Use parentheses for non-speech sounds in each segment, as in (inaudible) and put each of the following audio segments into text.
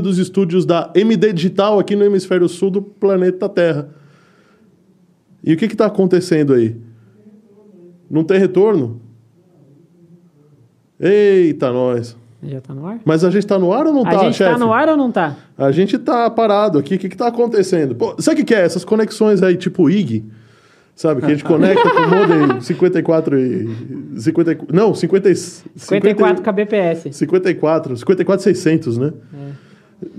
dos estúdios da MD Digital aqui no hemisfério sul do planeta Terra. E o que está acontecendo aí? Não tem retorno? Eita, nós. Já tá no ar? Mas a gente tá no ar ou não A tá, gente chefe? tá no ar ou não tá? A gente tá parado aqui. O que que tá acontecendo? Pô, sabe o que que é? Essas conexões aí, tipo IG, sabe? Que a gente conecta com o modem 54 e... 50, não, 50, 54 kbps. 54, 54600, né?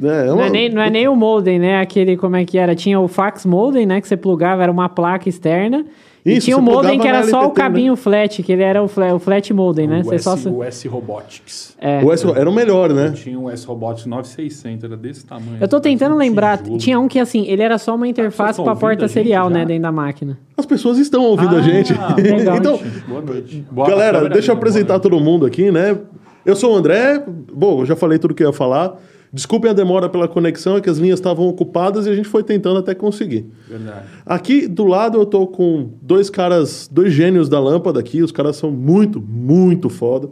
É, é Não uma- é, nem, não é nem o modem, né? Aquele, como é que era? Tinha o fax modem, né? Que você plugava, era uma placa externa. E Isso, tinha o você modem que era só o né? cabinho flat, que ele era o flat, o flat modem, né? O, S, só... o S Robotics. É. O S era o melhor, né? Tinha um S Robotics 9600, era desse tamanho. Eu tô tentando um lembrar, tijolo. tinha um que assim, ele era só uma interface estão pra ouvindo porta serial, né, dentro da máquina. As pessoas estão ouvindo a gente. Ah, legal. (laughs) então, Boa noite. Boa- Galera, deixa eu apresentar todo mundo aqui, né? Eu sou o André. Bom, eu já falei tudo que eu ia falar. Desculpem a demora pela conexão, é que as linhas estavam ocupadas e a gente foi tentando até conseguir. Verdade. Aqui do lado eu tô com dois caras, dois gênios da lâmpada aqui. Os caras são muito, muito foda.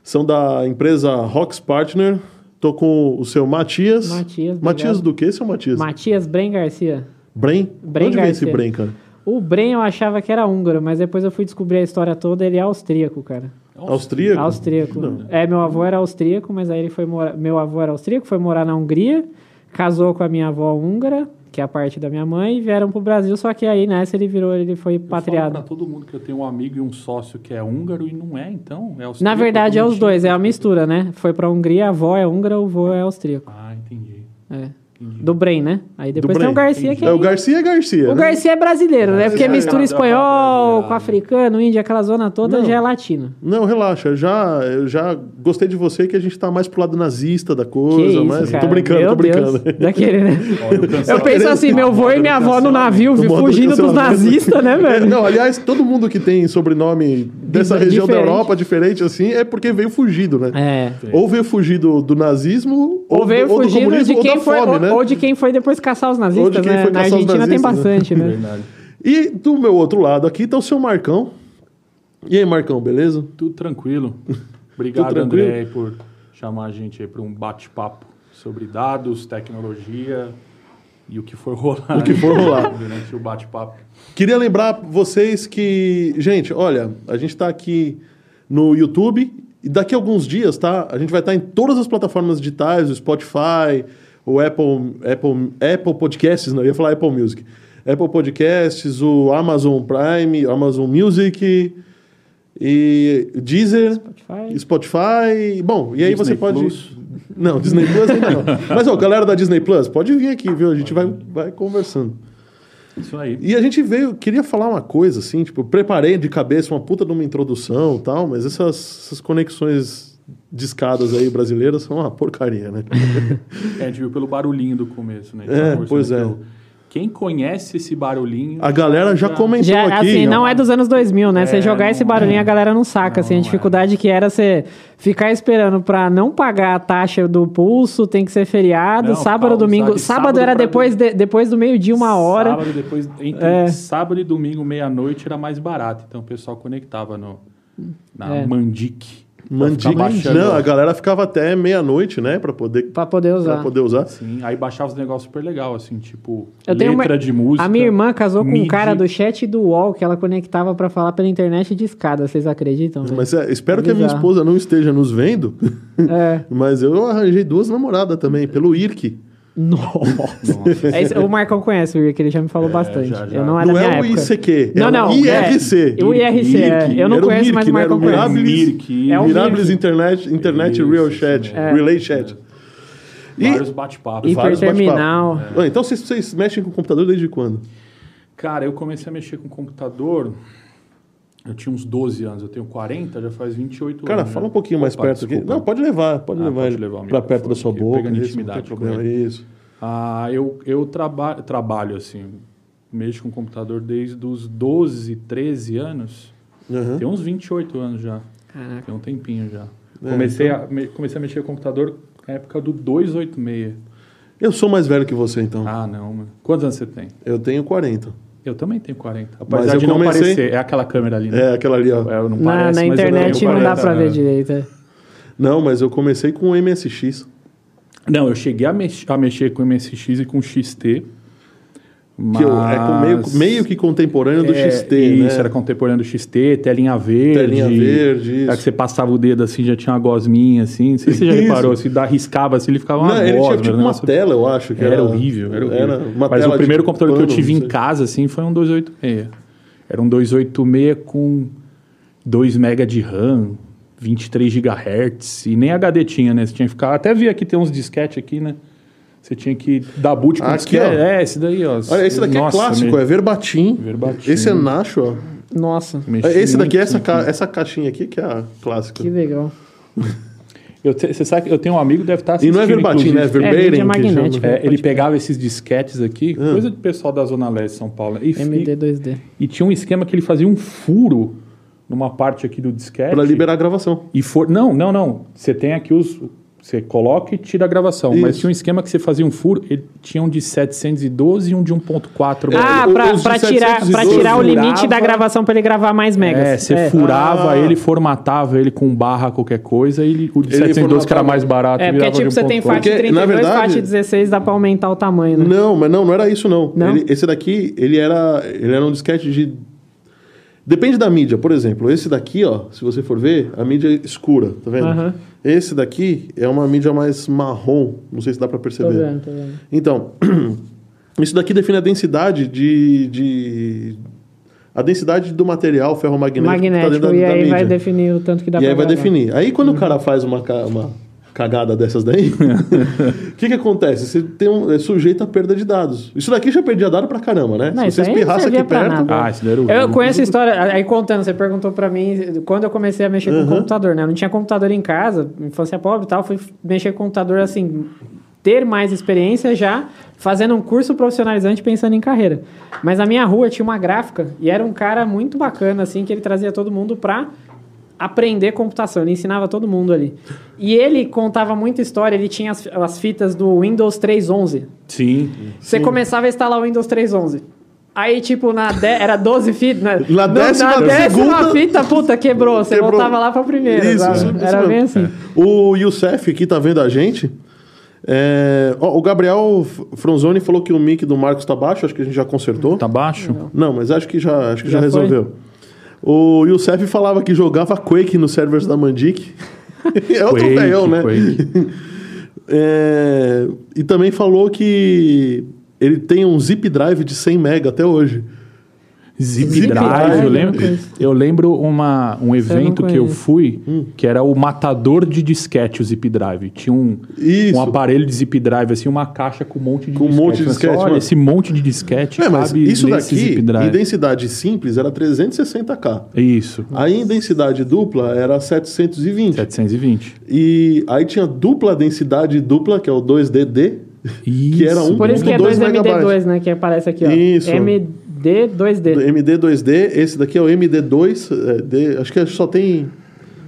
São da empresa Rox Partner. Tô com o seu Matias. Matias, Matias do que, seu Matias? Matias Bren Garcia. Bren? Bren Onde vem esse Garcia. Bren, cara? O Bren eu achava que era húngaro, mas depois eu fui descobrir a história toda, ele é austríaco, cara. Austríaco? Austríaco. Não. É, meu avô era austríaco, mas aí ele foi morar. Meu avô era austríaco, foi morar na Hungria, casou com a minha avó húngara, que é a parte da minha mãe, e vieram pro Brasil, só que aí nessa ele virou, ele foi patriado. pra todo mundo que eu tenho um amigo e um sócio que é húngaro e não é, então? É austríaco, Na verdade é os dois, é a mistura, né? Foi pra Hungria, a avó é húngara, o avô é austríaco. Ah, entendi. É. Do Bren, né? Aí depois Do tem o Garcia que É, o Garcia é Garcia. O né? Garcia é brasileiro, né? Porque é, mistura é, espanhol é, com africano, índio, aquela zona toda Não. já é latino. Não, relaxa. Eu já, eu já gostei de você que a gente tá mais pro lado nazista da Que coisa, isso, mas cara. tô brincando, Meu tô brincando. Deus. Daquele, né? Eu penso assim, meu avô e minha avó no navio No modo fugindo dos nazistas, né, É, velho? não, aliás, todo mundo que tem sobrenome dessa região da diferente. Europa diferente assim é porque veio fugido, né? É. Ou veio fugido do nazismo, Ou veio do, ou do comunismo, de quem ou da foi, fome, ou, né? ou de quem foi depois caçar os Ou nazistas, de quem né? foi Na Argentina tem nazistas, né? bastante, né? Verdade. E do meu outro lado aqui tá o seu Marcão. E aí, Marcão, beleza? Tudo tranquilo. (laughs) Obrigado, Tudo tranquilo? André, por chamar a gente aí para um bate-papo sobre dados, tecnologia e o que for rolar. O que for rolar. (laughs) Durante o bate-papo. Queria lembrar vocês que, gente, olha, a gente tá aqui no YouTube e daqui a alguns dias, tá? A gente vai estar em todas as plataformas digitais, o Spotify, o Apple, Apple, Apple Podcasts, não, eu ia falar Apple Music. Apple Podcasts, o Amazon Prime, Amazon Music e Deezer, Spotify. Spotify. Bom, e aí Disney você pode. Plus. Não, Disney Plus ainda não. (laughs) Mas, ó, galera da Disney Plus, pode vir aqui, viu? A gente vai, vai conversando. Isso aí. E a gente veio, queria falar uma coisa assim, tipo, preparei de cabeça uma puta de uma introdução e tal, mas essas, essas conexões de escadas aí brasileiras são uma porcaria, né? (laughs) É, a gente viu pelo barulhinho do começo, né? É, pois é. pelo- Quem conhece esse barulhinho... A galera já comentou Já, aqui. assim, não é dos anos 2000, né? Você É, jogar não esse barulhinho, é. a galera não saca, assim. A Não, dificuldade que era você ficar esperando pra não pagar a taxa do pulso, tem que ser feriado, Não, sábado, Paulo, domingo. Sábado, sábado era depois, de- depois do meio-dia, uma hora. Sábado, depois, entre É. sábado e domingo, meia-noite, era mais barato. Então o pessoal conectava no, na É. Mandic. Baixando. não, a galera ficava até meia-noite, né, pra poder, Pra poder usar. pra poder usar. Sim, aí baixava os negócios super legal, assim, tipo, Eu tenho letra uma- de música. A minha irmã casou com um MIDI. cara do chat e do UOL que ela conectava pra falar pela internet de escada. Vocês acreditam? Mas é, espero que a minha esposa não esteja nos vendo, É. (laughs) mas eu arranjei duas namoradas também, pelo IRC. Nossa. É isso, o Marcão conhece o Rick, ele já me falou bastante. já, já. Eu não era Não é o. ICQ, Não, é não, o IRC. É, o IRC, é. Eu não Era o conheço, Mirk, mas o Marcão o conhece. Mirk, É o Mirabilis Mirk. Internet, Internet Isso, Real Chat, mesmo. Relay Chat. E- Vários bate-papos. Vários Hiperterminal. bate-papos. Ah, Então vocês, vocês mexem com o computador desde quando? Cara, eu comecei a mexer com computador... Eu tinha uns 12 anos, eu tenho 40, já faz 28 Cara, anos. fala né? um pouquinho mais Opa, perto aqui. desculpa. Não, pode levar, pode Ah, levar pode levar o pra perto da sua aqui, boca. pegando não tem intimidade com problema, isso. Ah, eu eu traba trabalho assim, mexo com computador desde os 12, 13 anos. Aham. Tem uns 28 anos já. Caraca. Tem um tempinho já. É, comecei, a, me- comecei a mexer com computador na época do 286. Eu sou mais velho que você, então. Ah, não, mano. Quantos anos você tem? Eu tenho 40. Eu também tenho 40. Mas Apesar eu de não comecei- parecer. É aquela câmera ali, né? É, aquela ali, ó. É, não Na, parece, na mas internet tenho não dá 40, pra ver direito. é. Não, mas eu comecei com o MSX. Não, eu cheguei a, mex- a mexer com MSX e com XT. Mas... Que eu- é com meio, meio que contemporâneo do É, XT, isso, né? era contemporâneo do XT, telinha verde. Telinha verde, É isso. que você passava o dedo assim, já tinha uma gosminha assim. Não sei se você (laughs) já reparou, se dá, riscava assim, ele ficava uma Não, ele gosma. tinha tipo era um uma tela, eu acho. Que Era, era, horrível, era horrível. Era Mas o primeiro computador que eu pano, tive em casa, assim, foi um 286. Era um 286 com 2 MB de RAM, 23 GHz, e nem HD tinha, né? Você tinha que ficar... Até vi aqui, tem uns disquete aqui, né? Você tinha que dar boot com Aqui, disquete. ó. É, esse daí, ó. Olha, esse daqui Nossa, é clássico, me- é verbatim. Verbatim. Esse é Nacho, ó. Nossa, mexi Esse daqui, muito essa, aqui. ca- essa caixinha aqui que é a clássica. que legal. Eu te- Você sabe que eu tenho um amigo que deve estar E assistindo, não é verbatim, né? É verbatim. que magnética. chama. É, ele pegava esses disquetes aqui, Ah. coisa do pessoal da Zona Leste de São Paulo. E, MD 2D. e tinha um esquema que ele fazia um furo numa parte aqui do disquete. Pra liberar a gravação. E for... Não, não, não. Você tem aqui os. Você coloca e tira a gravação. Mas Isso. tinha um esquema que você fazia um furo, ele tinha um de 712 e um de 1.4. Ah, de pra tirar, pra 712 tirar o limite furava- da gravação pra ele gravar mais megas. É, você furava Ah. ele, formatava ele com barra qualquer coisa, e ele, o de Ele 712 que era mais barato. É, porque tipo, de você tem 1.4. FAT Porque, 32, na verdade- FAT 16, dá pra aumentar o tamanho, né? Não, mas não, não era isso não. Não? Ele- esse daqui, ele era, ele era um disquete de... Depende da mídia, por exemplo. Esse daqui, ó, se você for ver, a mídia é escura, tá vendo? Aham. Esse daqui é uma mídia mais marrom, não sei se dá Tô perceber. vendo, tô vendo. Então, (clears throat) isso daqui define a densidade de, de a densidade do material ferromagnético Magnético, dentro da, e da aí vai mídia. definir o tanto que dá E pra aí vai definir. Aí quando o cara faz uma, uma cagada dessas daí, o (laughs) que que acontece? Você tem um, é sujeito a perda de dados. Isso daqui já perdia dado pra caramba, né? Não, Se você espirrasse aqui perto... nada. Ah, isso daí era Eu horrível. conheço a história, aí contando, você perguntou pra mim quando eu comecei a mexer com computador, né? Eu não tinha computador em casa, infância pobre e tal, fui mexer com computador assim, ter mais experiência já fazendo um curso profissionalizante pensando em carreira. Mas a minha rua tinha uma gráfica e era um cara muito bacana, assim, que ele trazia todo mundo pra aprender computação. Ele ensinava todo mundo ali. E ele contava muita história, ele tinha as, as fitas do Windows 3.11. Sim. Você começava a instalar o Windows 3.11. Aí, tipo, na de... era 12 fitas. Na, Na décima na décima segunda- fita, puta, quebrou. Você Quebrou. voltava lá pra primeira. Isso, sabe? isso, isso Era mesmo. bem assim. O Youssef aqui tá vendo a gente. É, ó, o Gabriel Fronzoni falou que o mic do Marcos tá baixo, acho que a gente já consertou. Tá baixo? Não, mas acho que já, acho que já, Já foi? O Youssef falava que jogava Quake nos servers da Mandic. (laughs) é outro Quake, velhão, né? Quake. (laughs) É, e também falou que ele tem um zip drive de 100 mega até hoje. Zip, Zip Drive, Drive, eu lembro. Eu lembro uma, um evento que eu fui, Hum. que era o matador de disquete, o Zip Drive. Tinha um, Isso. um aparelho de Zip Drive, assim, uma caixa com um monte de Com um disquete. monte de falei, disquete, Olha, mano." esse monte de disquete É, mas cabe isso nesse daqui, Zip em densidade simples, era 360k. Isso, Aí em densidade dupla era 720. 720. E aí tinha dupla densidade dupla, que é o 2DD, que era um Por isso que é 2 2MD2, megabytes. né? Que aparece aqui, ó. Isso. MD2D. MD2D, esse daqui é o MD2, é, D- acho que só tem.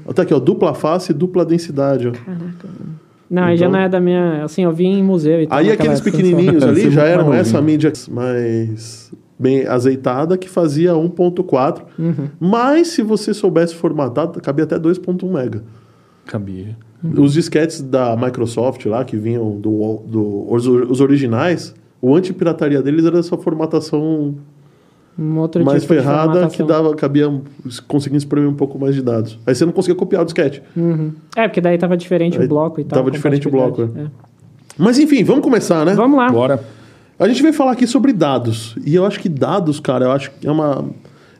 Até aqui, ó, dupla face e dupla densidade. Ó. Não, aí já Então- não é da minha... Assim, eu vi em museu e tal. Aí aqueles pequenininhos Deve ali ser já eram essa mídia mais bem azeitada que fazia 1.4. Uhum. Mas se você soubesse formatar, cabia até 2.1 mega. Cabia. Os disquetes da Microsoft lá, que vinham do, do os, os originais, o anti-pirataria deles era essa formatação Um outro mais tipo ferrada que dava, cabia, conseguindo exprimir um pouco mais de dados. Aí você não conseguia copiar o disquete. Uhum. É, porque daí tava diferente Aí o bloco e tal. tava diferente o bloco, compatibilidade. Mas enfim, vamos começar, né? É. Vamos lá. Bora. A gente vai falar aqui sobre dados. E eu acho que dados, cara, eu acho que é uma,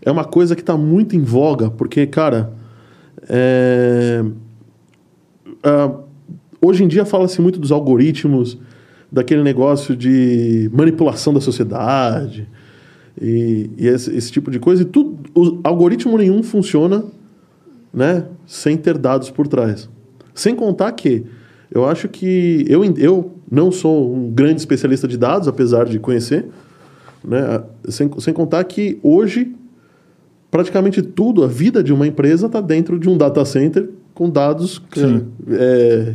é uma coisa que está muito em voga, porque, cara, é, ah, hoje em dia fala-se muito dos algoritmos, daquele negócio de manipulação da sociedade e, e esse, esse tipo de coisa. E tudo, o algoritmo nenhum funciona né, sem ter dados por trás. Sem contar que eu acho que eu, eu não sou um grande especialista de dados, apesar de conhecer, né, sem, sem contar que hoje praticamente tudo, a vida de uma empresa está dentro de um data center com dados Sim. é,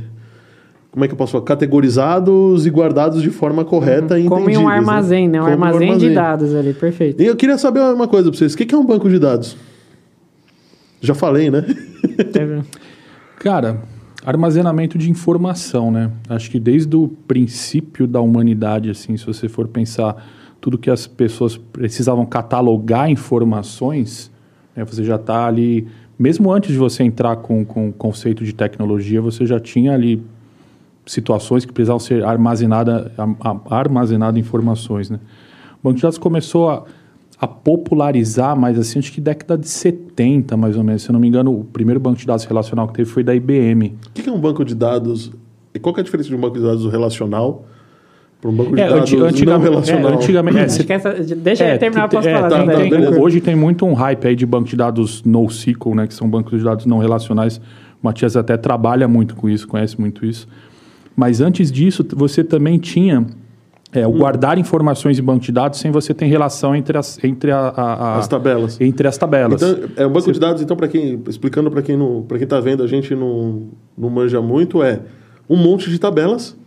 como é que eu posso falar? Categorizados e guardados de forma correta e Uhum. Como em um né? armazém, né? Um Como armazém, de dados ali, perfeito. E eu queria saber uma coisa pra vocês. O que que é um banco de dados? Já falei, né? Cara, armazenamento de informação, né? Acho que desde o princípio da humanidade, assim, se você for pensar tudo que as pessoas precisavam catalogar informações, né, você já está ali, mesmo antes de você entrar com, com o conceito de tecnologia, você já tinha ali situações que precisavam ser armazenada, a- a- armazenado informações, né? O banco de dados começou a, a popularizar, mais assim, acho que década de 70, mais ou menos. Se eu não me engano, o primeiro banco de dados relacional que teve foi da IBM. O que é um banco de dados? E qual que é a diferença de um banco de dados relacional para um banco de É, dados não antigamente, relacional? é, antigamente é, você- que essa, deixa é, eu terminar, posso é, falar. né? tá, tem- hoje tem muito um hype aí de banco de dados NoSQL, né, que são bancos de dados não relacionais. O Matias até trabalha muito com isso, conhece muito isso. Mas antes disso, você também tinha é, Hum. o guardar informações em banco de dados sem você ter relação entre as, entre a, a- a- As tabelas. entre as tabelas. Então, é um banco de dados, então, para quem. Explicando para quem não, para quem tá vendo, a gente não, não manja muito, é um monte de tabelas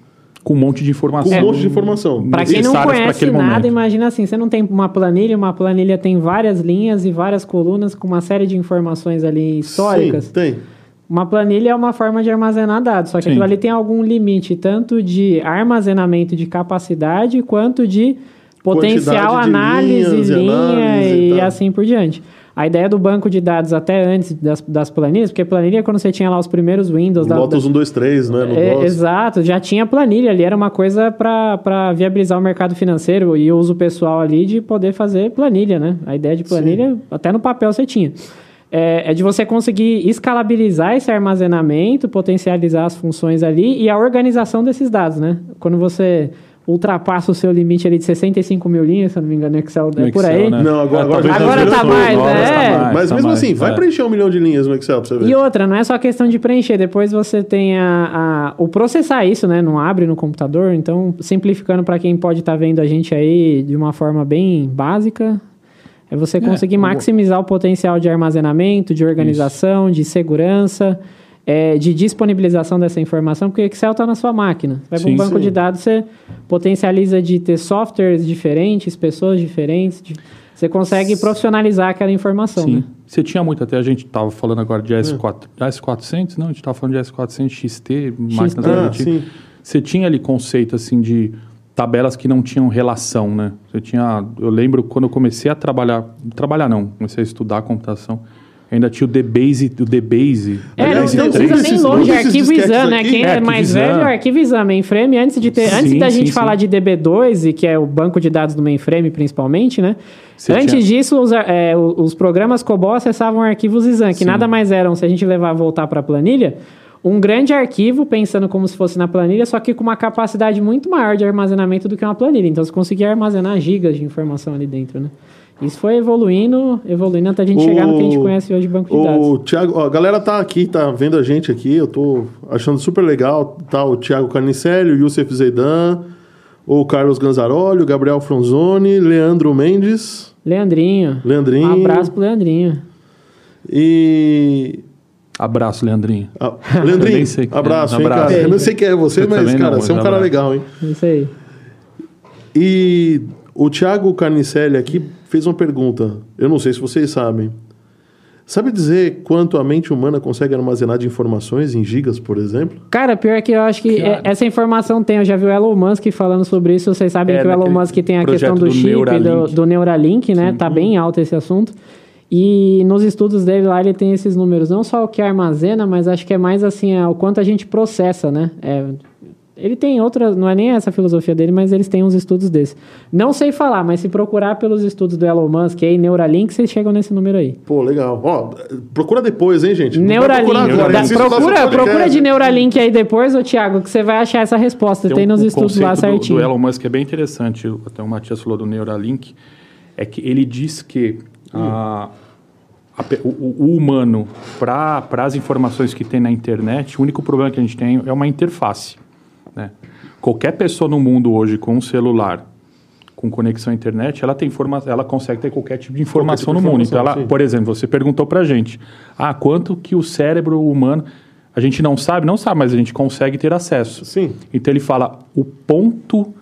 com um monte de com informação. um monte de informação. Pra quem não conhece nada, momento. imagina assim, você não tem uma planilha, uma planilha tem várias linhas e várias colunas com uma série de informações ali históricas. Sim, tem. Uma planilha é uma forma de armazenar dados, só que Sim. aquilo ali tem algum limite, tanto de armazenamento de capacidade, quanto de potencial de análise, linhas e linha análise e e, assim por diante. A ideia do banco de dados até antes das, das planilhas, porque planilha é quando você tinha lá os primeiros Windows da, Lotus 1, 2, 3, né? No é, exato, já tinha planilha ali, era uma coisa para viabilizar o mercado financeiro e o uso pessoal ali de poder fazer planilha, né? A ideia de planilha, até no papel você tinha. É, é de você conseguir escalabilizar esse armazenamento, potencializar as funções ali e a organização desses dados, né? Quando você ultrapassa o seu limite ali de 65 mil linhas, se eu não me engano, no Excel, é No por Excel, aí. né? Não, agora- É, agora talvez já Agora nas tá mais, novas é. tá mais, Mas tá mesmo mais, assim, vai é. preencher um milhão de linhas no Excel pra você ver. E outra, não é só questão de preencher, depois você tem a, a- o processar isso, né? Não abre no computador, então simplificando para quem pode estar vendo a gente aí de uma forma bem básica, é você conseguir eu vou- maximizar o potencial de armazenamento, de organização, de segurança, é, de disponibilização dessa informação, porque o Excel está na sua máquina. Você vai para um banco sim. de dados, você potencializa de ter softwares diferentes, pessoas diferentes, de- você consegue profissionalizar aquela informação, Sim. né? Você tinha muito, até a gente estava falando agora de S4, S400, não, a gente estava falando de S400 XT, máquinas Ah. Você tinha ali conceito assim de tabelas que não tinham relação, né? Você tinha, eu lembro quando eu comecei a trabalhar, trabalhar não, comecei a estudar computação, ainda tinha o DBase, o DBase. É, não, não precisa nem longe, exame, né? aqui- Quem é, É, mais velho, exame, mainframe, antes de ter, Sim, antes da sim, gente sim. falar de DB2, e que é o banco de dados do mainframe principalmente, né? Você antes tinha- disso, os, é, os programas COBOL acessavam arquivos exam, que Sim. nada mais eram, se a gente levar voltar para a planilha, um grande arquivo, pensando como se fosse na planilha, só que com uma capacidade muito maior de armazenamento do que uma planilha. Então, você conseguia armazenar gigas de informação ali dentro, né? Isso foi evoluindo, evoluindo até a gente chegar no que a gente O- conhece hoje de banco de dados. O Thiago, ó, a galera tá aqui, tá vendo a gente aqui, eu tô achando super legal. Tá o Thiago Carnicelli, o Youssef Zeidan, o Carlos Ganzaroli, o Gabriel Franzoni, Leandro Mendes, Leandrinho. Leandrinho. Um abraço pro Leandrinho. E. Abraço, Leandrinho. Ah, (laughs) Leandrinho, é. abraço, hein, Abraço. cara. Eu não sei quem é você, Eu mas, cara, não, você é um cara abraço. legal, hein? Isso aí. E o Thiago Carnicelli aqui fez uma pergunta. Eu não sei se vocês sabem. Sabe dizer quanto a mente humana consegue armazenar de informações em gigas, por exemplo? Cara, pior que eu acho que é- essa informação tem. Eu já vi o Elon Musk falando sobre isso. Vocês sabem É, que o Elon Musk tem a projeto questão do, do chip, do, Neuralink. do Neuralink, né? Tá bem alto esse assunto. E nos estudos dele lá, ele tem esses números. Não só o que armazena, mas acho que é mais assim, é, o quanto a gente processa, né? É, ele tem outras, não é nem essa a filosofia dele, mas eles têm uns estudos desses. Não sei falar, mas se procurar pelos estudos do Elon Musk aí, Neuralink, vocês chegam nesse número aí. Pô, legal. Ó, procura depois, hein, gente? Não Neuralink. agora, Da- o procura, procura de Neuralink aí depois, ô Thiago, que você vai achar essa resposta. Tem, um- nos o estudos lá conceito do- certinho. Do, Elon Musk é bem interessante. Até o Matias falou do Neuralink. É que ele diz que a- a o, o- humano, para as informações que tem na internet, o único problema que a gente tem é uma interface. Né? Qualquer pessoa no mundo hoje com um celular com conexão à internet, ela tem informa ela consegue ter qualquer tipo de informação tipo de no mundo. Então, ela, por exemplo, você perguntou pra gente, ah, quanto que o cérebro humano a gente não sabe, não sabe, mas a gente consegue ter acesso. Sim. Então ele fala o ponto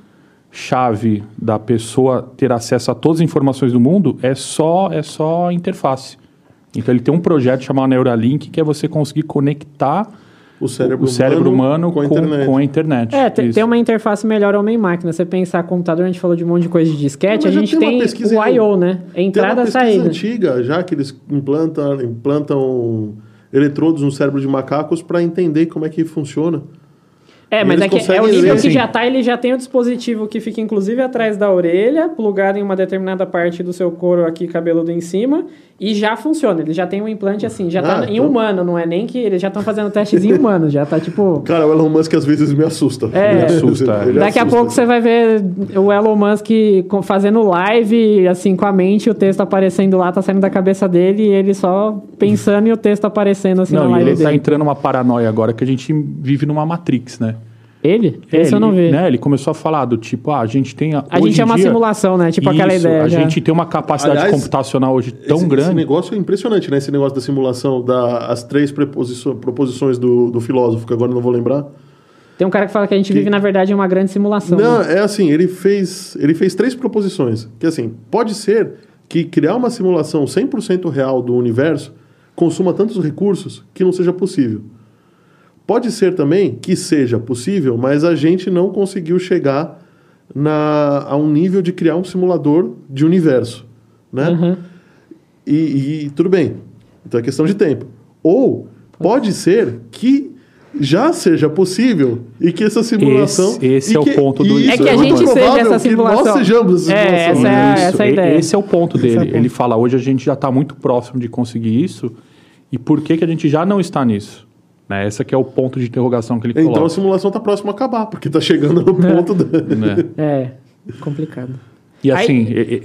chave da pessoa ter acesso a todas as informações do mundo é só é só a interface. Então ele tem um projeto chamado Neuralink que é você conseguir conectar O cérebro, o cérebro humano, com, a internet. com a internet. É, tem, Isso. tem uma interface melhor homem-máquina. Você pensar computador, a gente falou de um monte de coisa de disquete, Não, a gente tem uma tem pesquisa o. I.O., né? Tem uma Entrada e pesquisa saída. antiga, já que eles implantam, implantam eletrodos no cérebro de macacos para entender como é que funciona. É, E mas é que é o nível que assim. já tá, ele já tem o dispositivo que fica inclusive atrás da orelha, plugado em uma determinada parte do seu couro aqui, cabeludo em cima, e já funciona. Ele já tem um implante assim, já tá Ah, em então- humano, não é nem que eles já estão fazendo testes em humano, já tá tipo. Cara, o Elon Musk às vezes me assusta. É. Me assusta. Ele Daqui a assusta. pouco você vai ver o Elon Musk fazendo live, assim, com a mente, o texto aparecendo lá, tá saindo da cabeça dele, e ele só pensando e o texto aparecendo assim na Não, e live ele dele. está entrando numa paranoia agora que a gente vive numa Matrix, né? Ele? É, Esse eu ele, não vi. Né, ele começou a falar do tipo, ah, a gente tem... A, A gente é uma dia- simulação, né? Tipo aquela Isso, ideia. A já. gente tem uma capacidade Aliás, computacional hoje tão esse, grande. Esse negócio é impressionante, né? Esse negócio da simulação, das três preposições, proposições do, do filósofo, que agora eu não vou lembrar. Tem um cara que fala que a gente vive, na verdade, em uma grande simulação. Não, né? é assim, ele fez, ele fez três proposições. Que assim, pode ser que criar uma simulação 100% real do universo consuma tantos recursos que não seja possível. Pode ser também que seja possível, mas a gente não conseguiu chegar na, a um nível de criar um simulador de universo, né? Uhum. E, e tudo bem. Então é questão de tempo. Ou pode ser que já seja possível e que essa simulação. Esse- esse e é o que- ponto do- e É isso que a muito gente seja provável essa que simulação. Nós sejamos essa É, simulação. essa é a- Isso, essa a e- ideia. Esse é o ponto Esse é o dele. ponto. Ele fala, hoje a gente já está muito próximo de conseguir isso. E por que, que a gente já não está nisso? Né? Esse que é o ponto de interrogação que ele Então a coloca. simulação está próxima a acabar, porque está chegando no ponto (laughs) da. né? É, complicado. E Aí- assim, e- e-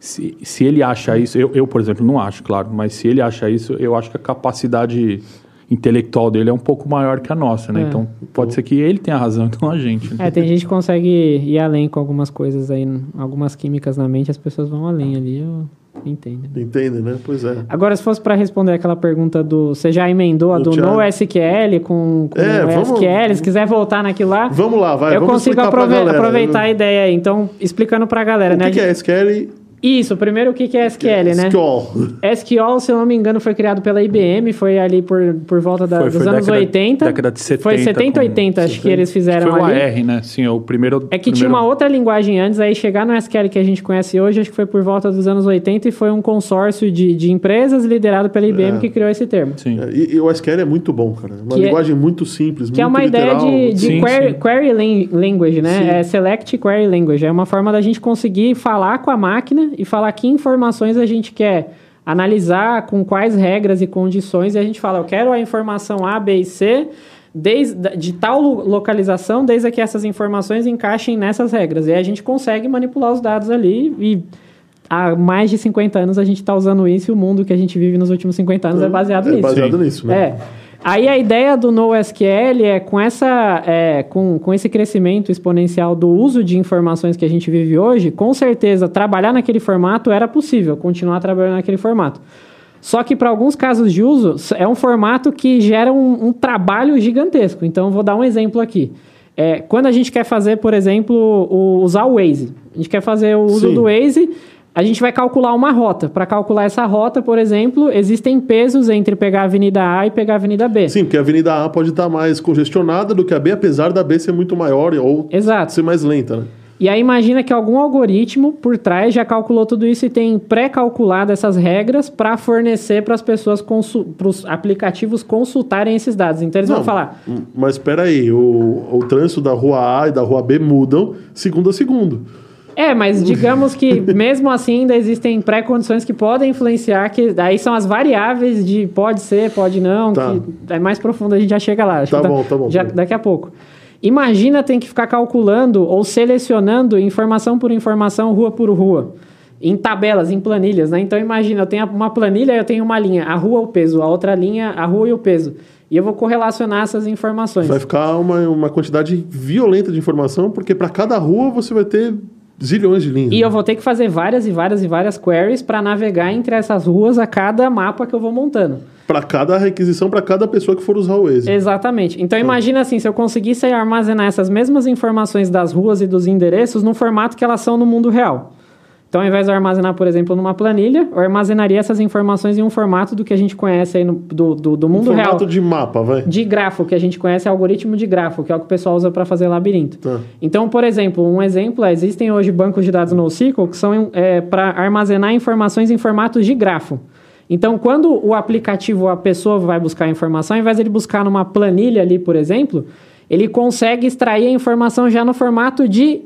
se, se ele acha isso, eu, eu, por exemplo, não acho, claro, mas se ele acha isso, eu acho que a capacidade intelectual dele é um pouco maior que a nossa, né? É. Então pode ser que ele tenha razão, (laughs) então a gente. né? É, tem gente que consegue ir além com algumas coisas aí, algumas químicas na mente, as pessoas vão além ali, eu entendo. Entende, né? Pois é. Agora, se fosse para responder aquela pergunta do. Você já emendou a Do. NoSQL com, com É, o vamos- SQL, se quiser voltar naquilo lá, Vamos lá, vai. eu vamos consigo aprove- aproveitar a ideia aí. Então, explicando pra galera, O né? que, que é SQL? Isso, primeiro o que que é SQL, né? SQL. SQL, se eu não me engano, foi criado pela IBM, foi ali por, por volta da- Foi- dos foi anos década- 80. década de 70 Foi 70, com- 80, acho que eles fizeram Foi o ali. AR, né? Sim, é o primeiro. É que primeiro... tinha uma outra linguagem antes, aí chegar no SQL que a gente conhece hoje, acho que foi por volta dos anos 80 e foi um consórcio de, de empresas liderado pela IBM É. que criou esse termo. Sim. É, E, e o SQL é muito bom, cara. Uma Que é- linguagem muito simples, Que é muito uma ideia literal. de, de Sim, query, sim. query lan- language, né? Sim. É select query language. É uma forma da gente conseguir falar com a máquina e falar que informações a gente quer analisar, com quais regras e condições, e a gente fala, eu quero a informação A, B e C desde, de tal lo- localização, desde que essas informações encaixem nessas regras. E aí a gente consegue manipular os dados ali e há mais de 50 anos a gente está usando isso e o mundo que a gente vive nos últimos 50 anos é baseado É nisso. baseado Sim. nisso, né? É. Aí a ideia do NoSQL é com, essa, é, com, com esse crescimento exponencial do uso de informações que a gente vive hoje, com certeza trabalhar naquele formato era possível, continuar trabalhando naquele formato. Só que para alguns casos de uso, é um formato que gera um, um trabalho gigantesco. Então, vou dar um exemplo aqui. É, quando a gente quer fazer, por exemplo, o- usar o Waze, a gente quer fazer o uso Sim. do Waze, a gente vai calcular uma rota. Para calcular essa rota, por exemplo, existem pesos entre pegar a Avenida A e pegar a Avenida B. Sim, porque a Avenida A pode estar mais congestionada do que a B, apesar da B ser muito maior ou Exato. ser mais lenta, né? E aí imagina que algum algoritmo por trás já calculou tudo isso e tem pré-calculado essas regras para fornecer para as pessoas, para os aplicativos consultarem esses dados. Então eles vão Não, falar, hum, Mas espera aí, o, o trânsito da rua A e da rua B mudam segundo a segundo. É, mas digamos que mesmo assim ainda existem pré-condições que podem influenciar, que aí são as variáveis de pode ser, pode não, Tá. que é mais profundo, a gente já chega lá. Acho Tá que bom, tá bom, já- tá bom. daqui a pouco. Imagina tem que ficar calculando ou selecionando informação por informação, rua por rua. Em tabelas, em planilhas, né? Então imagina, eu tenho uma planilha, eu tenho uma linha, a rua o peso, a outra linha, a rua e o peso. E eu vou correlacionar essas informações. Vai ficar uma, uma quantidade violenta de informação, porque para cada rua você vai ter zilhões de linhas. E eu vou ter que fazer várias e várias e várias queries para navegar entre essas ruas a cada mapa que eu vou montando. Para cada requisição, para cada pessoa que for usar o Waze. Exatamente. Então imagina assim, se eu conseguisse armazenar essas mesmas informações das ruas e dos endereços no formato que elas são no mundo real. Então, ao invés de eu armazenar, por exemplo, numa planilha, eu armazenaria essas informações em um formato do que a gente conhece aí no, do, do, do mundo um real. formato de mapa, vai. De grafo, que a gente conhece é algoritmo de grafo, que é o que o pessoal usa para fazer labirinto. Tá. Então, por exemplo, um exemplo é, existem hoje bancos de dados NoSQL que são é, para armazenar informações em formatos de grafo. Então, quando o aplicativo, a pessoa vai buscar a informação, ao invés de ele buscar numa planilha ali, por exemplo, ele consegue extrair a informação já no formato de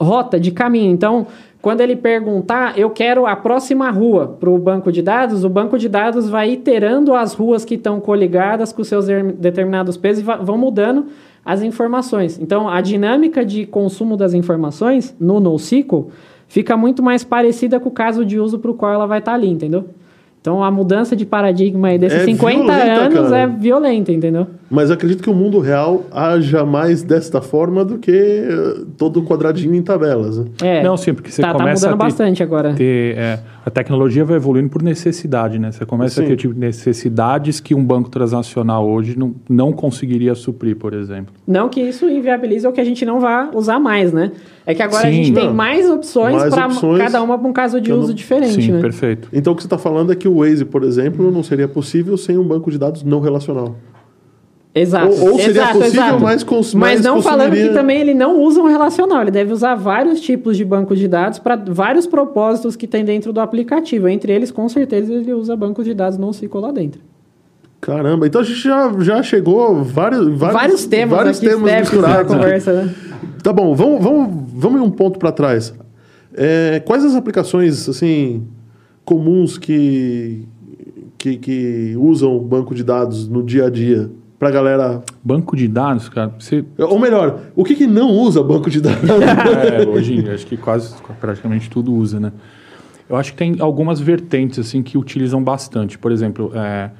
rota, de caminho. Então, quando ele perguntar, eu quero a próxima rua para o banco de dados, o banco de dados vai iterando as ruas que estão coligadas com seus determinados pesos e vão mudando as informações. Então, a dinâmica de consumo das informações no NoSQL fica muito mais parecida com o caso de uso para o qual ela vai estar ali, entendeu? Então, a mudança de paradigma aí desses É 50 violenta, anos cara. é violenta, entendeu? Mas acredito que o mundo real haja mais desta forma do que eh, todo quadradinho em tabelas. Né? É, Não, sim, porque você tá, tá começa mudando a ter- bastante agora. ter, é, a tecnologia vai evoluindo por necessidade, né? Você começa Sim. a ter tipo, necessidades que um banco transacional hoje não, não conseguiria suprir, por exemplo. Não que isso inviabilize ou que a gente não vá usar mais, né? É que agora a Sim. gente tem Não. mais opções para cada uma para um caso de uso não- diferente, Sim, né? perfeito. Então o que você está falando é que o Waze, por exemplo, não seria possível sem um banco de dados não relacional. Exato. Ou- ou seria exato, possível, exato. mas cons- Mas não falando consumiria- que também ele não usa um relacional, ele deve usar vários tipos de banco de dados para vários propósitos que tem dentro do aplicativo. Entre eles, com certeza, ele usa bancos de dados não SQL lá dentro. Caramba, então a gente já, já chegou vários, vários, Vários, temas vários aqui temas misturados. conversa, né? Tá bom, vamos, vamos, vamos ir um ponto para trás. É, quais as aplicações assim comuns que, que, que usam banco de dados no dia a dia para galera? Banco de dados, cara, você Ou melhor, o que, que não usa banco de dados? (laughs) É, hoje acho que quase praticamente tudo usa, né? Eu acho que tem algumas vertentes assim que utilizam bastante. Por exemplo, é,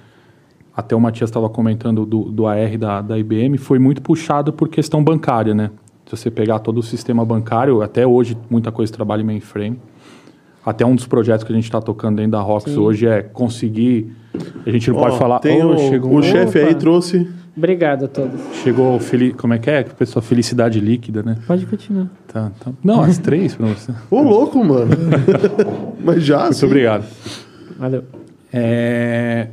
até o Matias estava comentando do, do AR da, da IBM, foi muito puxado por questão bancária, né? Se você pegar todo o sistema bancário, até hoje muita coisa trabalha em mainframe. Até um dos projetos que a gente está tocando dentro da Rox hoje é conseguir. A gente não Ó, pode falar. Tem "Oh, o, chegou, o chefe aí trouxe. Obrigado a todos. chegou feli como é que é? Pessoal, felicidade líquida, né? Pode continuar. Tá, tá. Não, as três para você. (laughs) Ô, louco, mano. (laughs) Mas já. Muito sim. obrigado. Valeu. É,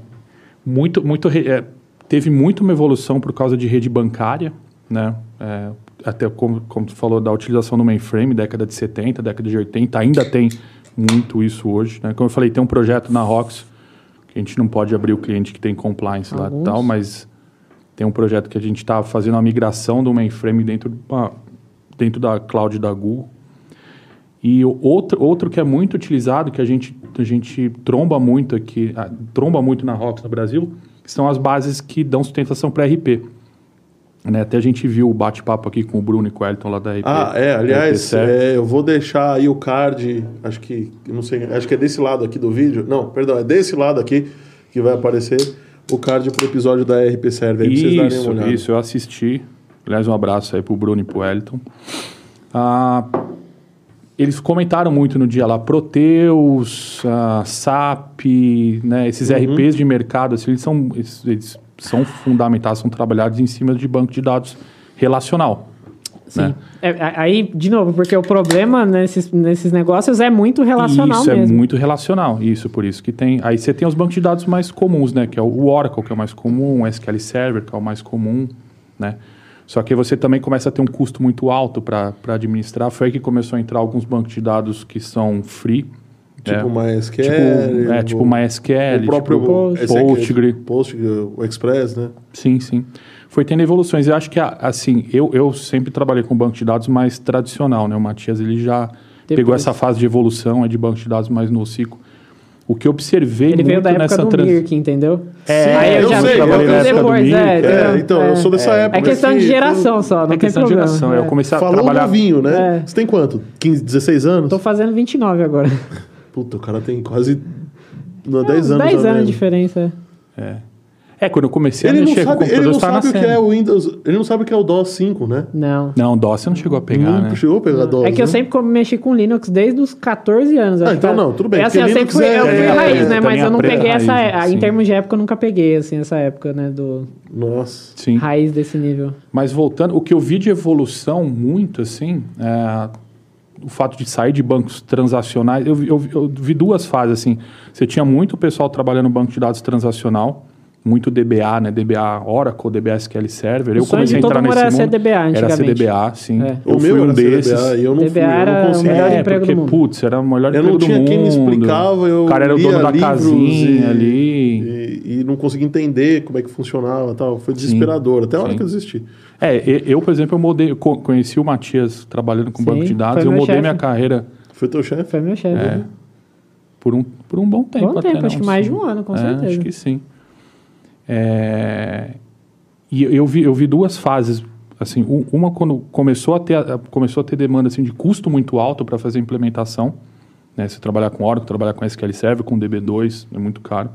muito, muito, re- é, teve muito uma evolução por causa de rede bancária, né? É, até como, como tu falou da utilização do mainframe, década de 70, década de 80, ainda tem muito isso hoje, né? Como eu falei, tem um projeto na Rox que a gente não pode abrir o cliente que tem compliance lá e Alguns. tal, mas tem um projeto que a gente está fazendo uma migração do mainframe dentro, de uma- dentro da cloud da Google. E outro, outro que é muito utilizado, que a gente, a gente tromba muito aqui, ah, tromba muito na Rox no Brasil, são as bases que dão sustentação para RP. Né? Até a gente viu o bate-papo aqui com o Bruno e com o Elton lá da RP. Ah, é, aliás, é, eu vou deixar aí o card, acho que, não sei, acho que é desse lado aqui do vídeo. Não, perdão, é desse lado aqui que vai aparecer o card pro episódio da RP Serve, aí pra vocês darem uma Isso, isso, eu assisti. Aliás, um abraço aí pro Bruno e pro Elton. Ah, eles comentaram muito no dia lá, Proteus, ah, SAP, né, esses Uhum. RPs de mercado, assim, eles, são, eles, eles são fundamentados, são trabalhados em cima de banco de dados relacional. Sim. Né? É, aí, de novo, porque o problema nesses, nesses negócios é muito relacional isso mesmo. é muito relacional, isso, por isso que tem... Aí você tem os bancos de dados mais comuns, né, que é o Oracle, que é o mais comum, o SQL Server, que é o mais comum, né. Só que você também começa a ter um custo muito alto para administrar. Foi aí que começou a entrar alguns bancos de dados que são free. Tipo né? MySQL. Tipo, é, tipo o- MySQL, o próprio tipo Postgre. Postgre, o Express, né? Sim, sim. Foi tendo evoluções. Eu acho que, assim, eu, eu sempre trabalhei com banco de dados mais tradicional, né? O Matias, ele já pegou Depois. essa fase de evolução é de banco de dados mais no ciclo. O que eu observei Ele veio da época nessa do trans- Mirk, entendeu? É, aí eu, eu já sei, eu depois, Mirk, é, é, então, eu sou dessa época É questão de que- geração só, não É tem questão de problema. geração. É. Eu comecei a Falou trabalhar... novinho, né? É. Você tem quanto? 15, 16 anos? Tô fazendo 29 agora. (laughs) Puta, o cara tem quase não, 10 anos. 10 já anos de diferença. É. É, quando eu comecei Ele a não mexer com sabe, ele computador, não estava sabe o que é o Windows. Ele não sabe o que é o DOS 5, né? Não. Não, DOS você não chegou a pegar, Nunca né? chegou a pegar DOS. É que eu né? sempre co- mexi com Linux desde os 14 anos. Ah, então não, tudo bem, É assim, eu sempre fui, Linux eu é- fui é- raiz, é- né? Mas eu não aprende peguei essa. raiz, a- sim. Em termos de época, eu nunca peguei, assim, essa época, né? Do Nossa. Sim. raiz desse nível. Mas voltando, o que eu vi de evolução muito, assim, é o fato de sair de bancos transacionais. Eu, vi- eu vi- eu vi duas fases, assim. Você tinha muito pessoal trabalhando no banco de dados transacional, muito DBA, né? DBA Oracle, DBA SQL Server. O eu comecei a entrar mundo nesse era mundo. CDBA Era. CDBA, sim. É. Eu o fui meu um era desses. CDBA e eu não fui, DBA eu era não o consegui. melhor É, emprego porque, do mundo. putz, era o melhor Eu emprego não do tinha mundo. quem me explicava, eu O cara era o dono da casinha e- ali. E, e não conseguia entender como é que funcionava e tal. Foi desesperador, até a hora sim. que eu desisti. É, eu, por exemplo, eu mudei, conheci o Matias trabalhando com Sim, banco de dados, eu mudei chefe. minha carreira Foi teu chefe? Foi meu chefe. É. né? por um, por um bom tempo. Bom até, tempo, né? acho que mais de um ano, com é, certeza. Acho que sim. É, e eu vi, eu vi duas fases. Assim, uma quando começou a ter, começou a ter demanda assim, de custo muito alto para fazer a implementação. Né? Você trabalhar com Oracle, trabalhar com SQL Server, com DB2, é muito caro.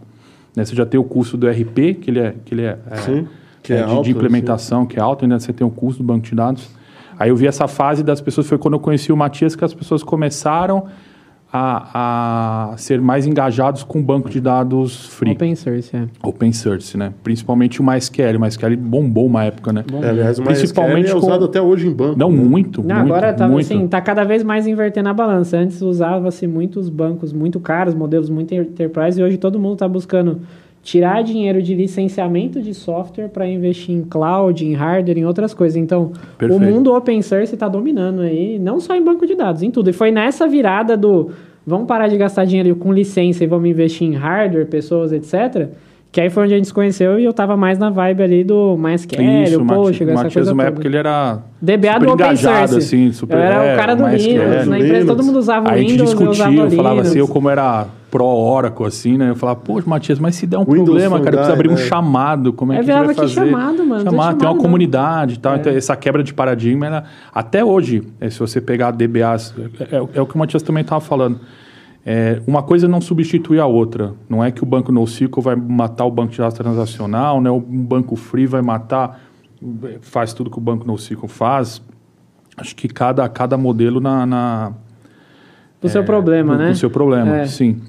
Né? Você já tem o custo do RP, que ele é, que ele é, é- Sim, que é é de, alto, de implementação, que é alto, ainda você tem o custo do banco de dados. Aí eu vi essa fase das pessoas, foi quando eu conheci o Matias que as pessoas começaram a, a ser mais engajados com o banco de dados free, open, Open source, é. source, né? Principalmente o MySQL. O MySQL bombou uma época, né? É, aliás, o Principalmente MySQL é com- usado até hoje em banco. Não, né? muito, Não, muito, agora tá, muito. assim, tá cada vez mais invertendo a balança. Antes usava-se muitos bancos muito caros, modelos muito enterprise, e hoje todo mundo está buscando tirar dinheiro de licenciamento de software para investir em cloud, em hardware, em outras coisas. Então, Perfeito. o mundo open source está dominando aí, não só em banco de dados, em tudo. E foi nessa virada do vamos parar de gastar dinheiro com licença e vamos investir em hardware, pessoas, etc. Que aí foi onde a gente se conheceu e eu tava mais na vibe ali do MySQL, Isso, o o essa Matias, coisa toda. época, ele era DBA do open source. assim, super, eu era é, o cara do. Linux. Na empresa todo mundo usava o Aí a gente Windows, eu discutia, eu falava assim, eu como era pro Oracle, assim, né? Eu falava, pô, Matias, mas se der um Windows problema, cara, precisa abrir um né? chamado, como é Aí que a gente vai fazer? chamado, mano, Chamado, tem uma não. comunidade e tal, É. então essa quebra de paradigma, ela- até hoje, é, se você pegar DBAs, é, é- é o que o Matias também estava falando, é, uma coisa não substitui a outra. Não é que o banco NoSQL vai matar o banco de dados transacional, né? um banco free vai matar, faz tudo que o banco NoSQL faz. Acho que cada, cada modelo na, na O seu problema, no- né? no seu problema, É. sim.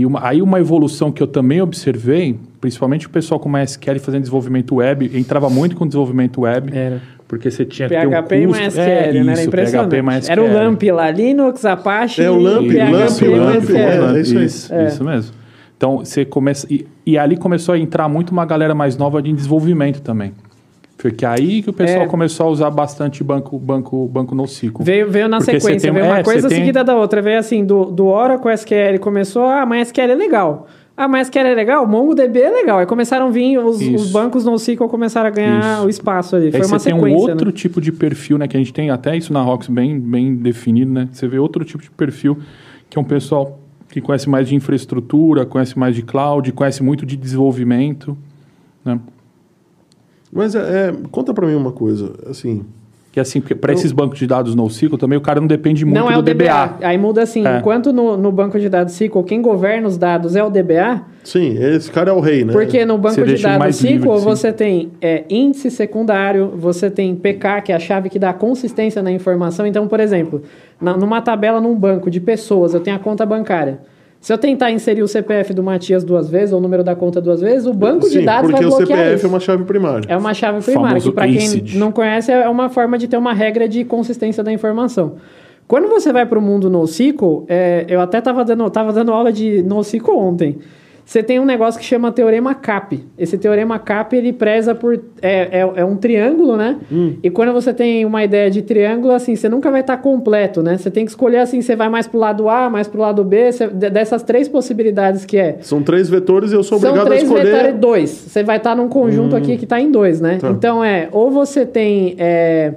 E uma, aí uma evolução que eu também observei, principalmente o pessoal com MySQL fazendo desenvolvimento web, entrava muito com desenvolvimento web, Era. porque você tinha PHP que ter e um custo... MySQL, é, né? Era isso, impressionante. PHP e MySQL. Era o LAMP lá, Linux, Apache É, o LAMP, e PHP LAMP, e LAMP, MySQL. é, é isso. Isso, É. isso mesmo. Então, você começa... E, e ali começou a entrar muito uma galera mais nova de desenvolvimento também. Porque aí que o pessoal É. começou a usar bastante banco, banco, banco NoSQL. Veio, veio na Porque sequência, tem- veio uma é, coisa você tem- seguida da outra. Veio assim, do, do Oracle SQL começou, ah, MySQL é legal. Ah, MySQL é legal, MongoDB é legal. Aí começaram a vir, os, os bancos NoSQL começaram a ganhar Isso. o espaço ali. Foi Aí uma você tem sequência, um outro né? tipo de perfil, né? Que a gente tem até isso na Rox bem, bem definido, né? Você vê outro tipo de perfil, que é um pessoal que conhece mais de infraestrutura, conhece mais de cloud, conhece muito de desenvolvimento, né? Mas é, é, conta pra mim uma coisa, assim... Que assim, para Eu- esses bancos de dados NoSQL também o cara não depende muito Não é do o DBA. Aí muda assim, É. enquanto no, no banco de dados SQL, quem governa os dados é o DBA, Sim, esse cara é o rei, né? Porque no banco Você de dados SQL livre, sim. você tem é, índice secundário, você tem PK, que é a chave que dá consistência na informação. Então, por exemplo, na- numa tabela num banco de pessoas, eu tenho a conta bancária. Se eu tentar inserir o CPF do Matias duas vezes, ou o número da conta duas vezes, o banco Sim, de dados porque vai o bloquear CPF isso. é uma chave primária. É uma chave primária, que para quem não conhece é uma forma de ter uma regra de consistência da informação. Quando você vai para o mundo NoSQL, é, eu até estava dando, tava dando aula de NoSQL ontem. Você tem um negócio que chama teorema CAP. Esse teorema CAP ele preza por é, é, é um triângulo, né? E quando você tem uma ideia de triângulo, assim, você nunca vai estar completo, né? Você tem que escolher assim, você vai mais pro lado A, mais pro lado B, você- de- dessas três possibilidades que é São três vetores e eu sou obrigado a três escolher... vetores dois. Você vai estar num conjunto aqui que está em dois, né? Tá. Então é, ou você tem é,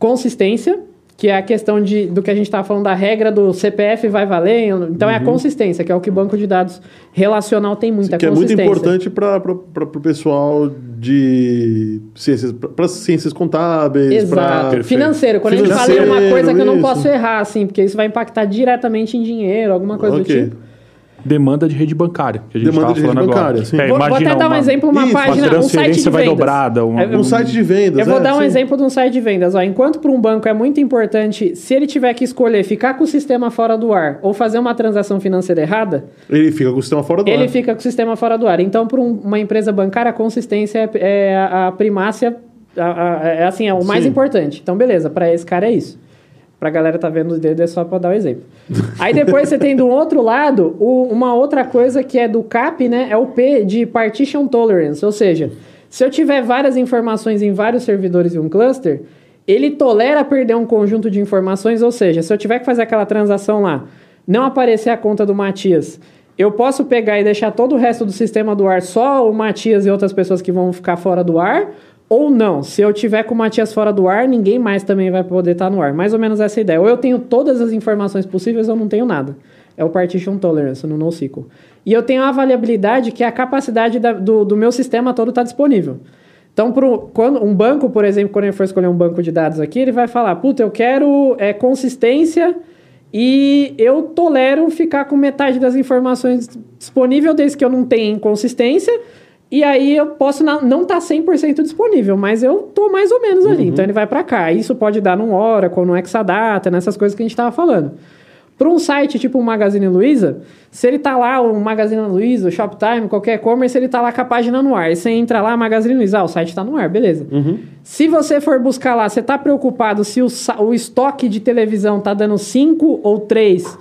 consistência, que é a questão de, do que a gente estava falando da regra do CPF vai valer. Então é a consistência, que é o que o banco de dados relacional tem muita que é muito consistência. importante para o pessoal de ciências, para ciências contábeis, pra- Exato. Financeiro. Quando a gente fala Financeiro, em uma coisa que eu não posso errar, assim, porque isso vai impactar diretamente em dinheiro, alguma coisa Ok. do tipo. Demanda de rede bancária, que a gente Demanda estava de rede falando bancária, agora. sim. É, Vou, vou até dar um uma- exemplo, uma Isso, uma página, um site de transferência vai vendas. dobrada. Um, É, Um site de vendas. Eu vou é, dar um sim. exemplo de um site de vendas. Ó. Enquanto para um banco é muito importante, se ele tiver que escolher ficar com o sistema fora do ar ou fazer uma transação financeira errada, Ele fica com o sistema fora do ele ar. fica com o sistema fora do ar. Então, para um- uma empresa bancária, a consistência é, é a, a primácia, a- a- é assim, é o mais Sim. importante. Então, beleza, para esse cara é isso. Pra galera tá vendo o dedo é só para dar o exemplo. Aí depois você tem do outro lado o- uma outra coisa que é do CAP, né? É o P de Partition Tolerance. Ou seja, se eu tiver várias informações em vários servidores em um cluster, ele tolera perder um conjunto de informações. Ou seja, se eu tiver que fazer aquela transação lá, não aparecer a conta do Matias, eu posso pegar e deixar todo o resto do sistema do ar só o Matias e outras pessoas que vão ficar fora do ar. Ou não, se eu tiver com o Matias fora do ar, ninguém mais também vai poder estar no ar. Mais ou menos essa ideia. Ou eu tenho todas as informações possíveis ou não tenho nada. É o Partition Tolerance no NoSQL. E eu tenho a variabilidade, que é a capacidade da- do, do meu sistema todo estar disponível. Então, pro, quando, um banco, por exemplo, quando ele for escolher um banco de dados aqui, ele vai falar, puta, eu quero é, consistência e eu tolero ficar com metade das informações disponível desde que eu não tenha inconsistência. E aí eu posso não estar 100% disponível, mas eu tô mais ou menos ali. Então ele vai para cá. Isso pode dar num Oracle, no Exadata, nessas coisas que a gente estava falando. Para um site tipo o Magazine Luiza, se ele tá lá, o Magazine Luiza, o Shoptime, qualquer e-commerce, ele tá lá com a página no ar. E você entra lá, Magazine Luiza, ah, o site tá no ar, beleza. Se você for buscar lá, você tá preocupado se o, o estoque de televisão tá dando 5 ou 3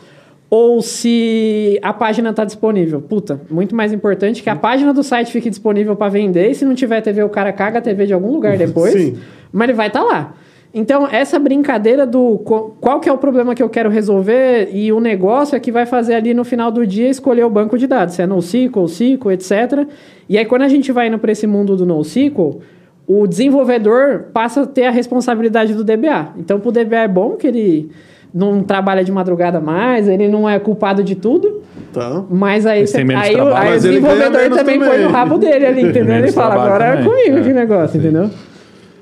ou se a página tá disponível. Puta, muito mais importante que a página do site fique disponível para vender e se não tiver TV, o cara caga a TV de algum lugar (laughs) depois. Sim. Mas ele vai estar lá. Então, essa brincadeira do qual que é o problema que eu quero resolver e o negócio é que vai fazer ali no final do dia escolher o banco de dados, se é NoSQL, SQL, etc. E aí, quando a gente vai indo para esse mundo do NoSQL, o desenvolvedor passa a ter a responsabilidade do DBA. Então, para o DBA é bom que ele não trabalha de madrugada mais, ele não é culpado de tudo, Tá. mas aí, menos aí, o- trabalho. aí o Mas ganha desenvolvedor também põe no rabo dele ali, (laughs) entendeu? Ele fala, agora é também. comigo É, que negócio, entendeu?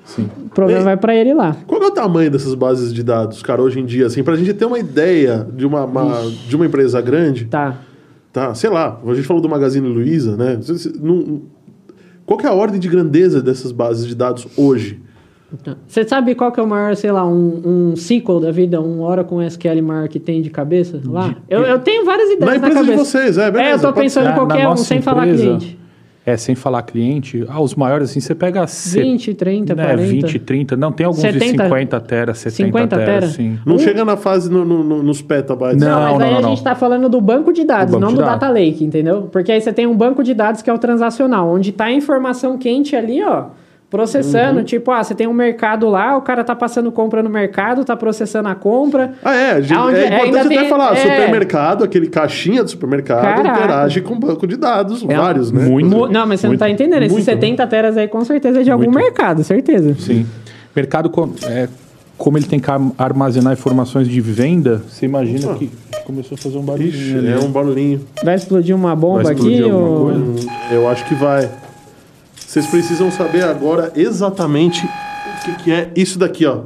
Sim. O problema E- vai para ele lá. Qual é o tamanho dessas bases de dados, cara, hoje em dia, assim, pra gente ter uma ideia de uma, uma- de uma empresa grande, Tá. tá? Sei lá, a gente falou do Magazine Luiza, né? Não- Qual que é a ordem de grandeza dessas bases de dados hoje? Você sabe qual que é o maior, sei lá, um, um SQL da vida, um Oracle SQL maior que tem de cabeça lá? Eu, eu tenho várias ideias Na na, empresa de cabeça. vocês, é, beleza, É, eu tô pensando em qualquer um, sem falar empresa, cliente. É, sem falar cliente. Ah, os maiores, assim, você pega... se- 20, 30, né, 40. 20, 30. Não, tem alguns 70? de 50 tera, 70 50 tera, tera? sim. Não Um- chega na fase no- no- no- nos petabytes. Não, Não, mas aí não, a não. gente tá falando do banco de dados, Do banco não de do dados. data lake, entendeu? Porque aí você tem um banco de dados que é o transacional, onde tá a informação quente ali, ó, processando. Uhum. Tipo, ah, você tem um mercado lá, o cara tá passando compra no mercado, tá processando a compra. Ah, é. a gente- Aonde- é ainda importante até tem- falar. é. Supermercado, aquele caixinha do supermercado, Caraca. interage com banco de dados, É vários, né? muito. Mu- não, mas você Muito. não tá entendendo. Esses Muito. 70 teras aí com certeza é de algum Muito. mercado, certeza. Sim. Mercado, com- é, como ele tem que ar- armazenar informações de venda, você imagina que começou a fazer um barulhinho. Ixi, ali. é um barulhinho. Vai explodir uma bomba Vai aqui explodir alguma ou... coisa? Eu acho que vai. Vocês precisam saber agora exatamente o que, que é isso daqui, ó.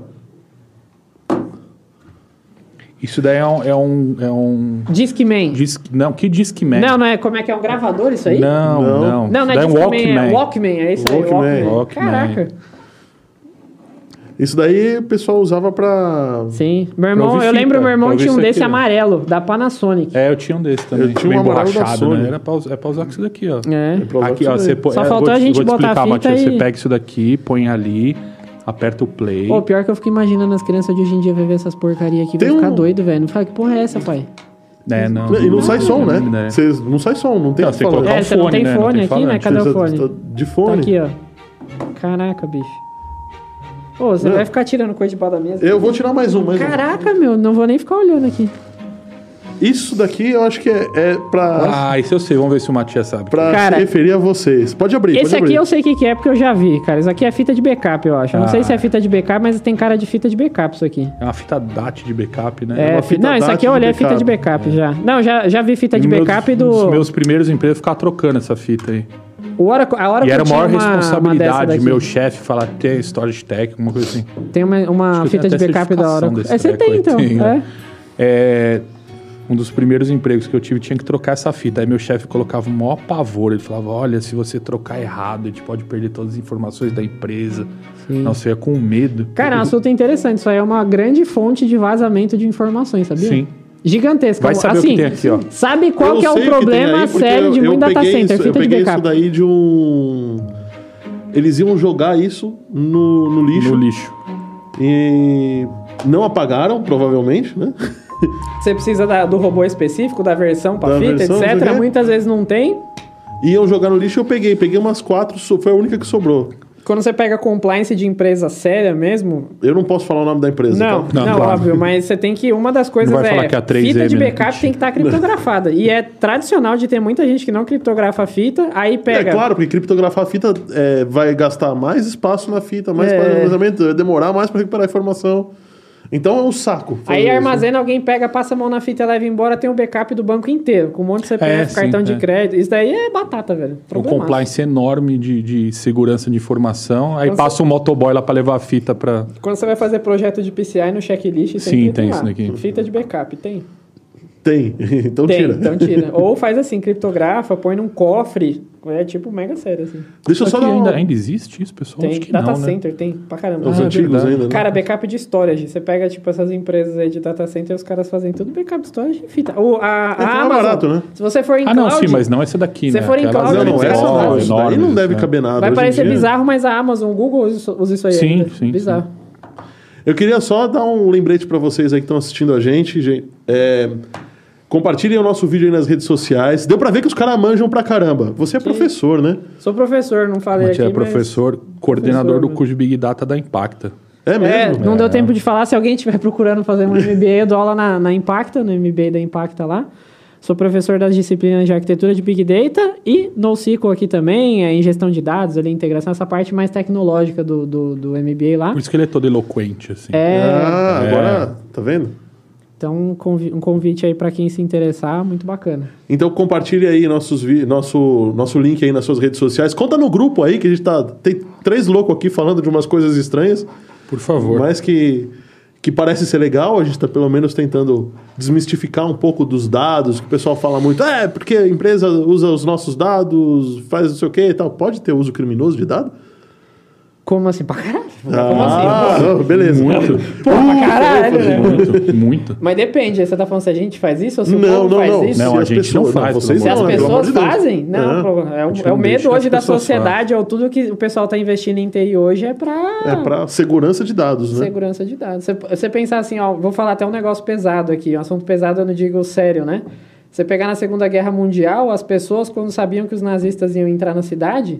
Isso daí é um... É um, é um Discman. disc, não, que Discman? Não, não é como é que é um gravador isso aí? Não, Não. não. Não, não é um Discman, é Walkman. Walkman, é isso aí, Walkman. Walkman. Walkman. Caraca. Isso daí o pessoal usava pra. Sim. Meu irmão, eu lembro meu irmão tinha um desse aqui, amarelo, da Panasonic. É, eu tinha um desse também. Eu tinha um bem amarelo da borrachado, Sony. né? Era pra, é pra usar com isso daqui, ó. É. pra usar Aqui, ó, você. Só é, faltou vou a te- gente vou te botar a explicar, fita Matias. e- Você pega isso daqui, põe ali, aperta o play. Pô, pior que eu fico imaginando as crianças de hoje em dia vai ver essas porcaria aqui, vai Tem ficar um- doido, velho. Não fala que porra é essa, pai? É, não. E não sai som, né? né? Não sai som, não tem Não, você tem que falar. colocar É, um você não fone, tem né? Não fone tem aqui, né? Cadê o tá- fone? tá De Tá fone. aqui, ó. Caraca, bicho. Ô, você Não. vai ficar tirando coisa de da mesa? Eu vou tirar mais um, mais. Caraca, meu, não vou nem ficar olhando aqui. Isso daqui eu acho que é, é pra, Ah, isso eu sei. Vamos ver se o Matias sabe. pra Cara, se referir a vocês. Pode abrir, Esse pode aqui abrir. eu sei o que, que é, porque eu já vi, cara. Isso aqui é fita de backup, eu acho. Eu não Ah. sei se é fita de backup, mas tem cara de fita de backup isso aqui. É uma fita DAT de backup, né? É, uma fi- fita não, isso DAT aqui eu de olhei fita de backup. backup já. Não, já, já vi fita de Meus- backup um do. meus primeiros empregos ficar trocando essa fita aí. O Oracle, a Oracle E era a tinha maior uma, uma dessa responsabilidade, daqui. meu chefe, falar tem storage tech, alguma coisa assim. Tem uma, uma Acho que eu fita de tenho até backup da certificação Oracle. desse É, você treco tem aí, então. tenho. É. É, um dos primeiros empregos que eu tive tinha que trocar essa fita. Aí meu chefe colocava o maior pavor. Ele falava: Olha, se você trocar errado, a gente pode perder todas as informações da empresa. Nossa, eu ia com medo. Cara, é um assunto interessante. Isso aí é uma grande fonte de vazamento de informações, sabia? Sim. Gigantesca. Vai saber o assim, que tem aqui, ó. Sabe qual Eu que é o problema sério eu- de muito data peguei center? Isso, eu peguei isso daí de um. Eles iam jogar isso no, no lixo No lixo. e não apagaram, provavelmente, né? (laughs) Você precisa da- do robô específico, da versão pra Da fita, versão, não etc. Muitas vezes não tem. Iam jogar no lixo e eu peguei. Peguei umas quatro, foi a única que sobrou. Quando você pega compliance de empresa séria mesmo, Eu não posso falar o nome da empresa. Não, tá? não, Não, claro. óbvio, mas você tem que. Uma das coisas Não vai é. falar que é a 3M, fita de né? backup tem que (laughs) estar criptografada. E é tradicional de ter muita gente que não criptografa a fita, aí É pega. claro, porque criptografar a fita é, vai gastar mais espaço na fita, mais É. armazenamento, vai demorar mais para recuperar a informação. Então é um saco. Aí isso. armazena, alguém pega, passa a mão na fita e leva embora, tem um backup do banco inteiro, com um monte de CPF, É, sim, cartão de é. crédito. Isso daí é batata, velho. Um compliance enorme de, de segurança de informação. Aí Quando passa um motoboy lá pra levar a fita pra. Quando você vai fazer projeto de PCI no checklist, Sim, sempre tem isso daqui. Fita de backup, tem? Tem, (laughs) então tem, tira. então tira. Ou faz assim, criptografa, põe num cofre. É tipo mega sério, assim. Deixa eu só Aqui dar ainda, ainda existe isso, pessoal? Tem Acho que data não, né? center, tem pra caramba. Os Ah, antigos verdade. ainda, né? Cara, backup de storage. Você pega, tipo, essas empresas aí de data center, os caras fazem tudo backup de storage em fita. O, a, É a não é Amazon, barato, né? se você for em Ah, não, cloud, sim, mas não essa daqui, Se né? for em cloud, Não, não, essa não. enormes, Isso daí não deve né? caber nada. vai parecer dia- bizarro, mas a Amazon, o Google usa isso, aí Sim, ainda. sim, Bizarro. Eu queria só dar um lembrete para vocês aí que estão assistindo a gente. gente. É, Compartilhem o nosso vídeo aí nas redes sociais. Deu pra ver que os caras manjam pra caramba. Você é professor, né? Sou professor, não falei Matias aqui, é professor, coordenador Professor, do né? curso de Big Data da Impacta. É mas... É, mesmo? não deu tempo de falar. Se alguém estiver procurando fazer um (laughs) MBA, eu dou aula na, na Impacta, no MBA da Impacta lá. Sou professor das disciplinas de arquitetura de Big Data e NoSQL aqui também, é, em gestão de dados, ali, integração, essa parte mais tecnológica do, do, do MBA lá. Por isso que ele é todo eloquente, assim. É, Ah, É. agora, tá vendo? Então, um convi- convite aí pra quem se interessar, muito bacana. Então compartilhe aí nossos vi- nosso, nosso link aí nas suas redes sociais. Conta no grupo aí que a gente tá. Tem três loucos aqui falando de umas coisas estranhas, Por favor. mas que, que parece ser legal. A gente tá pelo menos tentando desmistificar um pouco dos dados, que o pessoal fala muito, é, porque a empresa usa os nossos dados, faz não sei o que e tal. Pode ter uso criminoso de dado? Como assim? Pra caralho? Como ah, assim? não, beleza. Muito. Pô, pra caralho, né? Muito, muito. Mas depende, você tá falando se a gente faz isso ou se o Não, povo não, faz não. isso? Não, Se a as gente não faz, vocês Se as não, pessoas de fazem, não, É. é, o, é o não medo hoje da sociedade, é o tudo que o pessoal tá investindo em TI hoje é pra É para segurança de dados, né? segurança de dados. Você, você pensar assim, ó, vou falar até um negócio pesado aqui, um assunto pesado eu não digo sério, né? Você pegar na Segunda Guerra Mundial, as pessoas, quando sabiam que os nazistas iam entrar na cidade,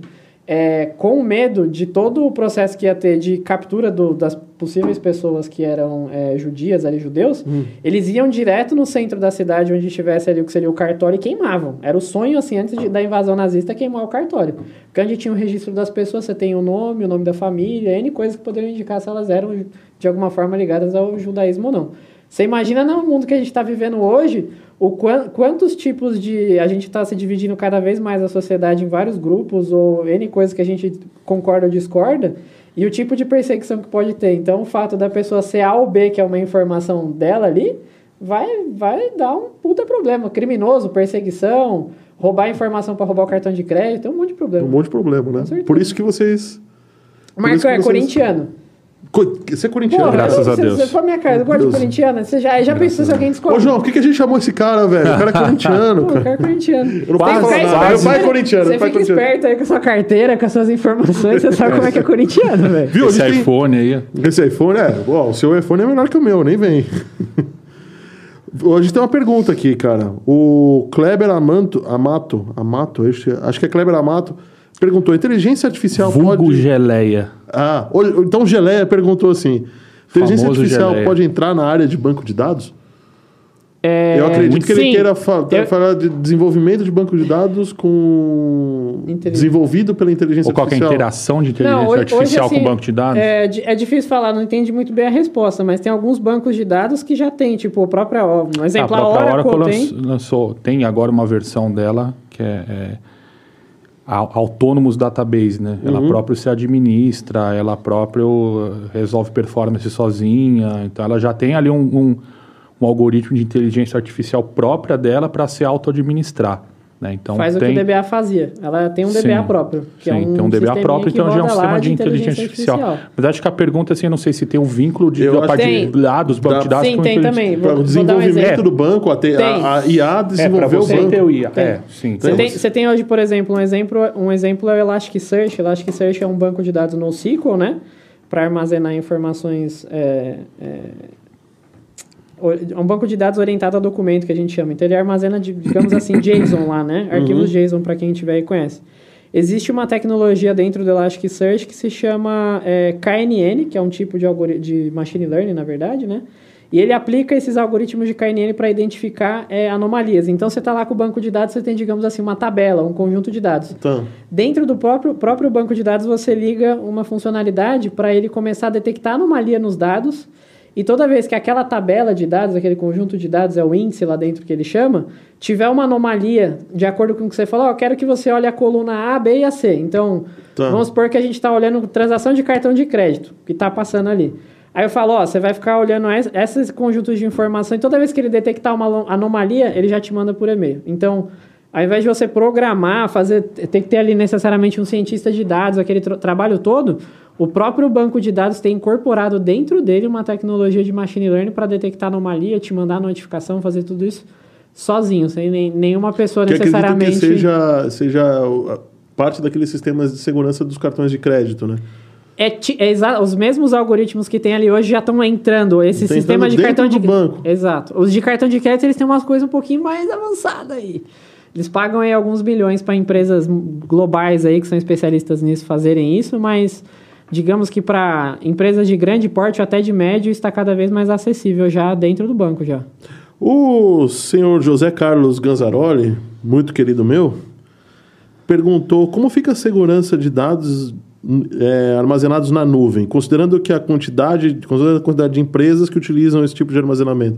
é, com medo de todo o processo que ia ter de captura do- das possíveis pessoas que eram é, judias, ali, judeus, eles iam direto no centro da cidade, onde tivesse ali o que seria o cartório, e queimavam. Era o sonho, assim, antes de- da invasão nazista, queimar o cartório. Porque onde tinha o registro das pessoas, você tem o nome, o nome da família, N coisas que poderiam indicar se elas eram, de alguma forma, ligadas ao judaísmo ou não. Você imagina no mundo que a gente está vivendo hoje, o quan- quantos tipos de. A gente está se dividindo cada vez mais a sociedade em vários grupos, ou N coisas que a gente concorda ou discorda, e o tipo de perseguição que pode ter. Então, o fato da pessoa ser A ou B, que é uma informação dela ali, vai, vai dar um puta problema. Criminoso, perseguição, roubar informação para roubar o cartão de crédito, tem um monte de Um problema. monte de problema, né? Por isso que vocês. Marco é vocês- corintiano. Você é corintiano. Porra, Graças a Deus. Você foi minha cara, eu gosto de Deus. corintiana. Você já, já pensou se alguém descobre? Ô, João, por que, que a gente chamou esse cara, velho? O cara é corintiano, (laughs) Pô, o cara. é corintiano. Eu não posso falar nada. Meu pai é corintiano, Você é fica corintiano. esperto aí com a sua carteira, com as suas informações, você sabe como é que é corintiano, velho. Viu? A Esse gente tem- iPhone aí. Esse iPhone é. Ó, o seu iPhone é menor que o meu, nem vem. (laughs) Hoje tem uma pergunta aqui, cara. O Kleber Amato, Amato, Amato, acho que é Kleber Amato, perguntou: inteligência artificial Vulgo pode. geleia. Ah, então o Geleia perguntou assim: inteligência Famoso artificial Geleia. pode entrar na área de banco de dados? É, Eu acredito que ele sim. queira fa- Eu- falar de desenvolvimento de banco de dados com desenvolvido pela inteligência Ou qual que é a artificial. interação de inteligência Não, hoje- artificial hoje, com assim, banco de dados? É, é difícil falar, não entende muito bem a resposta, mas tem alguns bancos de dados que já tem, tipo, a própria Oracle. Um a exemplo, a própria Oracle, Oracle tem. lanç- lançou, tem agora uma versão dela que é, é a Autonomous Database, né? Ela própria se administra, ela própria uh, resolve performance sozinha, então ela já tem ali um, um, um algoritmo de inteligência artificial própria dela para se auto-administrar. Né? Então, Faz tem... o que o DBA fazia. Ela tem um DBA Sim, próprio. Que Sim, é um tem um DBA próprio, então já é um sistema de inteligência artificial. Mas acho que a pergunta assim, eu não sei se tem um vínculo de, Eu a acho partir Tem. de dados, banco de Dá- dados Sim, com tem também. Para Vou- o um desenvolvimento exemplo. do banco, a, te- a, a IA É, desenvolveu o você banco. ter o IA. Tem. É, sim. Você tem, você tem hoje, por exemplo, um exemplo, um exemplo é o Elasticsearch. Elasticsearch é um banco de dados NoSQL, né? Para armazenar informações. É, é, o- é um banco de dados orientado a documento que a gente chama. Então ele armazena, digamos assim, (coughs) JSON lá, né? Arquivos JSON para quem tiver e conhece. Existe uma tecnologia dentro do Elasticsearch que se chama é, KNN, que é um tipo de, de machine learning, na verdade, né? E ele aplica esses algoritmos de KNN para identificar é, anomalias. Então, você está lá com o banco de dados, você tem, digamos assim, uma tabela, um conjunto de dados. Então, Dentro do próprio, próprio banco de dados, você liga uma funcionalidade para ele começar a detectar anomalia nos dados. E toda vez que aquela tabela de dados, aquele conjunto de dados, é o índice lá dentro que ele chama, tiver uma anomalia, de acordo com o que você falou, ó, eu quero que você olhe a coluna A, B e a C. Então, Tá. vamos supor que a gente está olhando transação de cartão de crédito, que está passando ali. Aí eu falo, ó, você vai ficar olhando es- esses conjuntos de informação e toda vez que ele detectar uma anomalia, ele já te manda por e-mail. Então, ao invés de você programar, fazer, tem que ter ali necessariamente um cientista de dados, aquele tra- trabalho todo, o próprio banco de dados tem incorporado dentro dele uma tecnologia de machine learning para detectar anomalia, te mandar notificação, fazer tudo isso sozinho, sem nem, nenhuma pessoa que acredito que necessariamente. seja, seja parte daqueles sistemas de segurança dos cartões de crédito, né? É, é os mesmos algoritmos que tem ali hoje já estão entrando. Esse Tá sistema entrando de cartão de banco. Exato. Os de cartão de crédito eles têm umas coisas um pouquinho mais avançadas aí. Eles pagam aí alguns bilhões para empresas globais aí que são especialistas nisso fazerem isso, mas digamos que para empresas de grande porte ou até de médio está cada vez mais acessível já dentro do banco já. O senhor José Carlos Ganzaroli, muito querido meu, perguntou como fica a segurança de dados é, armazenados na nuvem, considerando que a quantidade, considerando a quantidade de empresas que utilizam esse tipo de armazenamento.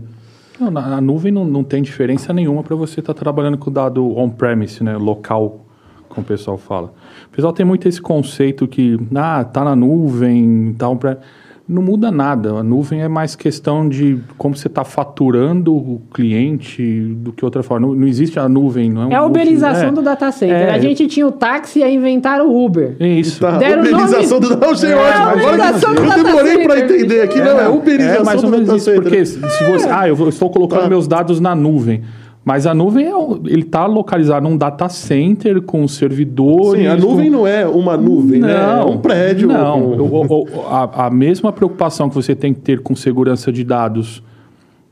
Não, na, na nuvem não, não tem diferença nenhuma para você estar trabalhando com dado on-premise, né? Local, como o pessoal fala. O pessoal tem muito esse conceito que, ah, tá na nuvem, tá on-premise. Não muda nada. A nuvem é mais questão de como você está faturando o cliente do que outra forma. Não, não existe a nuvem, não é um É a uberização é. do data center. É. A gente tinha o táxi e aí inventaram o Uber. É isso. Tá, Deram uberização nome- do... Não, sei É, do eu data demorei para center. entender aqui, não, é uberização É mais ou do menos data isso, center. porque se se você, ah, eu estou colocando Tá. meus dados na nuvem, mas a nuvem é, ele está localizado num data center com servidores. Sim, a com- nuvem não é uma nuvem, né? É um prédio. Não, com- a, a mesma preocupação que você tem que ter com segurança de dados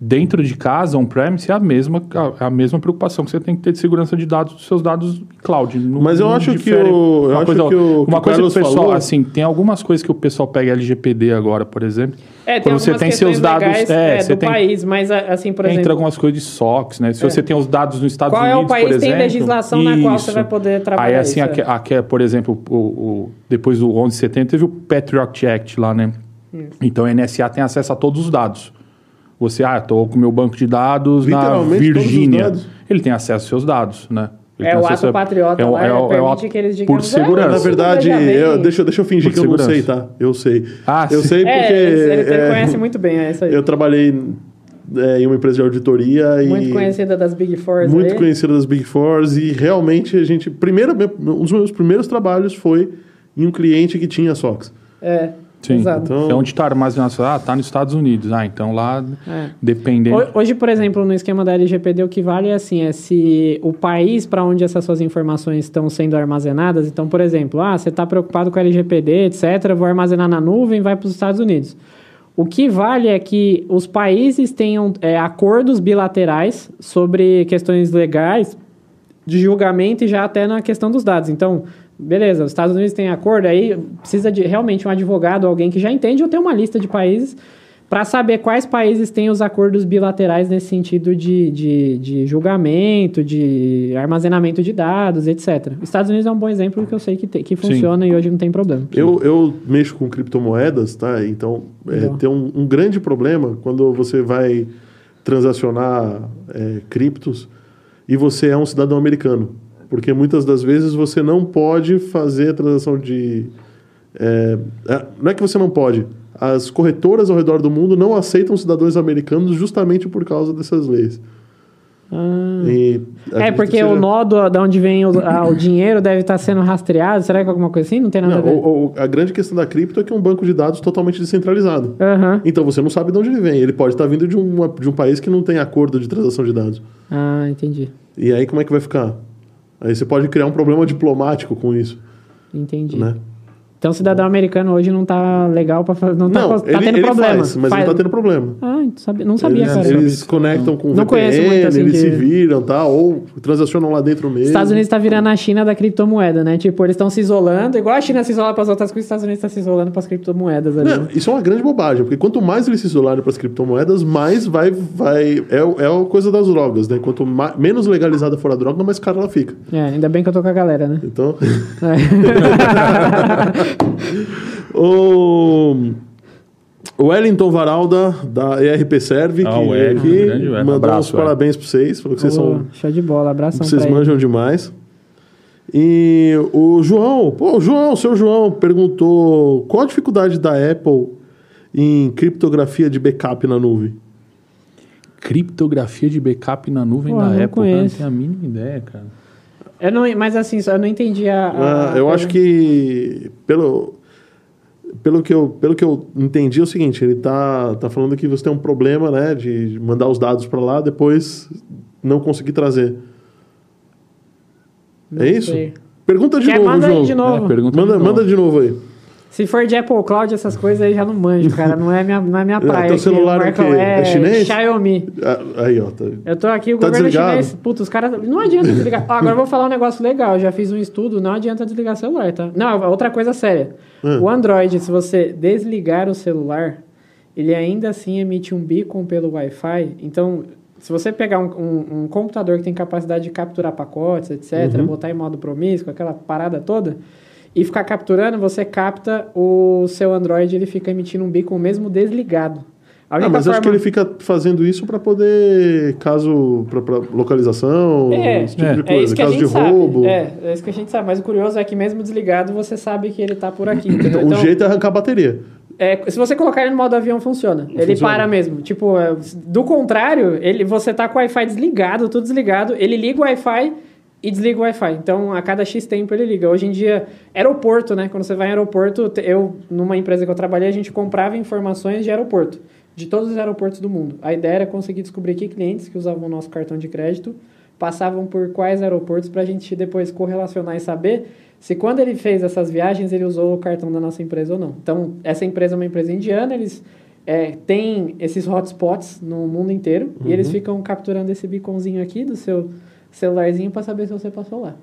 dentro de casa, on-premise, é a mesma, a, a mesma preocupação que você tem que ter de segurança de dados dos seus dados cloud. Não- Mas eu não acho que o- eu uma acho coisa, que o- que uma o coisa que o pessoal, falou- assim, tem algumas coisas que o pessoal pega LGPD agora, por exemplo. É, tem quando você tem seus dados, legais, é, é, você do tem país, mas a- assim, por entra exemplo, algumas coisas de SOX, né? Se É. você tem os dados nos Estados Qual é o Unidos, país que tem legislação na qual você isso. vai poder trabalhar Aí, assim, isso, aque- é. aque- por exemplo, o, o- depois do 11 de setembro, teve o Patriot Act lá, né? Então, a NSA tem acesso a todos os dados. Você, ah, estou com meu banco de dados na Virgínia. Ele tem acesso aos seus dados, né? Ele É, o ato patriota lá, o- permite ato que eles digam, Por "Ah, segurança. Na verdade, eu- deixa, deixa eu fingir Por que eu não sei, segurança. tá? Eu sei. Ah, eu sim. sei porque. É, ele, é, conhece muito bem, é isso aí. Eu trabalhei é, em uma empresa de auditoria e. Muito conhecida das Big Fours muito aí. conhecida das Big Fours e realmente a gente. Primeiro, um dos meus primeiros trabalhos foi em um cliente que tinha SOX. É, Sim. exato. Então- É onde está armazenado? Ah, está nos Estados Unidos. Ah, então lá, É. dependendo... Ho- Hoje, por exemplo, no esquema da LGPD, o que vale é assim, é se o país para onde essas suas informações estão sendo armazenadas. Então, por exemplo, ah, você está preocupado com a LGPD, etc., vou armazenar na nuvem, vai para os Estados Unidos. O que vale é que os países tenham é, acordos bilaterais sobre questões legais de julgamento e já até na questão dos dados. Então, beleza, os Estados Unidos têm acordo, aí precisa de realmente um advogado, alguém que já entende, ou ter uma lista de países para saber quais países têm os acordos bilaterais nesse sentido de, de, de julgamento, de armazenamento de dados, etc. Os Estados Unidos é um bom exemplo que eu sei que, tem, que funciona e hoje não tem problema. Eu, eu mexo com criptomoedas, tá? Então, é, tem um, um grande problema quando você vai transacionar é, criptos e você é um cidadão americano. Porque muitas das vezes você não pode fazer a transação de. é, é, não é que você não pode. as corretoras ao redor do mundo não aceitam cidadãos americanos justamente por causa dessas leis. Ah. É, porque que seja- o nó do, da onde vem o, a- o dinheiro deve estar sendo rastreado. Será que é alguma coisa assim? Não tem nada Não, a ver. o- o- a grande questão da cripto é que é um banco de dados totalmente descentralizado. Aham. Então você não sabe de onde ele vem. Ele pode estar vindo de, uma, de um país que não tem acordo de transação de dados. Ah, entendi. E aí como é que vai ficar? Aí você pode criar um problema diplomático com isso, Entendi. né? Então o cidadão americano hoje não tá legal pra fazer. Não tá, Não, cons- tá ele, tendo ele problema. faz, mas Faz- ele tá tendo problema. Ah, sabe- não sabia, eles, cara. eles conectam com Não VPN, muito, assim, eles de- se viram, tá? Ou transacionam lá dentro mesmo. Estados Unidos tá virando a China da criptomoeda, né? Tipo, eles estão se isolando, igual a China se isola para as outras coisas, os Estados Unidos tá se isolando para as criptomoedas ali. Não, isso é uma grande bobagem, porque quanto mais eles se isolarem para as criptomoedas, mais vai. vai é, é a coisa das drogas, né? Quanto ma- menos legalizada for a droga, mais cara ela fica. É, ainda bem que eu tô com a galera, né? Então. É. (laughs) (laughs) o. O Wellington Varalda, da ERP Serve, Ah, que o Wellington, aqui grande Wellington. mandou Abraço, uns parabéns para vocês, falou que vocês Ô, são Show de bola, abração Vocês pra ele. manjam demais. E o João, pô, o João, seu João, perguntou qual a dificuldade da Apple em criptografia de backup na nuvem? Criptografia de backup na nuvem Pô, da Apple. Cara, não conheço. tenho a mínima ideia, cara. Eu não, mas assim, só- eu não entendi a. a- Ah, eu a- acho que pelo pelo que eu pelo que eu entendi é o seguinte, ele tá tá falando que você tem um problema, né, de mandar os dados para lá, depois não conseguir trazer. Não é isso? sei. Pergunta de Quer, novo, manda João. aí de novo. É, Manda, de novo. manda de novo aí. Se for de Apple Cloud, essas coisas aí já não manjo, cara. Não é minha, não é minha (laughs) praia. teu aqui. celular é o Marcão, quê? É chinês? Xiaomi. Ah, Aí, ó, tá. Eu tô aqui, o Tá governo desligado? chinês. Putz, os caras. Não adianta desligar. Ó, agora eu vou falar um negócio legal. Eu já fiz um estudo, não adianta desligar o celular, tá? Não, outra coisa séria. Hum. O Android, se você desligar o celular, ele ainda assim emite um beacon pelo Wi-Fi. Então, se você pegar um, um- um computador que tem capacidade de capturar pacotes, etc., Uhum. botar em modo promíscuo, aquela parada toda, e ficar capturando, você capta o seu Android, ele fica emitindo um beacon mesmo desligado. A Ah, mas acho que forma- ele fica fazendo isso para poder, caso, para localização, É, esse tipo é, de É coisa, a caso de sabe. roubo. É, é isso que a gente sabe. Mas o curioso é que mesmo desligado, você sabe que ele tá por aqui. entendeu? O Então, jeito é arrancar a bateria. é, se você colocar ele no modo avião, funciona. Ele Funciona. para mesmo. Tipo, é, do contrário, ele, você tá com o Wi-Fi desligado, tudo desligado, ele liga o Wi-Fi e desliga o Wi-Fi. Então, a cada X tempo ele liga. Hoje em dia, aeroporto, né? Quando você vai em aeroporto, eu, numa empresa que eu trabalhei, a gente comprava informações de aeroporto. De todos os aeroportos do mundo. A ideia era conseguir descobrir que clientes que usavam o nosso cartão de crédito passavam por quais aeroportos para a gente depois correlacionar e saber se quando ele fez essas viagens ele usou o cartão da nossa empresa ou não. Então, essa empresa é uma empresa indiana, eles é, têm esses hotspots no mundo inteiro e eles ficam capturando esse beaconzinho aqui do seu celularzinho para saber se você passou lá.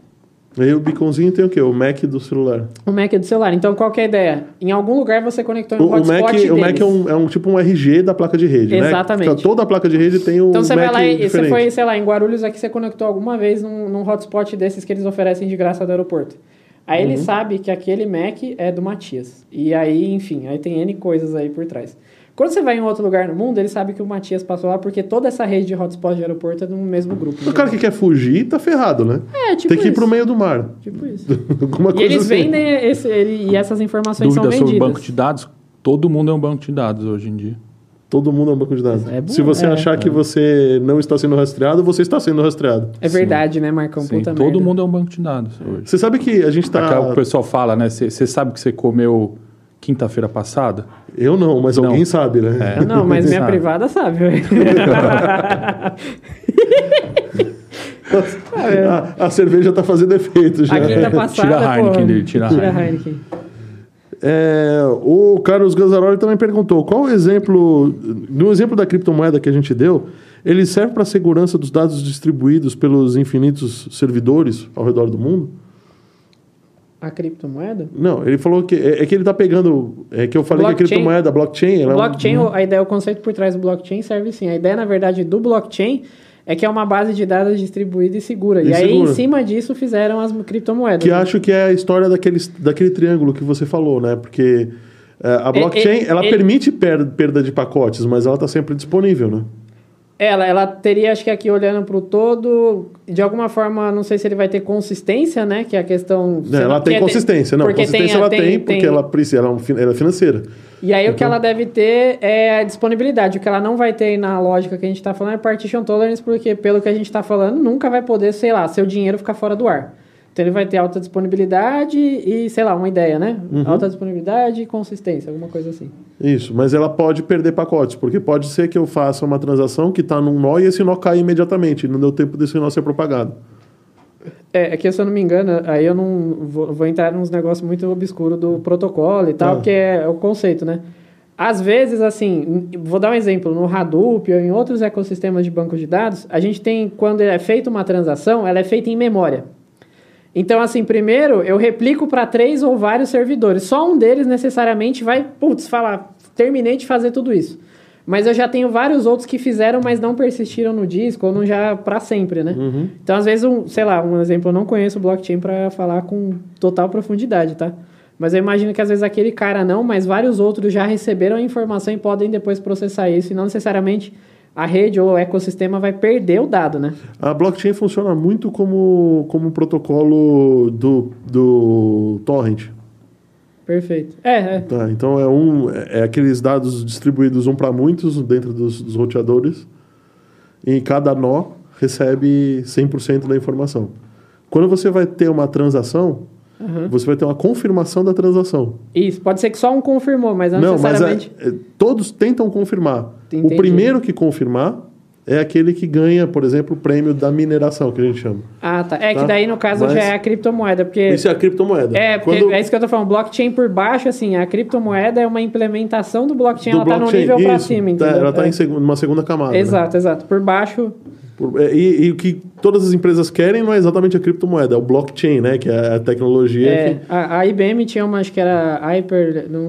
Aí o beaconzinho tem o quê? O Mac do celular. O Mac é do celular. Então, qual que é a ideia? Em algum lugar você conectou um o hotspot Mac, deles. o Mac é, um, é um tipo um RG da placa de rede, Exatamente. né? Então, Toda a placa de rede tem um Então você Mac vai lá e você foi, sei lá, em Guarulhos aqui, você conectou alguma vez num, num hotspot desses que eles oferecem de graça do aeroporto. Aí Uhum. ele sabe que aquele Mac é do Matias. E aí, enfim, aí tem N coisas aí por trás. Quando você vai em outro lugar no mundo, ele sabe que o Matias passou lá porque toda essa rede de hotspot de aeroporto é do mesmo grupo. O cara que quer fugir tá ferrado, né? É, tipo tem que ir isso. pro meio do mar. Tipo isso. (laughs) Alguma E coisa eles assim. vendem esse, ele, e essas informações Dúvida são sobre vendidas. banco de dados? Todo mundo é um banco de dados hoje em dia. Todo mundo é um banco de dados. É bom, Se você é. achar que você não está sendo rastreado, você está sendo rastreado. É verdade, né, Marcão? Sim, Puta todo merda. mundo é um banco de dados hoje. Você sabe que a gente tá. Aquela- O pessoal fala, né? Você sabe que você comeu quinta-feira passada? Eu não, mas Não. alguém sabe, né? É. Não, mas minha Sabe. privada sabe. a, a cerveja tá fazendo efeito já. A quinta passada, Tira a Heineken porra. dele, tira a Tira a Heineken. Heineken. É, o Carlos Ganzaroli também perguntou qual o exemplo, no exemplo da criptomoeda que a gente deu, ele serve para a segurança dos dados distribuídos pelos infinitos servidores ao redor do mundo? A criptomoeda? Não, ele falou que é, é que ele está pegando, é que eu falei que a Blockchain. criptomoeda, blockchain, O ela é um- blockchain, a ideia, o conceito por trás do blockchain serve sim. A ideia, na verdade, do blockchain é que é uma base de dados distribuída e segura. E E, aí, segura. em cima disso, fizeram as criptomoedas. que acho que é a história daquele, daquele triângulo que você falou, né? Porque é, a E- blockchain, e- ela ele- permite per- perda de pacotes, mas ela está sempre disponível, né? Ela, ela teria, acho que aqui olhando para o todo, de alguma forma, não sei se ele vai ter consistência, né? Que é a questão. É, ela tem que é- consistência, não. porque Consistência tem- ela tem- tem, porque tem- ela, precisa, ela, é é financeira. E aí o que ela deve ter é a disponibilidade. O que ela não vai ter na lógica que a gente está falando é partition tolerance, porque pelo que a gente está falando, nunca vai poder, sei lá, seu dinheiro ficar fora do ar. Então ele vai ter alta disponibilidade e, sei lá, uma ideia, né? Alta disponibilidade e consistência, alguma coisa assim. Isso, mas ela pode perder pacotes, porque pode ser que eu faça uma transação que está num nó e esse nó cai imediatamente, não deu tempo desse nó ser propagado. É, é que se eu não me engano, aí eu não vou, vou entrar nos negócios muito obscuros do protocolo e tal, porque é, é o conceito, né? Às vezes, assim, vou dar um exemplo, no Hadoop ou em outros ecossistemas de banco de dados, a gente tem, quando é feita uma transação, ela é feita em memória. Então, assim, primeiro eu replico para três ou vários servidores. Só um deles necessariamente vai, putz, falar, terminei de fazer tudo isso. Mas eu já tenho vários outros que fizeram, mas não persistiram no disco ou não já para sempre, né? Então, às vezes, um, sei lá, um exemplo, eu não conheço o blockchain para falar com total profundidade, tá? Mas eu imagino que às vezes aquele cara não, mas vários outros já receberam a informação e podem depois processar isso, e não necessariamente a rede ou o ecossistema vai perder o dado, né? A blockchain funciona muito como, como um protocolo do, do torrent. Perfeito. É, é. Tá, então é um é aqueles dados distribuídos um para muitos dentro dos, dos roteadores e cada nó recebe 100% da informação. Quando você vai ter uma transação, você vai ter uma confirmação da transação. Isso, pode ser que só um confirmou, mas não, Não, mas necessariamente. é- é- todos tentam confirmar. Entendi. O primeiro que confirmar é aquele que ganha, por exemplo, o prêmio da mineração, que a gente chama. Ah, tá. É Tá. que daí, no caso, Mas- já é a criptomoeda, porque... Isso é a criptomoeda. É, porque Quando- é isso que eu tô falando. Blockchain por baixo, assim, a criptomoeda é uma implementação do blockchain, do ela tá no blockchain, nível pra isso, cima, tá, entendeu? ela está É. em segu- numa segunda camada. né? Exato, exato. Por baixo, é, E, e o que todas as empresas querem não é exatamente a criptomoeda, é o blockchain, né? Que é a tecnologia é, que. a, a IBM tinha uma, acho que era Hyper... Não,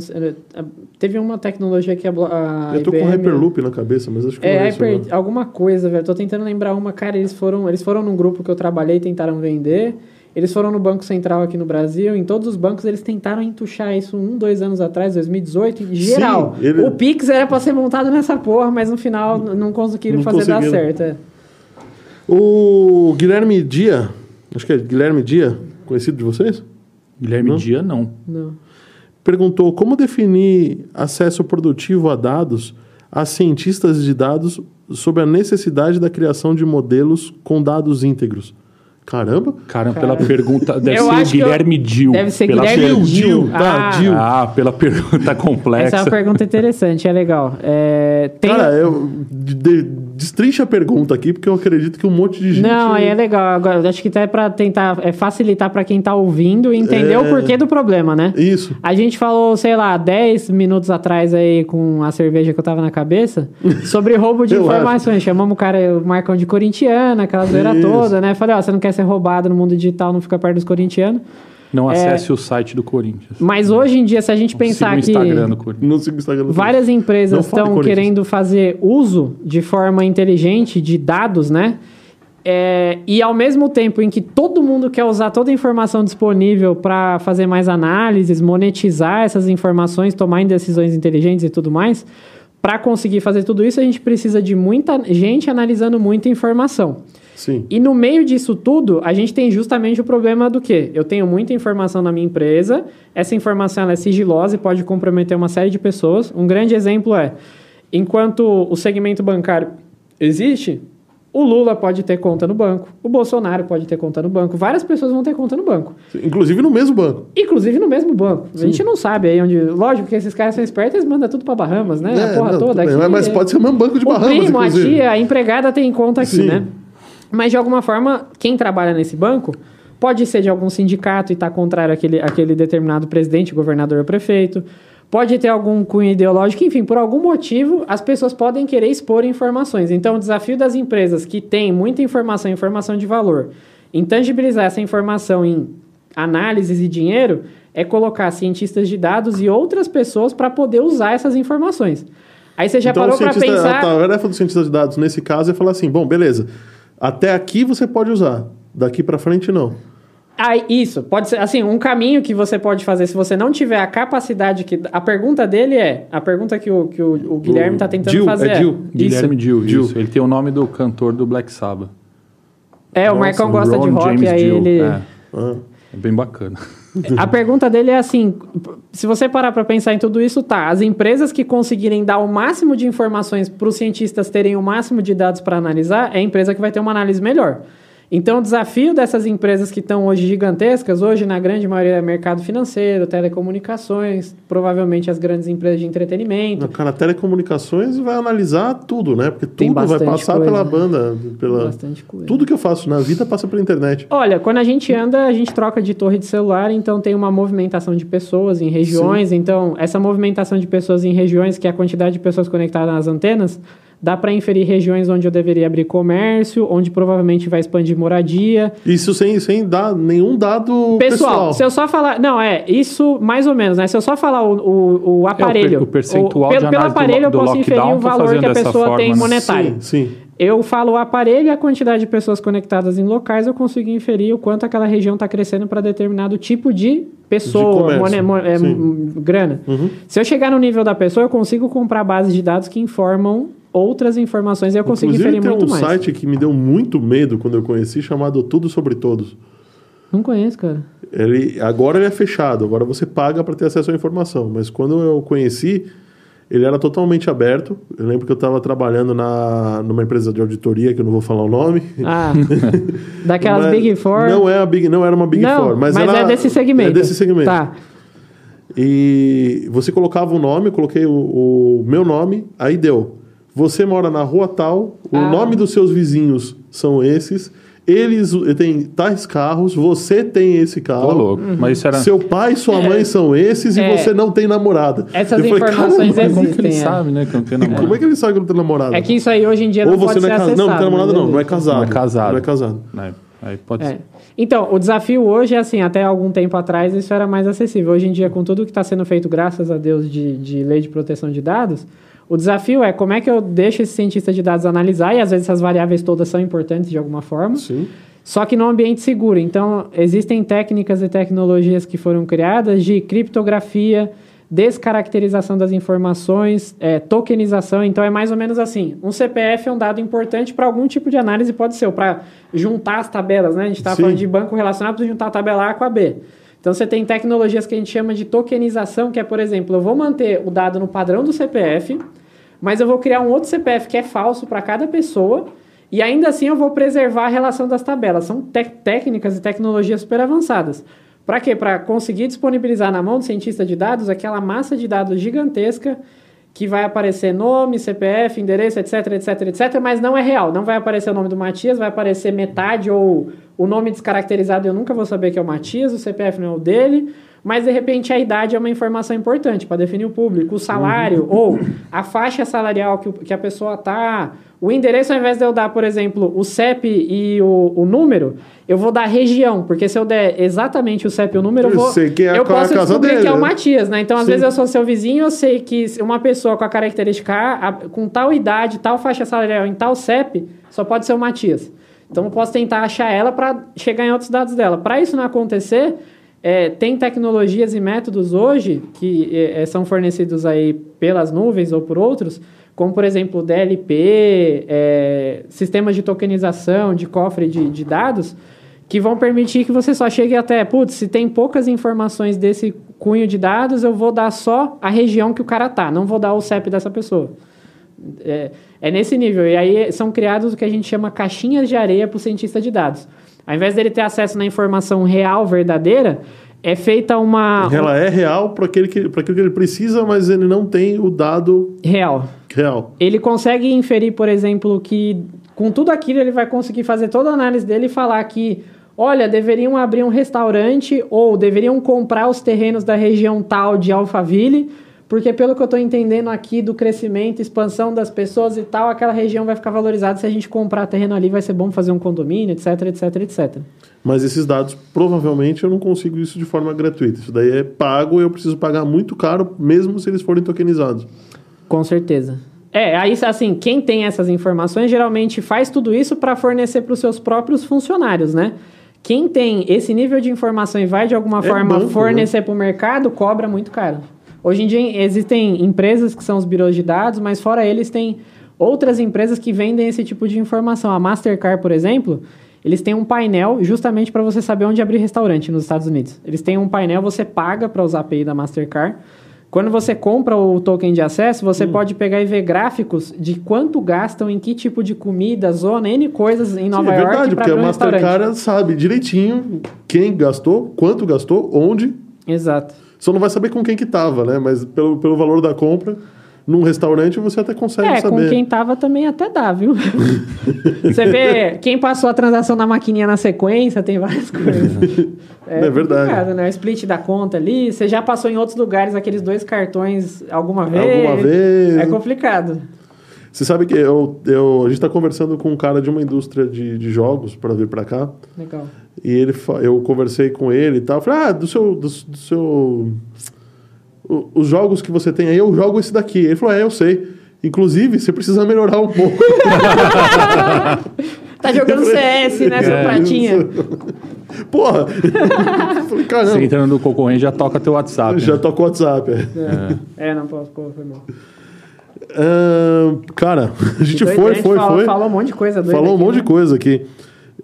teve uma tecnologia que a, a Eu tô IBM... com Hyperloop na cabeça, mas acho que não É, é isso. Hyper, não. alguma coisa, velho. Tô tentando lembrar uma, cara, eles foram, eles foram num grupo que eu trabalhei e tentaram vender. Eles foram no Banco Central aqui no Brasil. Em todos os bancos eles tentaram entuchar isso um, dois anos atrás, 2018, em geral. ele- O Pix era pra ser montado nessa porra, mas no final não conseguiram Não fazer dar certo. é. O Guilherme Dia, acho que é Guilherme Dia, conhecido de vocês, Guilherme Não? Dia, não. Não. perguntou como definir acesso produtivo a dados a cientistas de dados sobre a necessidade da criação de modelos com dados íntegros. Caramba! Cara, pela pergunta. Deve Eu ser o acho que eu- Guilherme Dil. Deve ser pela Guilherme per- Dil. tá, Ah, Dil. Ah, pela pergunta complexa. Essa é uma pergunta interessante, é legal. É, tem... Cara, eu de- de- destrincha a pergunta aqui, porque eu acredito que um monte de gente. Não, aí é legal. Agora, acho que até para tentar é, facilitar para quem tá ouvindo entender É. o porquê do problema, né? Isso. A gente falou, sei lá, 10 minutos atrás aí com a cerveja que eu tava na cabeça (laughs) sobre roubo de informações. Chamamos o cara, o Marcão de corintiano, aquela zoeira toda, né? Falei, ó, você não quer ser roubado no mundo digital, não fica perto dos corintianos. Não É. acesse o site do Corinthians. Mas hoje em dia, se a gente pensar Siga o que Instagram do Corinthians. Não o Instagram do várias Não empresas estão querendo fazer uso de forma inteligente de dados, né? É, e ao mesmo tempo em que todo mundo quer usar toda a informação disponível para fazer mais análises, monetizar essas informações, tomar decisões inteligentes e tudo mais, para conseguir fazer tudo isso, a gente precisa de muita gente analisando muita informação. Sim. E no meio disso tudo, a gente tem justamente o problema do quê? Eu tenho muita informação na minha empresa, essa informação é sigilosa e pode comprometer uma série de pessoas. Um grande exemplo é, enquanto o segmento bancário existe, o Lula pode ter conta no banco, o Bolsonaro pode ter conta no banco, várias pessoas vão ter conta no banco. Inclusive no mesmo banco. Inclusive no mesmo banco. A gente não sabe aí onde. Lógico que esses caras são espertos, eles mandam tudo pra Bahamas, né? a É, porra não, toda. tudo bem, aqui, mas pode ser o mesmo banco de o Bahamas, primo, a inclusive. tia, a empregada tem conta aqui, Sim. né? Mas de alguma forma, quem trabalha nesse banco pode ser de algum sindicato e estar contrário àquele, àquele determinado presidente, governador ou prefeito. Pode ter algum cunho ideológico, enfim, por algum motivo, as pessoas podem querer expor informações. Então, o desafio das empresas que têm muita informação, informação de valor, intangibilizar essa informação em análises e dinheiro, é colocar cientistas de dados e outras pessoas para poder usar essas informações. Aí você já então, parou para pensar. a tarefa do cientista de dados nesse caso é falar assim: bom, beleza, até aqui você pode usar, daqui para frente não. Ah, isso, pode ser assim, um caminho que você pode fazer se você não tiver a capacidade que a pergunta dele é, a pergunta que o, que o, o Guilherme está tentando Gil, fazer. é Gil. Guilherme isso. Dil, Gil. isso. Ele tem o nome do cantor do Black Sabbath. É, o Nossa, Marcão gosta Ron de rock, James aí ele é. Ah, É bem bacana. A pergunta dele é assim: se você parar para pensar em tudo isso, tá. As empresas que conseguirem dar o máximo de informações para os cientistas terem o máximo de dados para analisar, é a empresa que vai ter uma análise melhor. Então, o desafio dessas empresas que estão hoje gigantescas, hoje na grande maioria é mercado financeiro, telecomunicações, provavelmente as grandes empresas de entretenimento. Não, cara, telecomunicações vai analisar tudo, né? Porque tudo vai passar coisa, pela né? banda, pela Bastante coisa. tudo que eu faço na vida passa pela internet. Olha, quando a gente anda, a gente troca de torre de celular, então tem uma movimentação de pessoas em regiões. Então, essa movimentação de pessoas em regiões, que é a quantidade de pessoas conectadas nas antenas, dá para inferir regiões onde eu deveria abrir comércio, onde provavelmente vai expandir moradia. Isso sem, sem dar nenhum dado Pessoal, pessoal. se eu só falar. Não, é, isso mais ou menos, né? Se eu só falar o, o, o aparelho. o percentual o, de pelo, pelo análise do aparelho eu posso inferir o tá valor que a pessoa tem forma, né? monetário. Sim, sim. Eu falo o aparelho e a quantidade de pessoas conectadas em locais, eu consigo inferir o quanto aquela região está crescendo para determinado tipo de pessoa, comércio. mone- mo- é, grana. Uhum. Se eu chegar no nível da pessoa, eu consigo comprar bases de dados que informam outras informações e eu consigo Inclusive inferir tem muito um mais. site que me deu muito medo quando eu conheci, chamado Tudo Sobre Todos. Não conheço, cara. Ele, agora ele é fechado, agora você paga para ter acesso à informação. Mas quando eu conheci, ele era totalmente aberto. Eu lembro que eu estava trabalhando na, numa empresa de auditoria, que eu não vou falar o nome. Ah, (laughs) daquelas Big Four. Não, é a Big, não era uma Big Não, Four, mas, mas é desse segmento. É desse segmento. Tá. E você colocava o nome, eu coloquei o, o meu nome, aí deu. Você mora na rua tal, o Ah. nome dos seus vizinhos são esses, eles têm tais carros, você tem esse carro. louco. Mas isso era. Seu pai e sua mãe são esses É. e você não tem namorada. Essas Eu falei, informações "Caramba, Como que ele existem, é. sabe, né? Que não tem namorado. Como é que ele sabe que não tem namorada? É que isso aí hoje em dia Ou não você pode não ser é casado. acessado. Não, não tem namorada mas não, não é casado. Não é casado. Não é casado. É, aí pode É. ser. Então, o desafio hoje é assim, até algum tempo atrás isso era mais acessível. Hoje em dia, com tudo que está sendo feito, graças a Deus, de, de lei de proteção de dados, o desafio é como é que eu deixo esse cientista de dados analisar, e às vezes essas variáveis todas são importantes de alguma forma, Sim. só que num ambiente seguro. Então, existem técnicas e tecnologias que foram criadas de criptografia, descaracterização das informações, é, tokenização. Então, é mais ou menos assim. Um CPF é um dado importante para algum tipo de análise, pode ser, para juntar as tabelas, né? A gente estava Sim. falando de banco relacionado, para juntar a tabela A com a B. Então, você tem tecnologias que a gente chama de tokenização, que é, por exemplo, eu vou manter o dado no padrão do CPF, mas eu vou criar um outro CPF que é falso para cada pessoa, e ainda assim eu vou preservar a relação das tabelas. São técnicas e tecnologias super avançadas. Para quê? Para conseguir disponibilizar na mão do cientista de dados aquela massa de dados gigantesca que vai aparecer nome, CPF, endereço, etc, etc, etc, mas não é real. Não vai aparecer o nome do Matias, vai aparecer metade ou o nome descaracterizado, eu nunca vou saber que é o Matias, o CPF não é o dele, mas de repente a idade é uma informação importante para definir o público, o salário ou a faixa salarial que, que a pessoa tá, o endereço ao invés de eu dar, por exemplo, o CEP e o, o número, eu vou dar região, porque se eu der exatamente o CEP e o número, eu vou sei que é a eu posso casa descobrir dele, que é o? Matias, né? Então, às Sim. vezes eu sou seu vizinho, eu sei que uma pessoa com a característica a- com tal idade, tal faixa salarial, em tal CEP, só pode ser o Matias. Então, eu posso tentar achar ela para chegar em outros dados dela. Para isso não acontecer, é, tem tecnologias e métodos hoje que é, é, são fornecidos aí pelas nuvens ou por outros, como, por exemplo, DLP, é, sistemas de tokenização, de cofre de, de dados, que vão permitir que você só chegue até, putz, se tem poucas informações desse cunho de dados, eu vou dar só a região que o cara tá, não vou dar o CEP dessa pessoa. É, é nesse nível. E aí são criados o que a gente chama caixinhas de areia para o cientista de dados. Ao invés dele ter acesso na informação real, verdadeira, é feita uma. Ela é real para aquele que, aquilo que ele precisa, mas ele não tem o dado Real. real. Ele consegue inferir, por exemplo, que com tudo aquilo ele vai conseguir fazer toda a análise dele e falar que, olha, deveriam abrir um restaurante ou deveriam comprar os terrenos da região tal de Alphaville, porque pelo que eu estou entendendo aqui do crescimento, expansão das pessoas e tal, aquela região vai ficar valorizada. Se a gente comprar terreno ali, vai ser bom fazer um condomínio, etc, etc, etc. Mas esses dados, provavelmente, eu não consigo isso de forma gratuita. Isso daí é pago e eu preciso pagar muito caro, mesmo se eles forem tokenizados. Com certeza. É, aí assim, quem tem essas informações geralmente faz tudo isso para fornecer para os seus próprios funcionários, né? Quem tem esse nível de informação e vai de alguma É forma banco, fornecer para o mercado, cobra muito caro. Hoje em dia existem empresas que são os birôs de dados, mas fora eles tem outras empresas que vendem esse tipo de informação. A Mastercard, por exemplo, eles têm um painel justamente para você saber onde abrir restaurante nos Estados Unidos. Eles têm um painel, você paga para usar a API da Mastercard. Quando você compra o token de acesso, você Hum. pode pegar e ver gráficos de quanto gastam em que tipo de comida, zona, N coisas em Nova Sim, é York verdade, para porque a um. Mastercard sabe direitinho quem gastou, quanto gastou, onde. Exato. Só não vai saber com quem que tava, né? Mas pelo, pelo valor da compra, num restaurante você até consegue É, saber. com quem tava também até dá, viu? (laughs) Você vê quem passou a transação na maquininha na sequência, tem várias coisas. (laughs) É verdade. complicado, né? O split da conta ali, você já passou em outros lugares aqueles dois cartões alguma vez. Alguma vez. É complicado. Você sabe que eu, eu, a gente está conversando com um cara de uma indústria de, de jogos para vir para cá. Legal. E ele, eu conversei com ele e tal. Falei, ah, do seu. Do, do seu o- os jogos que você tem aí, eu jogo esse daqui. Ele falou, é, eu sei. Inclusive, você precisa melhorar um pouco. (laughs) Tá jogando CS, né, seu É. pratinha? (laughs) Porra! falei, Você caramba. entra no concorrente já toca teu WhatsApp. Já né? toca o WhatsApp. É. É, não posso, pô, foi mal. Ahn, cara, (laughs) a gente Doido, foi, a gente foi, falou, foi. Falou um monte de coisa doida Falou um aqui, monte né? de coisa aqui.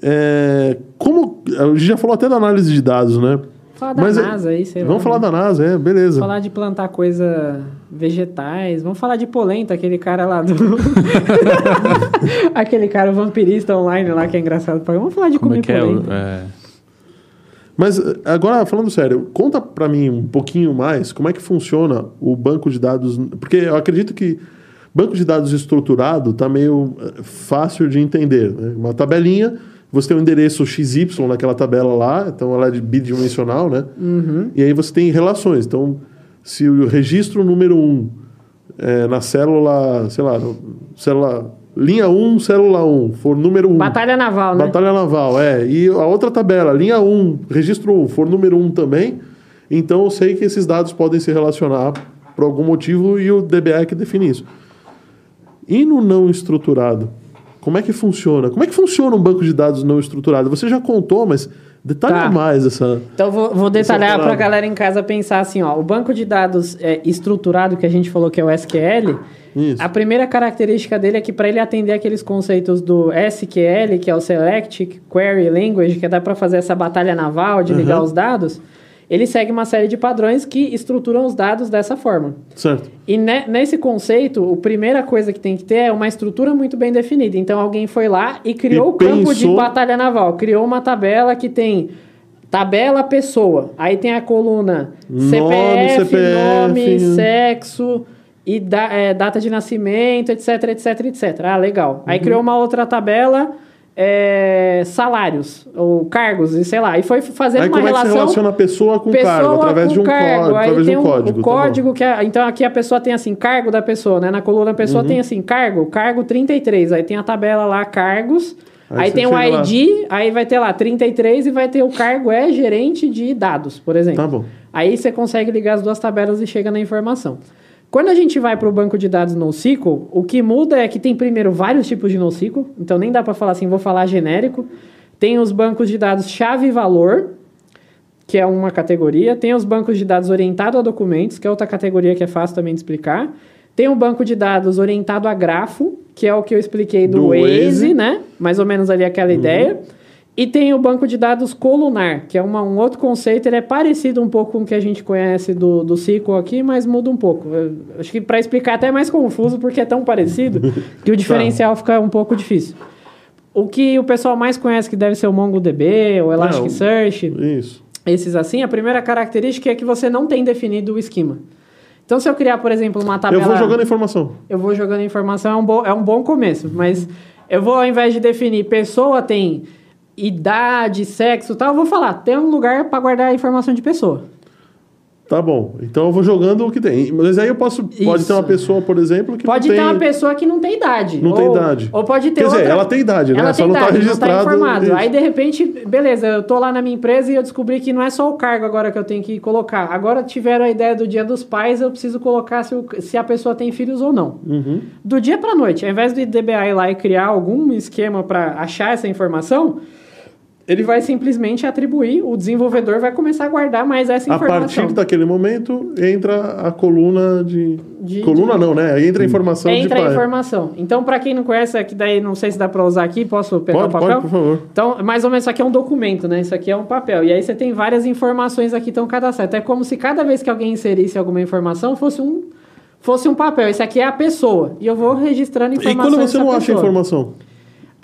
É, como. A gente já falou até da análise de dados, né? Falar da Mas é- NASA aí, sei lá. Vamos falar da NASA, é, beleza. falar de plantar coisa vegetais. Vamos falar de polenta, aquele cara lá do. (laughs) aquele cara vampirista online lá que é engraçado. Vamos falar de Como é comer que é? polenta. é? Mas agora, falando sério, conta pra mim um pouquinho mais como é que funciona o banco de dados. Porque eu acredito que banco de dados estruturado tá meio eh, fácil de entender. Né? Uma tabelinha, você tem um endereço XY naquela tabela lá, então ela é bidimensional, né? E aí você tem relações. Então, se o registro número 1 um, eh, na célula, sei lá, célula. Linha 1, célula 1, for número 1. Batalha naval, né? Batalha Naval, é. E a outra tabela, linha 1, registro 1, for número 1 também. Então eu sei que esses dados podem se relacionar por algum motivo e o DBA é que define isso. E no não estruturado? Como é que funciona? Como é que funciona um banco de dados não estruturado? Você já contou, mas detalhe Tá. mais essa. Então vou, vou detalhar para a galera em casa pensar assim, ó, o banco de dados é, estruturado que a gente falou que é o SQL, Isso. a primeira característica dele é que para ele atender aqueles conceitos do SQL, que é o Select Query Language, que dá para fazer essa batalha naval de ligar Uhum. os dados, ele segue uma série de padrões que estruturam os dados dessa forma. Certo. E ne- nesse conceito, a primeira coisa que tem que ter é uma estrutura muito bem definida. Então alguém foi lá e criou E o campo de pensou- batalha naval, criou uma tabela que tem tabela pessoa, aí tem a coluna Nome, CPF, CPF, nome, sexo e da- é, data de nascimento, etc, etc, etc. Ah, legal. Aí Uhum. criou uma outra tabela é, salários ou cargos e sei lá. E foi fazendo Aí uma como é que se relação relaciona a pessoa com pessoa cargo? Através com de um cargo. código. Aí Através tem um um- código. Tá código que é, então aqui a pessoa tem assim cargo da pessoa, né? Na coluna a pessoa Uhum. tem assim cargo, cargo 33, aí tem a tabela lá cargos. Aí Aí, você tem o chega lá. ID, aí vai ter lá 33 e vai ter o cargo é gerente de dados, por exemplo. Tá bom. Aí você consegue ligar as duas tabelas e chega na informação. Quando a gente vai para o banco de dados NoSQL, o que muda é que tem primeiro vários tipos de NoSQL, então nem dá para falar assim, vou falar genérico. Tem os bancos de dados chave e valor, que é uma categoria. Tem os bancos de dados orientado a documentos, que é outra categoria que é fácil também de explicar. Tem o banco de dados orientado a grafo, que é o que eu expliquei do, Do Waze, Waze. né? Mais ou menos ali aquela ideia. E tem o banco de dados colunar, que é uma- um outro conceito, ele é parecido um pouco com o que a gente conhece do, do SQL aqui, mas muda um pouco. Eu acho que para explicar até é mais confuso, porque é tão parecido (laughs) que o diferencial fica um pouco difícil. O que o pessoal mais conhece que deve ser o MongoDB, o Elasticsearch, Isso. esses assim, a primeira característica é que você não tem definido o esquema. Então, se eu criar, por exemplo, uma tabela... Eu vou jogando informação. Eu vou jogando informação, é um, bom, é um bom começo, mas eu vou, ao invés de definir pessoa tem idade, sexo e tal, eu vou falar, tem um lugar para guardar a informação de pessoa. Tá bom. Então eu vou jogando o que tem. Mas aí eu posso. Pode Isso. ter uma pessoa, por exemplo, que Pode não ter tem. uma pessoa que não tem idade. Não ou, tem idade. Ou pode ter Quer dizer, outra... ela tem idade, né? Ela Só tem não tá idade, registrado, Não tá informado. isso. Aí, de repente, beleza, eu tô lá na minha empresa e eu descobri que não é só o cargo agora que eu tenho que colocar. Agora tiveram a ideia do dia dos pais, eu preciso colocar se, o- se a pessoa tem filhos ou não. Uhum. Do dia pra noite, ao invés do DBA ir lá e criar algum esquema para achar essa informação, ele vai simplesmente atribuir, o desenvolvedor vai começar a guardar mais essa A informação. partir daquele momento, entra a coluna de... De- coluna de- não, né? Aí entra a informação Entra de a pai. informação. Então, para quem não conhece, aqui daí não sei se dá para usar aqui, posso pegar Pode, o papel? pode, por favor. Então, mais ou menos, isso aqui é um documento, né? Isso aqui é um papel. E aí você tem várias informações aqui estão cadastradas. É como se cada vez que alguém inserisse alguma informação fosse um, fosse um papel. Esse aqui é a pessoa. E eu vou registrando E informações quando você não acha a pessoa. informação?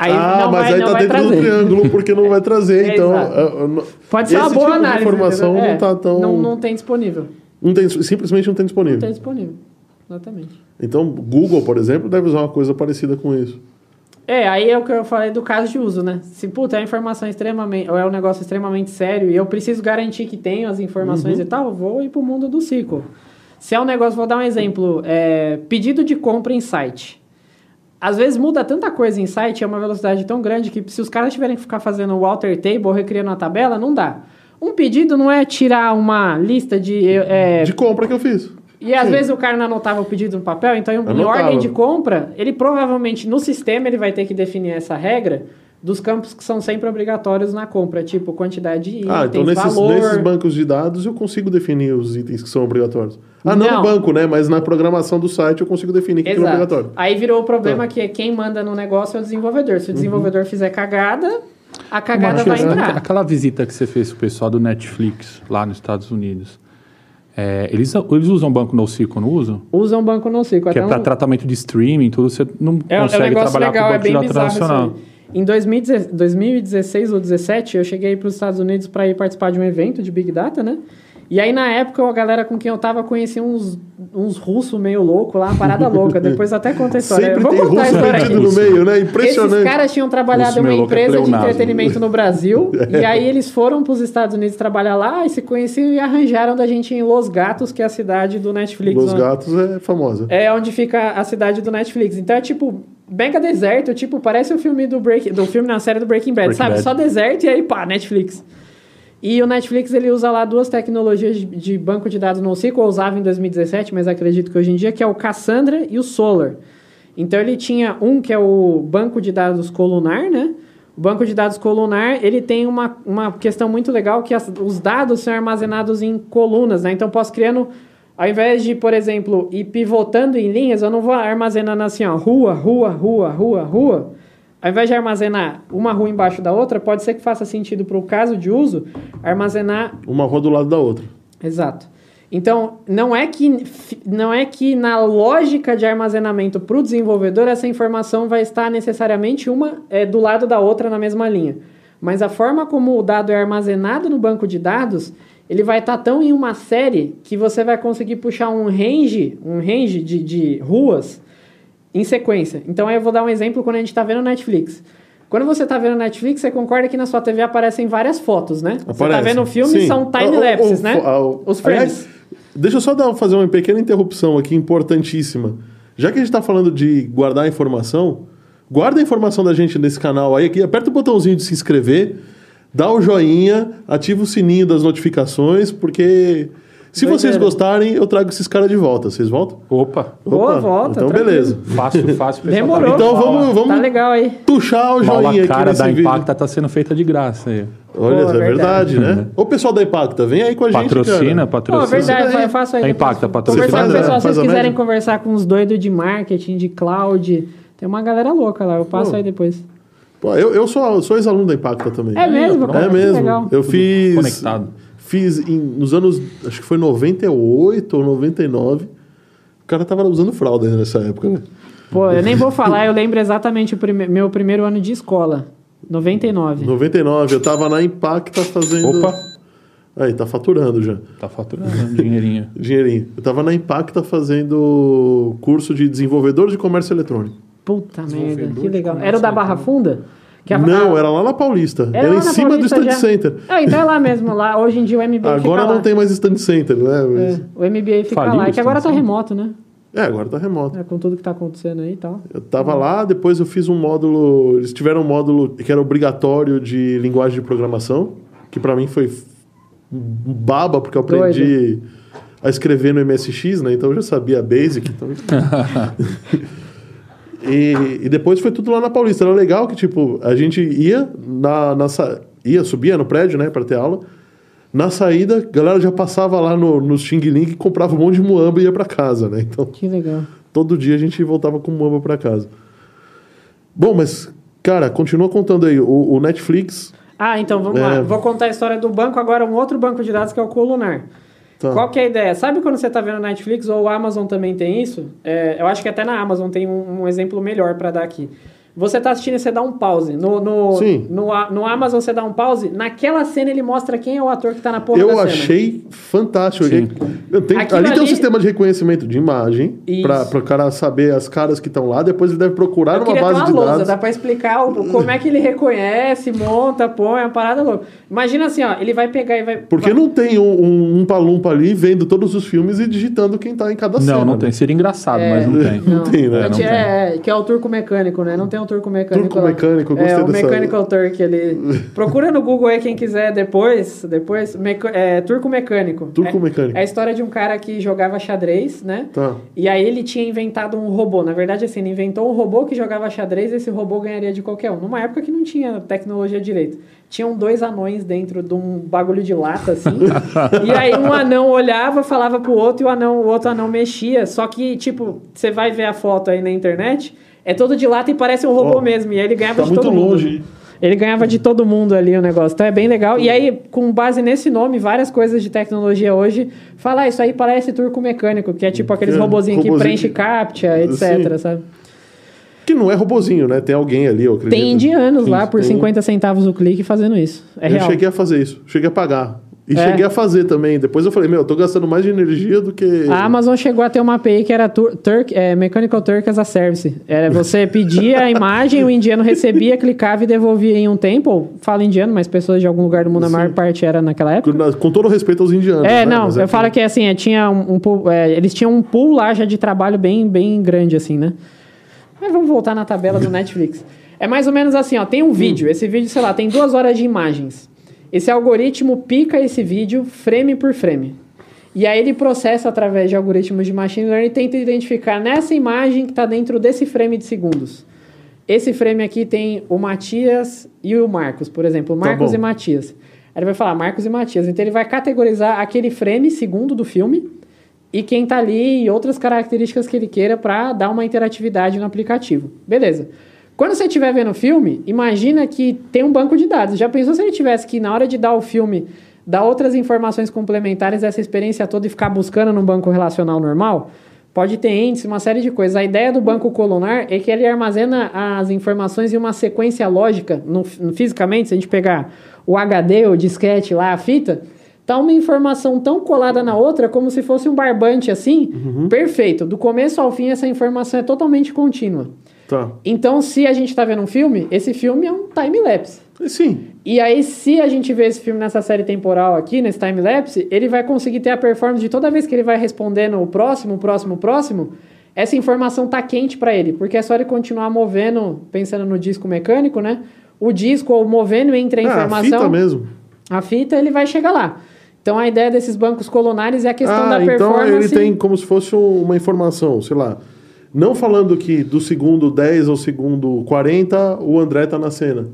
Aí ah, não mas vai, aí tá dentro do trazer. triângulo, porque não vai trazer. (laughs) É, então, é, é, não- Pode ser uma boa tipo análise. informação entendeu? não É, tá tão... Não, não tem disponível. não tem- simplesmente não tem disponível. Não tem disponível. Exatamente. Então, Google, por exemplo, deve usar uma coisa parecida com isso. É, aí é o que eu falei do caso de uso, né? Se, puta, é uma informação extremamente... Ou é um negócio extremamente sério e eu preciso garantir que tenho as informações Uhum. e tal, vou ir pro mundo do ciclo. Se é um negócio... Vou dar um exemplo. É, pedido de compra em site. Às vezes muda tanta coisa em site, é uma velocidade tão grande que se os caras tiverem que ficar fazendo o alter table ou recriando uma tabela, não dá. Um pedido não é tirar uma lista de... é, De compra que eu fiz. e às Sim. vezes o cara não anotava o pedido no papel, então em ordem de compra, ele provavelmente no sistema ele vai ter que definir essa regra dos campos que são sempre obrigatórios na compra, tipo quantidade de itens, Ah, então nesses, valor. nesses bancos de dados eu consigo definir os itens que são obrigatórios. Ah, não, Não. no banco, né? Mas na programação do site eu consigo definir o que é obrigatório. Aí virou o problema Tá. que quem manda no negócio é o desenvolvedor. Se o desenvolvedor fizer cagada, a cagada vai questão, entrar. Aquela visita que você fez com o pessoal do Netflix lá nos Estados Unidos. é, eles, eles usam banco NoSQL, não usam? Usa um banco no ciclo. Que é até para um- tratamento de streaming, tudo, você não É, é um consegue trabalhar legal, com é banco de bem dados tradicional. aí. Em 2016 2016 ou 2017, eu cheguei para os Estados Unidos para ir participar de um evento de Big Data, né? E aí, na época, a galera com quem eu tava conhecia uns, uns russos meio loucos lá, uma parada louca. (laughs) Depois até conta a história. Sempre Vou tem contar a russo história aqui. metido no meio, né? Impressionante. Esses caras tinham trabalhado em uma louco é empresa de pleonasmo. entretenimento no Brasil. (laughs) e aí eles foram para os Estados Unidos trabalhar lá e se conheciam e arranjaram da gente em Los Gatos, que é a cidade do Netflix. Los onde- Gatos é famosa. é onde fica a cidade do Netflix. Então é tipo, mega deserto, tipo, parece o filme do Break, do filme na série do Breaking Bad, Breaking sabe? Bad. Só deserto e aí pá, Netflix. E o Netflix ele usa lá duas tecnologias de, banco de dados NoSQL, usava em 2017, mas acredito que hoje em dia que é o Cassandra e o Solar. Então ele tinha um que é o banco de dados colunar, né? O banco de dados colunar, ele tem uma, uma questão muito legal que as- os dados são armazenados em colunas, né? Então posso criando, ao invés de, por exemplo, ir pivotando em linhas, eu não vou armazenando assim, ó, rua, rua, rua, rua, rua. Ao invés de armazenar uma rua embaixo da outra, pode ser que faça sentido para o caso de uso armazenar Uma rua do lado da outra. Exato. Então, não é que, não é que na lógica de armazenamento para o desenvolvedor essa informação vai estar necessariamente uma é, do lado da outra na mesma linha. Mas a forma como o dado é armazenado no banco de dados, ele vai estar tão em uma série que você vai conseguir puxar um range, um range de, de ruas em sequência. Então, aí eu vou dar um exemplo quando a gente está vendo Netflix. Quando você está vendo Netflix, você concorda que na sua TV aparecem várias fotos, né? Você está Aparece. vendo o filme, Sim. são time-lapses, o- né? o- Os frames. Aliás, deixa eu só dar, fazer uma pequena interrupção aqui, importantíssima. Já que a gente está falando de guardar informação, guarda a informação da gente nesse canal aí, aqui, aperta o botãozinho de se inscrever, dá o joinha, ativa o sininho das notificações, porque se Doideira. vocês gostarem, eu trago esses caras de volta. Vocês voltam? Opa, Boa, Opa, volta, Então, tranquilo. beleza. fácil, fácil. Demorou. Então vamos, vamos Tá legal aí. puxar o Mal joinha a aqui cara da vídeo. Impacta tá sendo feita de graça aí. Olha, Pô, é verdade, verdade. né? (laughs) Ô, pessoal da Impacta, vem aí com a gente, Patrocina, cara. Pô, patrocina. verdade, aí. eu faço aí. É impacta, patrocina. Conversar com o a- pessoal, se vocês a quiserem média. conversar com uns doidos de marketing, de cloud, tem uma galera louca lá, eu passo Pô. aí depois. Pô, eu, eu sou, sou ex-aluno da Impacta também. É mesmo? É Que mesmo. legal. Eu fiz. conectado. Fiz em- nos anos. Acho que foi 98 ou 99. O cara tava usando fralda ainda nessa época, né? Pô, eu nem vou falar, eu lembro exatamente o prime- meu primeiro ano de escola. 99. 99, eu tava na Impacta fazendo. Opa, Aí, tá faturando já. tá faturando dinheirinho. (laughs) Dinheirinho. Eu tava na Impacta fazendo curso de desenvolvedor de comércio eletrônico. Puta merda, que legal. Era o da Barra Funda? Que a- Não, era lá na Paulista. Era, lá em cima Paulista do Stand já. Center. Ah, então é lá mesmo, lá. Hoje em dia o MBA fica Agora lá. não tem mais Stand Center, né? Mas- É, o MBA fica Faliu lá, é que agora tá remoto, né? É, agora tá remoto. É, com tudo que tá acontecendo aí e tal. Eu tava lá, depois eu fiz um módulo. Eles tiveram um módulo que era obrigatório de linguagem de programação, que pra mim foi baba, porque eu aprendi a escrever no MSX, né? Então eu já sabia Basic. Então... (laughs) (laughs) e, e depois foi tudo lá na Paulista. Era legal que, tipo, a gente ia na, na sa- ia, subia no prédio, né, para ter aula. Na saída, a galera já passava lá no, no Xing Ling e comprava um monte de muamba e ia para casa, né? Então, Que legal. todo dia a gente voltava com muamba para casa. Bom, mas, cara, continua contando aí. O, o Netflix. Ah, então vamos É. lá. Vou contar a história do banco agora, um outro banco de dados que é o Colunar. Tá. Qual que é a ideia? Sabe quando você está vendo Netflix ou o Amazon também tem isso? É, eu acho que até na Amazon tem um, um exemplo melhor para dar aqui. Você está assistindo e você dá um pause. No, no, Sim. no, no Amazon você dá um pause. Naquela cena ele mostra quem é o ator que está na porra Eu da cena. achei fantástico. Sim. Eu tenho- Aquilo ali tem um ali- sistema de reconhecimento de imagem para o cara saber as caras que estão lá. Depois ele deve procurar Eu numa base uma de lousa, dados. dá pra explicar o- como é que ele reconhece, monta, põe, é uma parada louca. Imagina assim, ó, ele vai pegar e vai... Porque não tem um, um, um palumpa ali vendo todos os filmes e digitando quem tá em cada cena. Não, não né? tem. Seria engraçado, É. mas não tem. Não tem, né? É, Não que tem. é, que é o turco mecânico, né? Não tem um turco mecânico Turco lá. mecânico, É, gostei o dessa- Mechanical Turk, ele... (laughs) Procura no Google aí quem quiser depois, depois, meca- é, turco mecânico. Turco é, mecânico. É a história de um cara que jogava xadrez, né? Tá. E aí ele tinha inventado um robô. Na verdade, assim, ele inventou um robô que jogava xadrez e esse robô ganharia de qualquer um. Numa época que não tinha tecnologia direito. Tinham dois anões dentro de um bagulho de lata, assim. (laughs) e aí um anão olhava, falava pro outro e o, anão, o outro anão mexia. Só que, tipo, você vai ver a foto aí na internet, é todo de lata e parece um robô Ó, mesmo. E aí ele ganhava Tá de todo mundo. longe. Ele ganhava de todo mundo ali o negócio. Então é bem legal. E aí, com base nesse nome, várias coisas de tecnologia hoje, fala, ah, isso aí parece turco mecânico, que é tipo aqueles É, robozinhos que preenche que- captcha, etc, Sim. sabe? Que não é robozinho, né? Tem alguém ali, eu acredito. Tem indianos Sim, lá por tem. 50 centavos o clique fazendo isso. É eu real. cheguei a fazer isso. Cheguei a pagar. E É. cheguei a fazer também. Depois eu falei, meu, eu tô gastando mais de energia do que. A Amazon chegou a ter uma API que era Tur Turk, é, Mechanical Turk as a Service. Era você (laughs) pedia a imagem, o indiano recebia, clicava e devolvia em um tempo. Ou Fala indiano, mas pessoas de algum lugar do mundo, a maior parte era naquela época. Com, todo respeito aos indianos. É, né? não, Mas eu que- falo que assim, é, tinha um, um é, eles tinham um pool lá já de trabalho bem, bem grande, assim, né? Mas vamos voltar na tabela do (laughs) Netflix. É mais ou menos assim, ó, tem um vídeo, esse vídeo, sei lá, tem duas horas de imagens. Esse algoritmo pica esse vídeo frame por frame. E aí ele processa através de algoritmos de machine learning e tenta identificar nessa imagem que está dentro desse frame de segundos. Esse frame aqui tem o Matias e o Marcos, por exemplo, Tá Marcos bom. e Matias. Aí ele vai falar Marcos e Matias. Então ele vai categorizar aquele frame segundo do filme e quem tá ali e outras características que ele queira para dar uma interatividade no aplicativo. Beleza. Quando você estiver vendo o filme, imagina que tem um banco de dados. Já pensou se ele tivesse que, na hora de dar o filme, dar outras informações complementares dessa experiência toda e ficar buscando num banco relacional normal? Pode ter índice, uma série de coisas. A ideia do banco colunar é que ele armazena as informações em uma sequência lógica, no, no- fisicamente, se a gente pegar o HD, o disquete lá, a fita, tá uma informação tão colada na outra como se fosse um barbante assim, perfeito. Do começo ao fim, essa informação é totalmente contínua. Tá. Então, se a gente tá vendo um filme, esse filme é um time-lapse. Sim. E aí, se a gente vê esse filme nessa série temporal aqui, nesse time-lapse, ele vai conseguir ter a performance de toda vez que ele vai respondendo o próximo, o próximo, o próximo, essa informação tá quente para ele, porque é só ele continuar movendo, pensando no disco mecânico, né? O disco ou movendo entre a a informação, fita mesmo. a fita, ele vai chegar lá. Então, a ideia desses bancos colunares é a questão ah, da então performance. ele tem como se fosse uma informação, sei lá. Não falando que do segundo 10 ao segundo 40 o André tá na cena.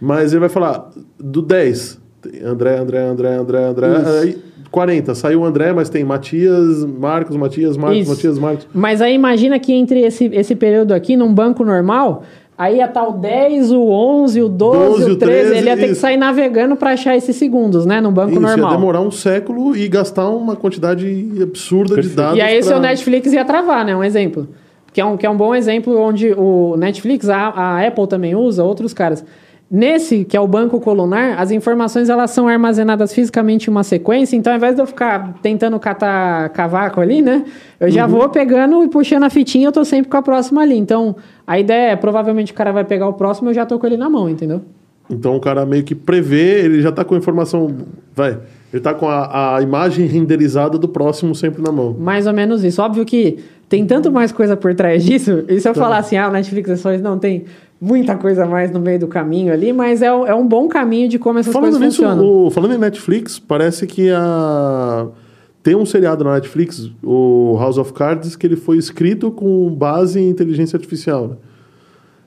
Mas ele vai falar do 10. tem André, André, André, André, André. Aí 40. Saiu o André, mas tem Matias, Marcos, Matias, Marcos, Isso. Matias, Marcos. Mas aí imagina que entre esse, esse período aqui, num banco normal, aí ia estar o 10, o 11, o 12, 12, o 13, 13, ele ia ter que isso. sair navegando para achar esses segundos, né? Num banco Isso, ia normal. demorar um século e gastar uma quantidade absurda de Perfeito. dados. E aí o pra- seu Netflix ia travar, né? Um exemplo. Que é um, que é um bom exemplo onde o Netflix, a, a Apple também usa, outros caras. Nesse, que é o banco colunar, as informações elas são armazenadas fisicamente em uma sequência, então ao invés de eu ficar tentando catar cavaco ali, né? Eu já vou pegando e puxando a fitinha, eu tô sempre com a próxima ali. Então, a ideia é, provavelmente o cara vai pegar o próximo, eu já tô com ele na mão, entendeu? Então o cara meio que prevê, ele já tá com a informação. Vai. Ele tá com a, a imagem renderizada do próximo sempre na mão. Mais ou menos isso. Óbvio que tem tanto mais coisa por trás disso. E se eu Tá. falar assim, ah, o Netflix é só isso, não, tem muita coisa mais no meio do caminho ali, mas é, um- é um bom caminho de como essas Falando coisas nisso, funcionam. o- falando em Netflix, parece que a. Tem um seriado na Netflix, o House of Cards, que ele foi escrito com base em inteligência artificial. né?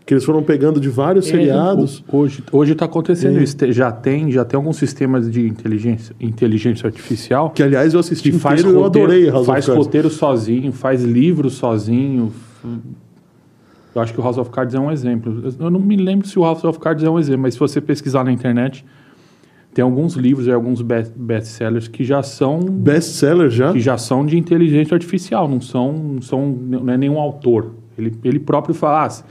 Que eles foram pegando de vários É, seriados. Hoje hoje está acontecendo Sim. isso. Já tem, já tem alguns sistemas de inteligência, inteligência artificial Que, aliás, eu assisti que faz inteiro e eu roteiro, adorei House faz of Cards. roteiro sozinho, faz livro sozinho. Eu acho que o House of Cards é um exemplo. Eu não me lembro se o House of Cards é um exemplo, mas se você pesquisar na internet, tem alguns livros e alguns best- best-sellers que já são Best-seller já? que já são de inteligência artificial, não são, não são não é nenhum autor. Ele, ele próprio fala, ah,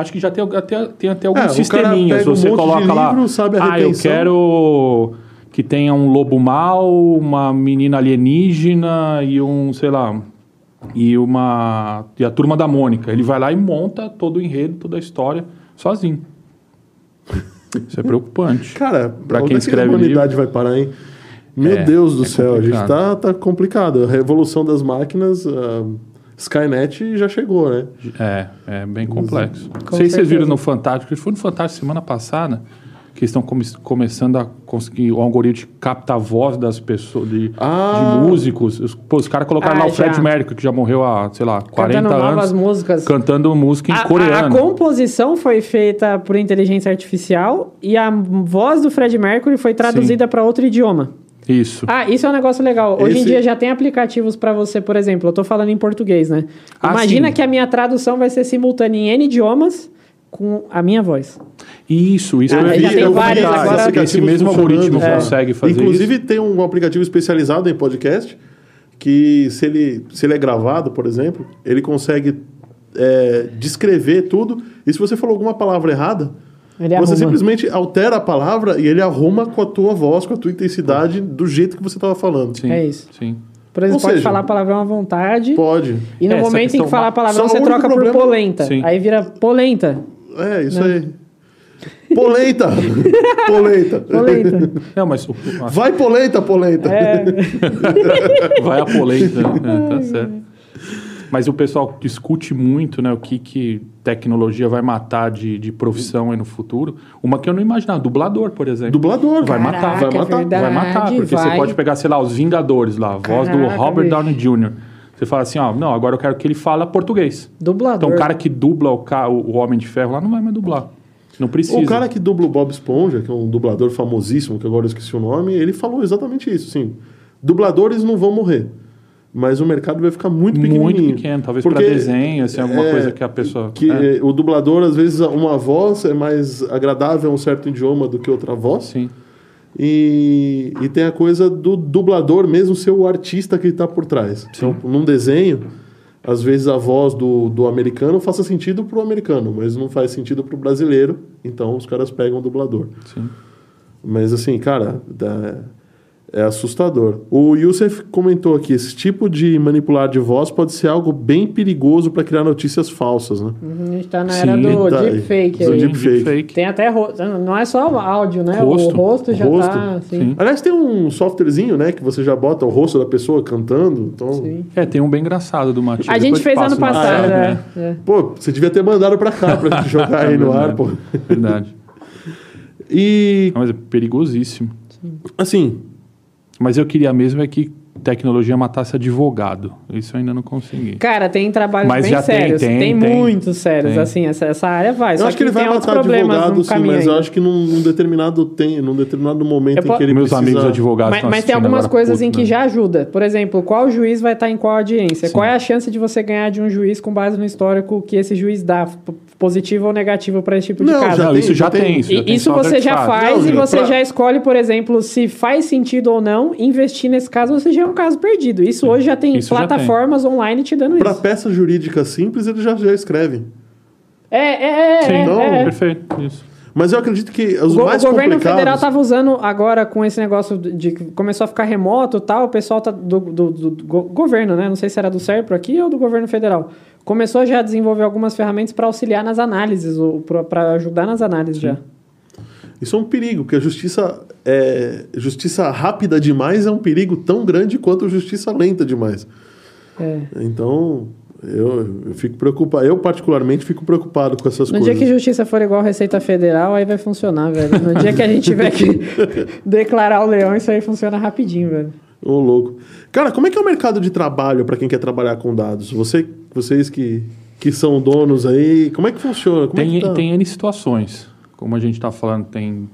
acho que já tem até, tem até alguns É, sisteminhas. um Você coloca lá, livro, sabe a ah, eu retenção." quero que tenha um lobo mau, uma menina alienígena e um, sei lá, e uma e a turma da Mônica. Ele vai lá e monta todo o enredo, toda a história sozinho. Isso é preocupante. (laughs) Cara, Pra onde quem é que escreve a humanidade vai parar, hein? Meu É, Deus do é céu, a gente complicado. tá, tá complicado. A revolução das máquinas, a Skynet já chegou, né? É, é bem complexo. Não Com sei se vocês viram certeza. no Fantástico, foi no Fantástico semana passada, que estão come- começando a conseguir o algoritmo de captar a voz das pessoas, de, Ah. de músicos. Os, pô, os caras colocaram Ah, lá o Fred já. Mercury, que já morreu há, sei lá, 40 Cantando novas anos, músicas. cantando música em A, a, a coreano. composição foi feita por inteligência artificial e a voz do Fred Mercury foi traduzida para outro idioma. Isso. Ah, isso é um negócio legal. Hoje em Esse- dia já tem aplicativos para você, por exemplo, eu tô falando em português, né? Ah, Imagina sim. que a minha tradução vai ser simultânea em N idiomas com a minha voz. Isso, isso Ah, eu já vi, tem eu vi vários esse- agora. Esse aplicativos mesmo algoritmo É. consegue fazer Inclusive, isso. tem um aplicativo especializado em podcast que, se ele, se ele é gravado, por exemplo, ele consegue é, descrever tudo. E se você falou alguma palavra errada, Ele você arruma. simplesmente altera a palavra e ele arruma com a tua voz, com a tua intensidade, do jeito que você estava falando. Sim, É isso. Sim. Por exemplo, Ou pode seja, falar palavrão à vontade. Pode. E no Essa momento em que falar palavrão, você troca por problema- polenta. Sim. Aí vira polenta. É, isso Né? aí. Polenta! (laughs) polenta! Polenta. Não, mas Vai polenta, polenta! É. (laughs) vai a polenta. né? tá certo. Mas o pessoal discute muito, né, o que, que tecnologia vai matar de, de profissão aí no futuro. Uma que eu não imaginava, dublador, por exemplo. Dublador. Vai Caraca, matar, vai matar, verdade, vai matar, porque você vai. pode pegar, sei lá, os Vingadores lá, a voz do Caraca, Robert bicho. Downey Jr. Você fala assim, ó, não, agora eu quero que ele fala português. Dublador. Então o cara que dubla o, ca- o Homem de Ferro lá não vai mais dublar. Não precisa. O cara que dubla o Bob Esponja, que é um dublador famosíssimo, que agora eu esqueci o nome, ele falou exatamente isso. Sim, dubladores não vão morrer, mas o mercado vai ficar muito pequenininho. Muito pequeno, talvez para desenho, assim, alguma é, coisa que a pessoa... Que é, eh, o dublador, às vezes, uma voz é mais agradável a um certo idioma do que outra voz. sim. E, e tem a coisa do dublador mesmo ser o artista que está por trás. Então, num desenho, às vezes a voz do, do americano faça sentido pro americano, mas não faz sentido pro brasileiro. Então os caras pegam o dublador. Sim. Mas assim, cara, dá- é assustador. O Youssef comentou aqui: esse tipo de manipular de voz pode ser algo bem perigoso para criar notícias falsas, né? Uhum, A gente tá na Sim, era do tá- deepfake do aí. Sim, deepfake. deepfake. Tem até rosto. Não é só áudio, né? Rosto. O rosto já Rosto. tá. Assim. Sim. Aliás, tem um softwarezinho, né, que você já bota o rosto da pessoa cantando. Então, Sim. É, tem um bem engraçado do Matias. A gente fez ano passado, né? é. é. pô, você devia ter mandado pra cá pra gente (laughs) jogar aí no ar, pô. Verdade. E, Não, mas é perigosíssimo. assim, Mas eu queria mesmo é que tecnologia matasse advogado. Isso eu ainda não consegui. Cara, tem trabalhos Mas bem já tem, sérios. tem, Tem, tem. muitos sérios. Tem. Assim, essa, essa área vai. eu só acho que ele vai matar advogado, sim, mas eu ainda. acho que num, num determinado tem, num determinado momento Eu em po- que ele Meus precisa... amigos advogados Mas, mas tem algumas agora, coisas puto, em que né? já ajuda. Por exemplo, qual juiz vai estar em qual audiência? Sim. Qual é a chance de você ganhar de um juiz com base no histórico que esse juiz dá, positivo ou negativo para esse tipo de Não, caso? já Não, tem, isso já tem. tem. Isso, já E tem isso você já faz Não, e você pra- já escolhe, por exemplo, se faz sentido ou não investir nesse caso, você já é um caso perdido. Isso hoje já tem Isso já plataformas online te dando Pra isso. peça jurídica simples, eles já, já escrevem. É, é, é. Sim, é, não, é. perfeito. Isso. Mas eu acredito que os O, go- mais o governo complicados... federal estava usando agora com esse negócio de que começou a ficar remoto e tal, o pessoal tá do, do- do- do go- governo, né? Não sei se era do SERPRO aqui ou do governo federal. Começou já a desenvolver algumas ferramentas para auxiliar nas análises, para ajudar nas análises já. Isso é um perigo, porque a justiça, é, justiça rápida demais é um perigo tão grande quanto a justiça lenta demais. É. Então, eu, eu fico preocupado. Eu, particularmente, fico preocupado com essas No coisas. dia que justiça for igual a Receita Federal, aí vai funcionar, velho. No dia que a gente tiver que (laughs) declarar o leão, isso aí funciona rapidinho, velho. Ô, louco. Cara, como é que é o mercado de trabalho para quem quer trabalhar com dados? Você, vocês que, que são donos aí? Como é que funciona? Como Tem, é que tá? tem N situações. Como a gente está falando, tem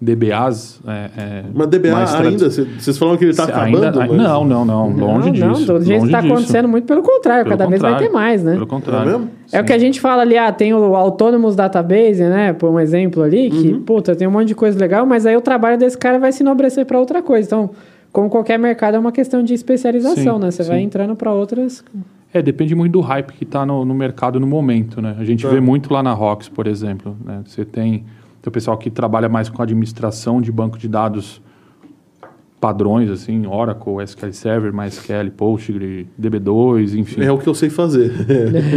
DBAs. É, é, Mas DBA ainda? Cê- Vocês falam que ele está acabando? ainda- mas- Não, não, não. Longe não, disso. Não, do jeito está acontecendo, muito pelo contrário, Pelo cada vez vai ter contrário. mais, né? Pelo É contrário. mesmo? É o que a gente fala ali, ah, tem o Autonomous Database, né? Por um exemplo ali, que, Uhum. puta, tem um monte de coisa legal, mas aí o trabalho desse cara vai se enobrecer para outra coisa. Então, como qualquer mercado, é uma questão de especialização, Sim, né? Você vai sim. entrando para outras. É, depende muito do hype que está no, no mercado no momento, né? A gente É. vê muito lá na Rox, por exemplo. Né? Você tem, tem o pessoal que trabalha mais com administração de banco de dados padrões, assim, Oracle, SQL Server, MySQL, Postgre, DB2, enfim. É o que eu sei fazer. (laughs) (laughs)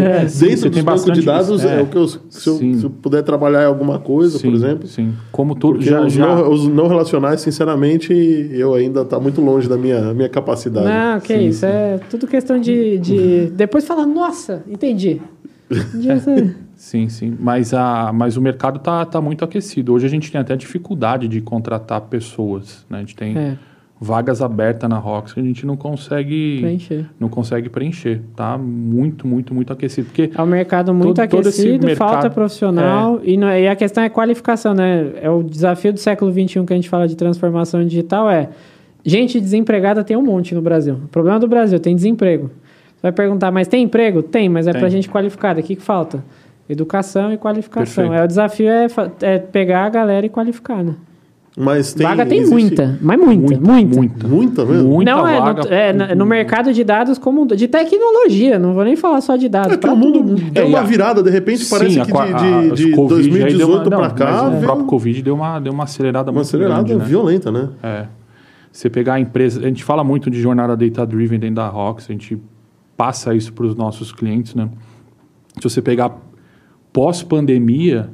É, sim, Dentro tem bancos de dados, é, É. o que eu, se, eu, Sim. se eu puder trabalhar em alguma coisa, sim, por exemplo. Sim, como tudo já... os, já Não, os não relacionais, sinceramente, eu ainda tá muito longe da minha, minha capacidade. Não, que Sim, isso. É tudo questão de. de... (laughs) Depois fala, nossa, entendi. Essa- Sim, sim. Mas, a, mas o mercado está tá muito aquecido. Hoje a gente tem até dificuldade de contratar pessoas. Né? A gente tem É, vagas abertas na Rox que a gente não consegue preencher. não consegue preencher. Tá muito, muito, muito aquecido. Porque É um mercado muito Todo- todo aquecido, mercado- falta profissional e, não- e a questão é qualificação, né? É o desafio do século XXI que a gente fala de transformação digital é gente desempregada tem um monte no Brasil. O problema do Brasil tem desemprego. Você vai perguntar, mas tem emprego? Tem, mas é para gente qualificada. O que, que falta? Educação e qualificação. Perfeito. É, o desafio é, é pegar a galera e qualificar, né? Mas tem. Vaga tem existe muita, mas muita, muita. muita. Muita mesmo? Muita não, é vaga. no, é no- mercado de dados como de tecnologia, não vou nem falar só de dados. É que o mundo tudo. deu É, uma virada, de repente, parece Sim, a que de, de, de Covid aí deu 2018 uma- pra não, cá, mas O veio próprio Covid deu uma, deu uma acelerada uma muito acelerada grande, né? violenta, né? É. Você pegar a empresa, a gente fala muito de jornada data driven dentro da Rox, a gente passa isso para os nossos clientes, né? Se você pegar pós-pandemia,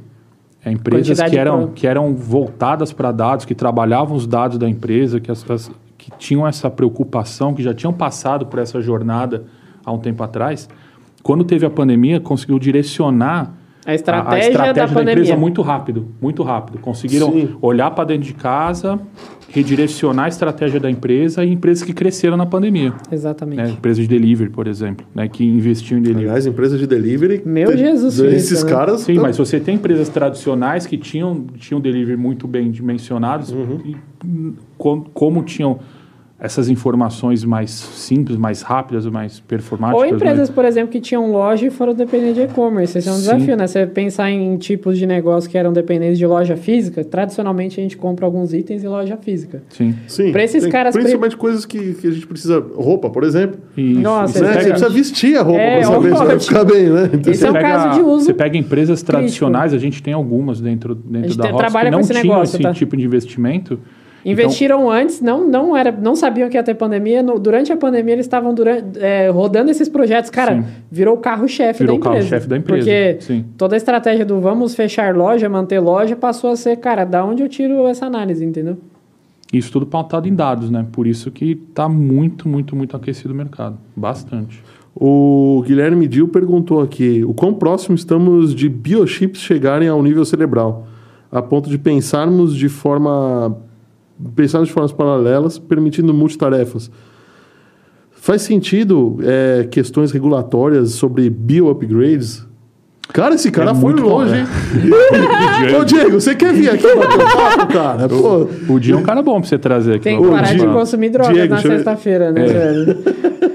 é, empresas que eram, que eram voltadas para dados, que trabalhavam os dados da empresa, que, as, as- que tinham essa preocupação, que já tinham passado por essa jornada há um tempo atrás, quando teve a pandemia, conseguiu direcionar A estratégia, a estratégia da da, pandemia. empresa muito rápido, muito rápido. Conseguiram Sim. olhar para dentro de casa, redirecionar a estratégia da empresa e empresas que cresceram na pandemia. Exatamente. Né? Empresas de delivery, por exemplo, né? que investiam em delivery. Aliás, empresa de delivery. Meu Jesus Esses né? caras. Sim, tão- mas você tem empresas tradicionais que tinham, tinham delivery muito bem dimensionados, Uhum. e, hum, com- como tinham essas informações mais simples, mais rápidas, mais performáticas. Ou né? empresas, por exemplo, que tinham loja e foram dependentes de e-commerce. Esse é um Sim. desafio, né? Você pensar em tipos de negócio que eram dependentes de loja física, tradicionalmente a gente compra alguns itens em loja física. Sim. Sim. Pra esses tem- caras Principalmente coisas que, que a gente precisa. Roupa, por exemplo. Isso. Nossa, Né? você pega- precisa vestir a roupa É, pra saber se vai ficar bem, né? Então, Esse é um pega- caso de uso Você pega empresas tradicionais, a gente tem algumas dentro, dentro gente da trabalha que com não esse tinham negócio, esse tá? tipo de investimento. Investiram antes, não, não, era, não sabiam que ia ter pandemia. no- durante a pandemia, eles estavam durante, é, rodando esses projetos. Cara, Sim. virou o carro-chefe da Virou o empresa. carro-chefe da empresa, Porque sim. toda a estratégia do vamos fechar loja, manter loja, passou a ser, cara, da onde eu tiro essa análise, entendeu? Isso tudo pautado em dados, né? Por isso que está muito, muito, muito aquecido o mercado. Bastante. O Guilherme Dil perguntou aqui: o quão próximo estamos de biochips chegarem ao nível cerebral, a ponto de pensarmos de forma pensarmos de formas paralelas, permitindo multitarefas. Faz sentido é, questões regulatórias sobre bio-upgrades? Cara, esse cara É foi longe, bom, hein? (laughs) Ô, Diego, você quer vir aqui bater papo, cara? Pô, O dia é um cara bom pra você trazer aqui. Tem que parar de consumir drogas Diego, na sexta-feira, né, velho?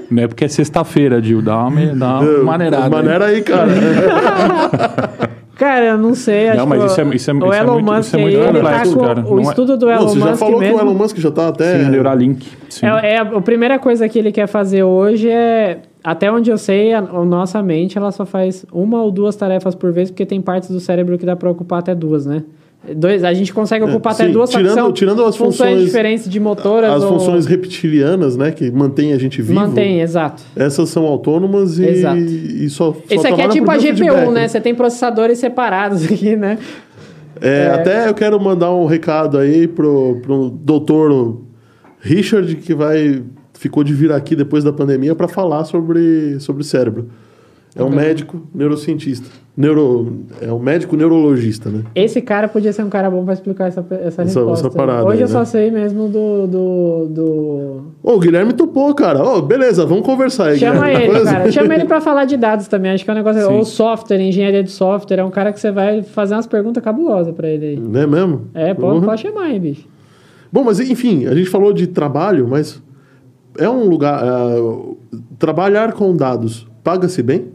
Não é porque é sexta-feira, Dil. Dá uma, me- dá uma maneirada. Maneira aí, cara. (laughs) Cara, eu não sei. Acho Não, mas que isso é- o- isso é- o isso é Elon muito- Musk isso é muito tá complexo, com cara. o Não é- estudo do Não, Elon você já Musk falou que mesmo. o Elon Musk já tá até. Sim, a Neuralink. Sim. É, é, a primeira coisa que ele quer fazer hoje é, até onde eu sei, a, a nossa mente ela só faz uma ou duas tarefas por vez, porque tem partes do cérebro que dá para ocupar até duas, né? Dois, a gente consegue ocupar até sim, duas, tirando- tirando as funções- diferentes de motoras. As ou- funções reptilianas, né, que mantém a gente vivo. Mantém, exato. Essas são autônomas e, Exato. e só, só Esse aqui é tipo a GPU, né? Você tem processadores separados (laughs) aqui, né? É, Até eu quero mandar um recado aí pro, pro doutor Richard, que vai ficou de vir aqui depois da pandemia para falar sobre, sobre cérebro. É um médico neurocientista. Neuro, é um médico neurologista, né? Esse cara podia ser um cara bom pra explicar essa, essa, Essa- resposta. essa parada Hoje aí, eu só né? sei mesmo do. do, do... Ô, o Guilherme topou, cara. Ô, beleza, vamos conversar aí, Chama Guilherme. ele, cara. Chama ele pra (laughs) falar de dados também. Acho que é um negócio. Sim. Ou software, engenharia de software. É um cara que você vai fazer umas perguntas cabulosas pra ele aí. Não é mesmo? É, pode, Uhum. pode chamar aí, bicho. Bom, mas enfim, a gente falou de trabalho, mas é um lugar. ah, trabalhar com dados paga-se bem?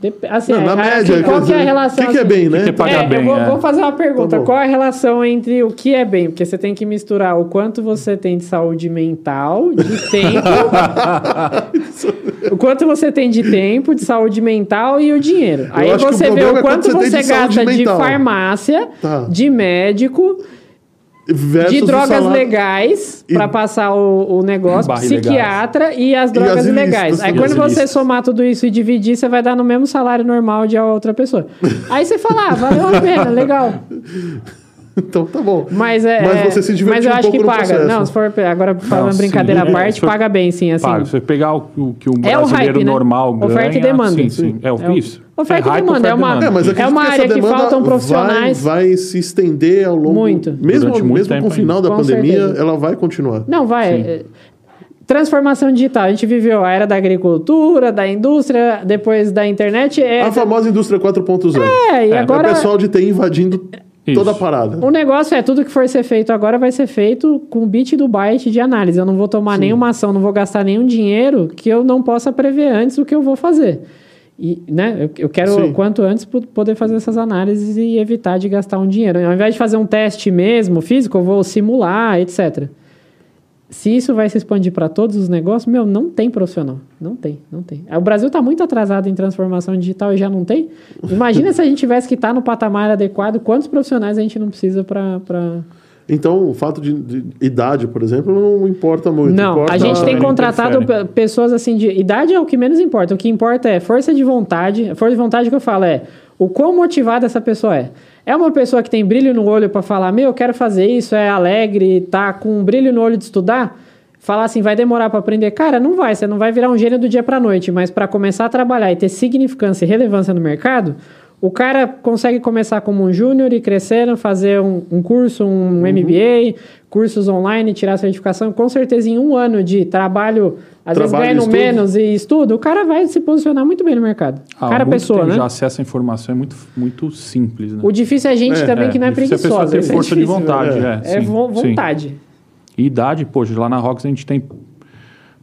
Dep- Assim, Não, na é, média, assim, qual que é a relação? O que, que é assim? bem, né? que é pagar É, bem, eu vou, é. vou fazer uma pergunta. Tá. Qual a relação entre o que é bem? Porque você tem que misturar o quanto você tem de saúde mental, de tempo. (laughs) o quanto você tem de tempo, de saúde mental e o dinheiro. Aí acho que o você vê o é quanto você você de gasta de farmácia, Tá. de médico, de drogas legais E- pra passar o, o negócio, psiquiatra e as drogas as ilícitas ilegais. Aí quando E as você ilícitas. somar tudo isso e dividir, você vai dar no mesmo salário normal de outra pessoa. Aí você fala, ah, valeu a pena, legal. (laughs) (laughs) Então tá bom. Mas é. Mas você se divertiu Mas eu um acho pouco que no paga. processo. Não, se for. Agora, falando brincadeira à É, parte, for- paga bem, sim, assim. Paga. Se você pegar o, o que um É o brasileiro hype, né? normal ganha... Oferta e demanda. Sim, sim. É, o É isso. oferta e hype, demanda, é uma- demanda. É, mas É uma que área que faltam profissionais. Vai, vai se estender ao longo. Muito. Mesmo, Durante muito mesmo com o final da. Com pandemia, certeza. ela vai continuar. Não, vai. é, Transformação digital. A gente viveu a era da agricultura, da indústria, depois da internet. É, A famosa indústria 4.0. é, e É, agora. o pessoal de TI invadindo Isso. toda a parada. O negócio é, tudo que for ser feito agora vai ser feito com bit do byte de análise. Eu não vou tomar nenhuma ação, não vou gastar nenhum dinheiro que eu não possa prever antes o que eu vou fazer. E, né, eu, quero, Sim. quanto antes, po- poder fazer essas análises e evitar de gastar um dinheiro. Ao invés de fazer um teste mesmo, físico, eu vou simular, etc. Se isso vai se expandir para todos os negócios, meu, não tem profissional. Não tem, não tem. O Brasil está muito atrasado em transformação digital e já não tem. Imagina se a gente tivesse que estar no patamar adequado, quantos profissionais a gente não precisa para. Pra... Então, o fato de, de idade, por exemplo, não importa muito. Não, Importa- a gente tem contratado pessoas assim de. Idade é o que menos importa. O que importa é força de vontade. A força de vontade que eu falo é o quão motivada essa pessoa é. É uma pessoa que tem brilho no olho para falar, meu, eu quero fazer isso, é alegre, tá com um brilho no olho de estudar. Falar assim, vai demorar para aprender. Cara, não vai, você não vai virar um gênio do dia para noite, mas para começar a trabalhar e ter significância e relevância no mercado, o cara consegue começar como um júnior e crescendo, fazer um, um curso, um MBA, cursos online, tirar a certificação. Com certeza, em um ano de trabalho, às Trabalho vezes e ganhando menos e estudo, o cara vai se posicionar muito bem no mercado. Ah, cara, pessoa, tempo né? Já acesso à informação é muito, muito simples, né? O difícil é a gente É, também que não é difícil a pessoa preguiçosa. ter isso é força de difícil, vontade, né? é, É sim, vo- sim. vontade. E idade, poxa, lá na Rox a gente tem...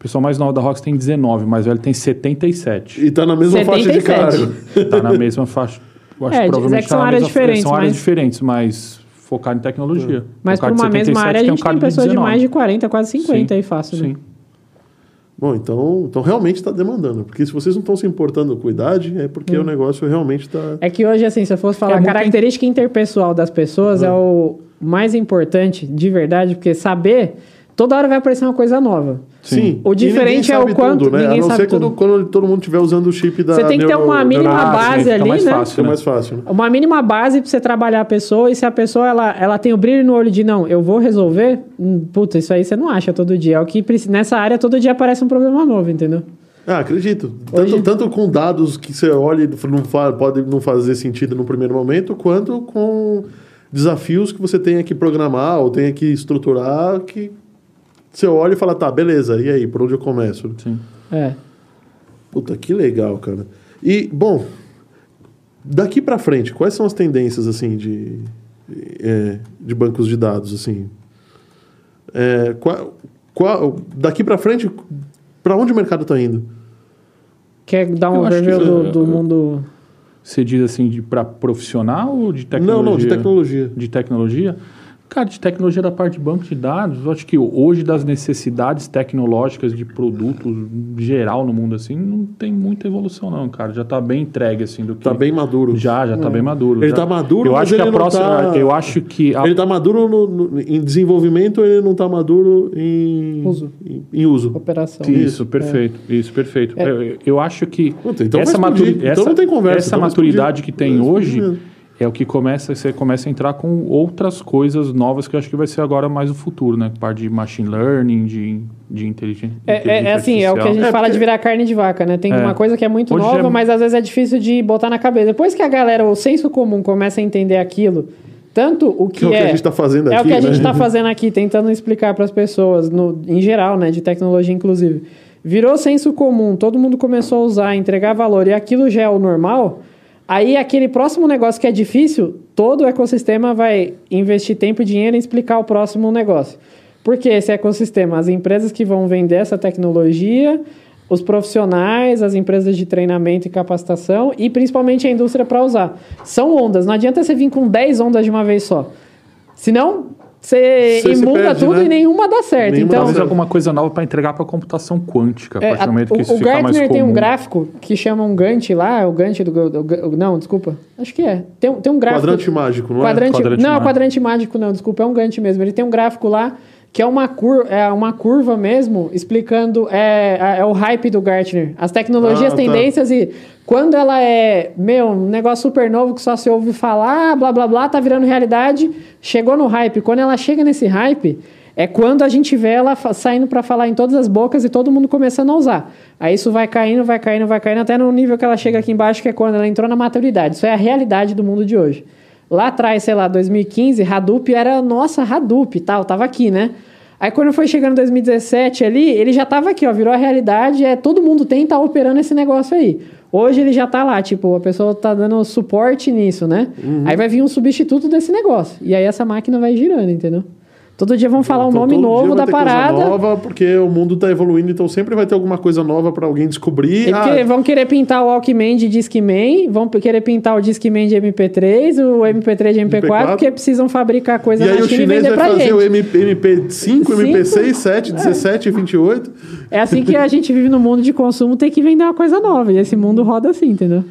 O pessoal mais novo da Rox tem 19, mais velho tem 77. E tá na mesma faixa de 77. cargo. (laughs) Tá na mesma faixa. Eu acho É, que provavelmente são tá na áreas mesma- diferentes, São áreas mas- diferentes, mas focado em tecnologia. Mas O por cara de uma mesma 77 área, a tem um gente tem pessoas de 19. mais de 40, quase 50 Sim, aí fácil, né? Sim. Bom, então, então realmente está demandando. Porque se vocês não estão se importando com idade, é porque o negócio realmente está. É que hoje, assim, se eu fosse falar É a muito característica interpessoal das pessoas é o mais importante, de verdade, porque saber, toda hora vai aparecer uma coisa nova. Sim. O diferente é o quanto- Tudo, né? ninguém A não sabe ser quando, tudo. quando todo mundo estiver usando o chip da. Você tem que ter uma mínima neuro- Ah, sim, base fica ali, mais né? fácil, Fica mais fácil, né? Uma mínima base pra você trabalhar a pessoa e se a pessoa ela, ela tem o brilho no olho de não, eu vou resolver, hum, puta, isso aí você não acha todo dia. É o que nessa área todo dia aparece um problema novo, entendeu? Ah, acredito. Tanto, Hoje- tanto com dados que você olha e não fa- pode não fazer sentido no primeiro momento, quanto com desafios que você tenha que programar ou tenha que estruturar que você olha e fala, tá, beleza, e aí, por onde eu começo? Sim. É. Puta, que legal, cara. E, bom, daqui pra frente, quais são as tendências, assim, de, é, de bancos de dados, assim? É, qual, qual, daqui pra frente, pra onde o mercado tá indo? Quer dar um overview do, do mundo. Você diz assim, de para profissional ou de tecnologia? Não, não, de tecnologia. De tecnologia? Cara, de tecnologia da parte de banco de dados, eu acho que hoje das necessidades tecnológicas de produtos geral no mundo assim, não tem muita evolução não, cara. Já tá bem entregue assim do que Tá bem maduro. Já, já tá bem maduro. Ele já. tá maduro, eu mas acho que ele a próxima, tá- eu acho que a- Ele tá maduro no- no- em desenvolvimento, ele não tá maduro em Uso. Em, em uso. Operação. Isso, perfeito. Isso, perfeito. É. Eu, eu acho que Puta, então essa, vai explodir. maturi- Então essa, não tem conversa, essa então maturidade explodir. que tem hoje. É o que começa, você começa a entrar com outras coisas novas que eu acho que vai ser agora mais o futuro, né? Parte de machine learning, de, de inteligência. É, é, é assim, é o que a gente É, fala porque- de virar carne de vaca, né? Tem É. uma coisa que é muito Hoje nova, é- mas às vezes é difícil de botar na cabeça. Depois que a galera, o senso comum começa a entender aquilo, tanto o que, Que é o que a gente tá fazendo É o aqui, que a gente né? está fazendo aqui, tentando explicar para as pessoas, no, em geral, né? De tecnologia, inclusive. Virou senso comum, todo mundo começou a usar, entregar valor, e aquilo já é o normal. Aí, aquele próximo negócio que é difícil, todo o ecossistema vai investir tempo e dinheiro em explicar o próximo negócio. Por que esse ecossistema? As empresas que vão vender essa tecnologia, os profissionais, as empresas de treinamento e capacitação e principalmente a indústria para usar. São ondas, não adianta você vir com 10 ondas de uma vez só. Senão, você imunda perde, tudo né? e nenhuma dá certo. Nenhuma então, Talvez alguma coisa nova para entregar para computação quântica, a é, partir a- do momento o, isso o mais Gartner tem um gráfico que chama um Gantt lá, o Gantt do, Não, desculpa. Acho que é. Tem, um- tem um gráfico. Quadrante mágico, não é? Quadrante, Quadrante não, mágico. quadrante mágico não, desculpa, é um Gantt mesmo. Ele tem um gráfico lá que é uma, cur, é uma curva mesmo, explicando é, é o hype do Gartner. As tecnologias, Ah, tá. tendências e quando ela é, meu, um negócio super novo que só se ouve falar, blá blá blá, tá virando realidade, chegou no hype. Quando ela chega nesse hype, é quando a gente vê ela saindo para falar em todas as bocas e todo mundo começando a usar. Aí isso vai caindo, vai caindo, vai caindo, até no nível que ela chega aqui embaixo, que é quando ela entrou na maturidade. Isso é a realidade do mundo de hoje. Lá atrás, sei lá, 2015, Hadoop era, nossa, Hadoop e tal, tava aqui, né? Aí quando foi chegando em 2017 ali, ele já tava aqui, ó, virou a realidade, é todo mundo tem tá operando esse negócio aí. Hoje ele já tá lá, tipo, a pessoa tá dando suporte nisso, né? Uhum. Aí vai vir um substituto desse negócio. E aí essa máquina vai girando, entendeu? Todo dia vão falar um Então, nome todo dia novo vai da parada. nova, porque o mundo tá evoluindo, então sempre vai ter alguma coisa nova para alguém descobrir. Ah, vão querer pintar o Walkman de Discman, vão querer pintar o Discman de MP3, o MP3 de MP4, MP4. porque precisam fabricar coisa e na aí o China e chinês vender vai fazer gente. o MP, MP5, Cinco? MP6, 7, 17, 28. É assim que a gente vive no mundo de consumo, tem que vender uma coisa nova. E esse mundo roda assim, entendeu?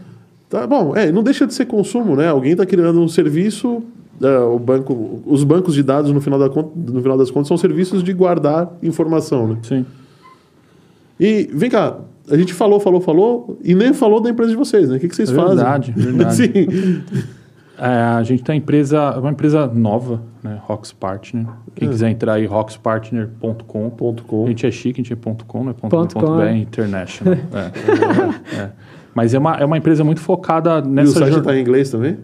Tá bom, é, não deixa de ser consumo, né? Alguém está criando um serviço, é, o banco, os bancos de dados no final, da conta, no final das contas são serviços de guardar informação, né? Sim. E vem cá, a gente falou, falou, falou e nem falou da empresa de vocês, né? O que, que vocês É fazem? verdade, (laughs) verdade. Sim. É, a gente tem empresa, uma empresa nova, né? Rox Partner. Quem quiser entrar aí, roxpartner.com. A gente é chique, a gente é ponto .com, né? Ponto Ponto .com, com, .br, é. international. é, é. Mas é uma, é uma empresa muito focada E o nessa site está em inglês também?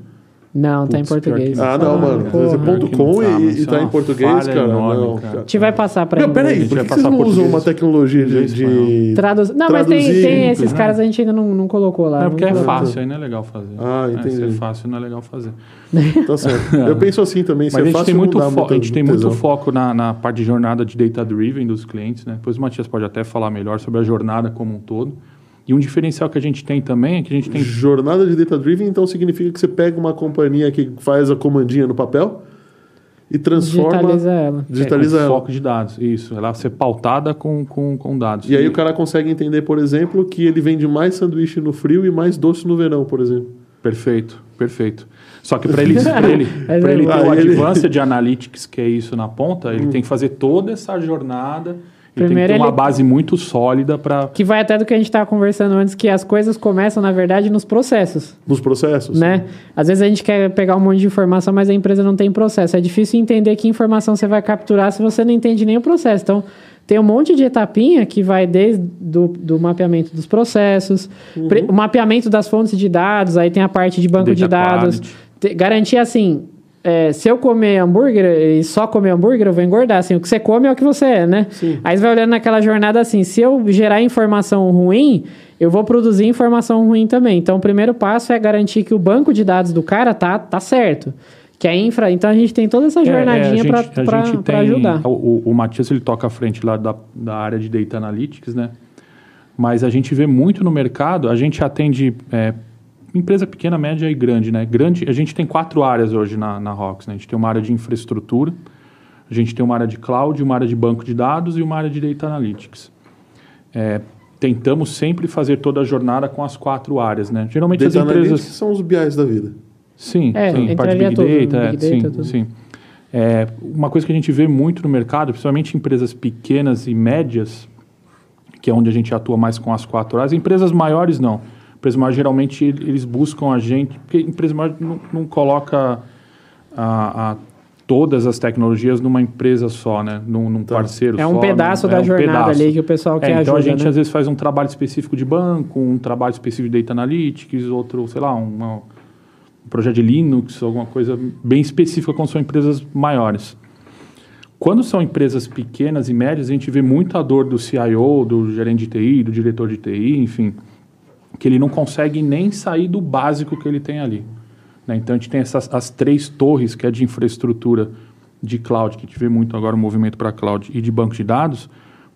Não, tá em Putz, português. que Ah, não, mano. porra. Você ponto com não tá, e, e tá é em português, cara. enorme, não, cara. A gente vai passar pra Meu, inglês. peraí, gente por que vocês não usam uma tecnologia de. De Traduz... Não, mas tem, tem esses né? caras a gente ainda não, não colocou lá. É não porque é fácil, aí não é legal fazer. Ah, É, se é entendi. fácil, não é legal fazer. (laughs) Tá certo. Eu (laughs) penso assim também. Se Mas é a gente fácil, tem muito, não dá a gente tem muito foco na, na parte de jornada de data driven dos clientes, né? Depois o Matias pode até falar melhor sobre a jornada como um todo. E um diferencial que a gente tem também é que a gente tem Jornada de data driven, então significa que você pega uma companhia que faz a comandinha no papel e transforma. Digitaliza ela. digitaliza é, ela. foco de dados. Isso, ela ser pautada com, com, com dados. E aí o cara consegue entender, por exemplo, que ele vende mais sanduíche no frio e mais doce no verão, por exemplo. Perfeito, perfeito. Só que para ele, pra ele, (laughs) pra é ele ter o Ah, advanced de analytics, que é isso na ponta, ele tem que fazer toda essa jornada. Ele tem que Primeiro ter uma ele- base muito sólida para Que vai até do que a gente estava conversando antes, que as coisas começam, na verdade, nos processos. Nos processos. Né? Às vezes a gente quer pegar um monte de informação, mas a empresa não tem processo. É difícil entender que informação você vai capturar se você não entende nem o processo. Então, tem um monte de etapinha que vai desde do, do mapeamento dos processos, Uhum. pre- o mapeamento das fontes de dados, aí tem a parte de banco Data de dados. Te- garantir assim, é, se eu comer hambúrguer e só comer hambúrguer, eu vou engordar. Assim, o que você come é o que você é, né? Aí você vai olhando naquela jornada assim, se eu gerar informação ruim, eu vou produzir informação ruim também. Então, o primeiro passo é garantir que o banco de dados do cara tá, tá certo. Que a infra... Então, a gente tem toda essa jornadinha É, a para ajudar. O, o, o Matias ele toca à frente lá da, da área de Data Analytics, né? Mas a gente vê muito no mercado, a gente atende é, empresa pequena, média e grande, né? Grande, a gente tem quatro áreas hoje na, na Rox, né? A gente tem uma área de infraestrutura, a gente tem uma área de cloud, uma área de banco de dados e uma área de Data Analytics. É, tentamos sempre fazer toda a jornada com as quatro áreas, né? Geralmente Data as empresas... São os BIs da vida. Sim, É, sim, parte de Big tudo, Data, Big é, Data, sim, tudo. sim. É, uma coisa que a gente vê muito no mercado, principalmente empresas pequenas e médias, que é onde a gente atua mais com as quatro áreas, empresas maiores não, Empresa maior, geralmente, eles buscam a gente, porque a empresa maior não, não coloca a, a todas as tecnologias numa empresa só, né? Num, num parceiro É só. um pedaço é da um jornada pedaço. ali que o pessoal É, quer então ajuda, a gente né? às vezes faz um trabalho específico de banco, um trabalho específico de Data Analytics, outro, sei lá, uma- um projeto de Linux, alguma coisa bem específica quando são empresas maiores. Quando são empresas pequenas e médias, a gente vê muita dor do CIO, do gerente de TI, do diretor de TI, enfim, que ele não consegue nem sair do básico que ele tem ali. né? Então a gente tem essas as três torres que é de infraestrutura de cloud, que a gente vê muito agora o movimento para cloud e de banco de dados,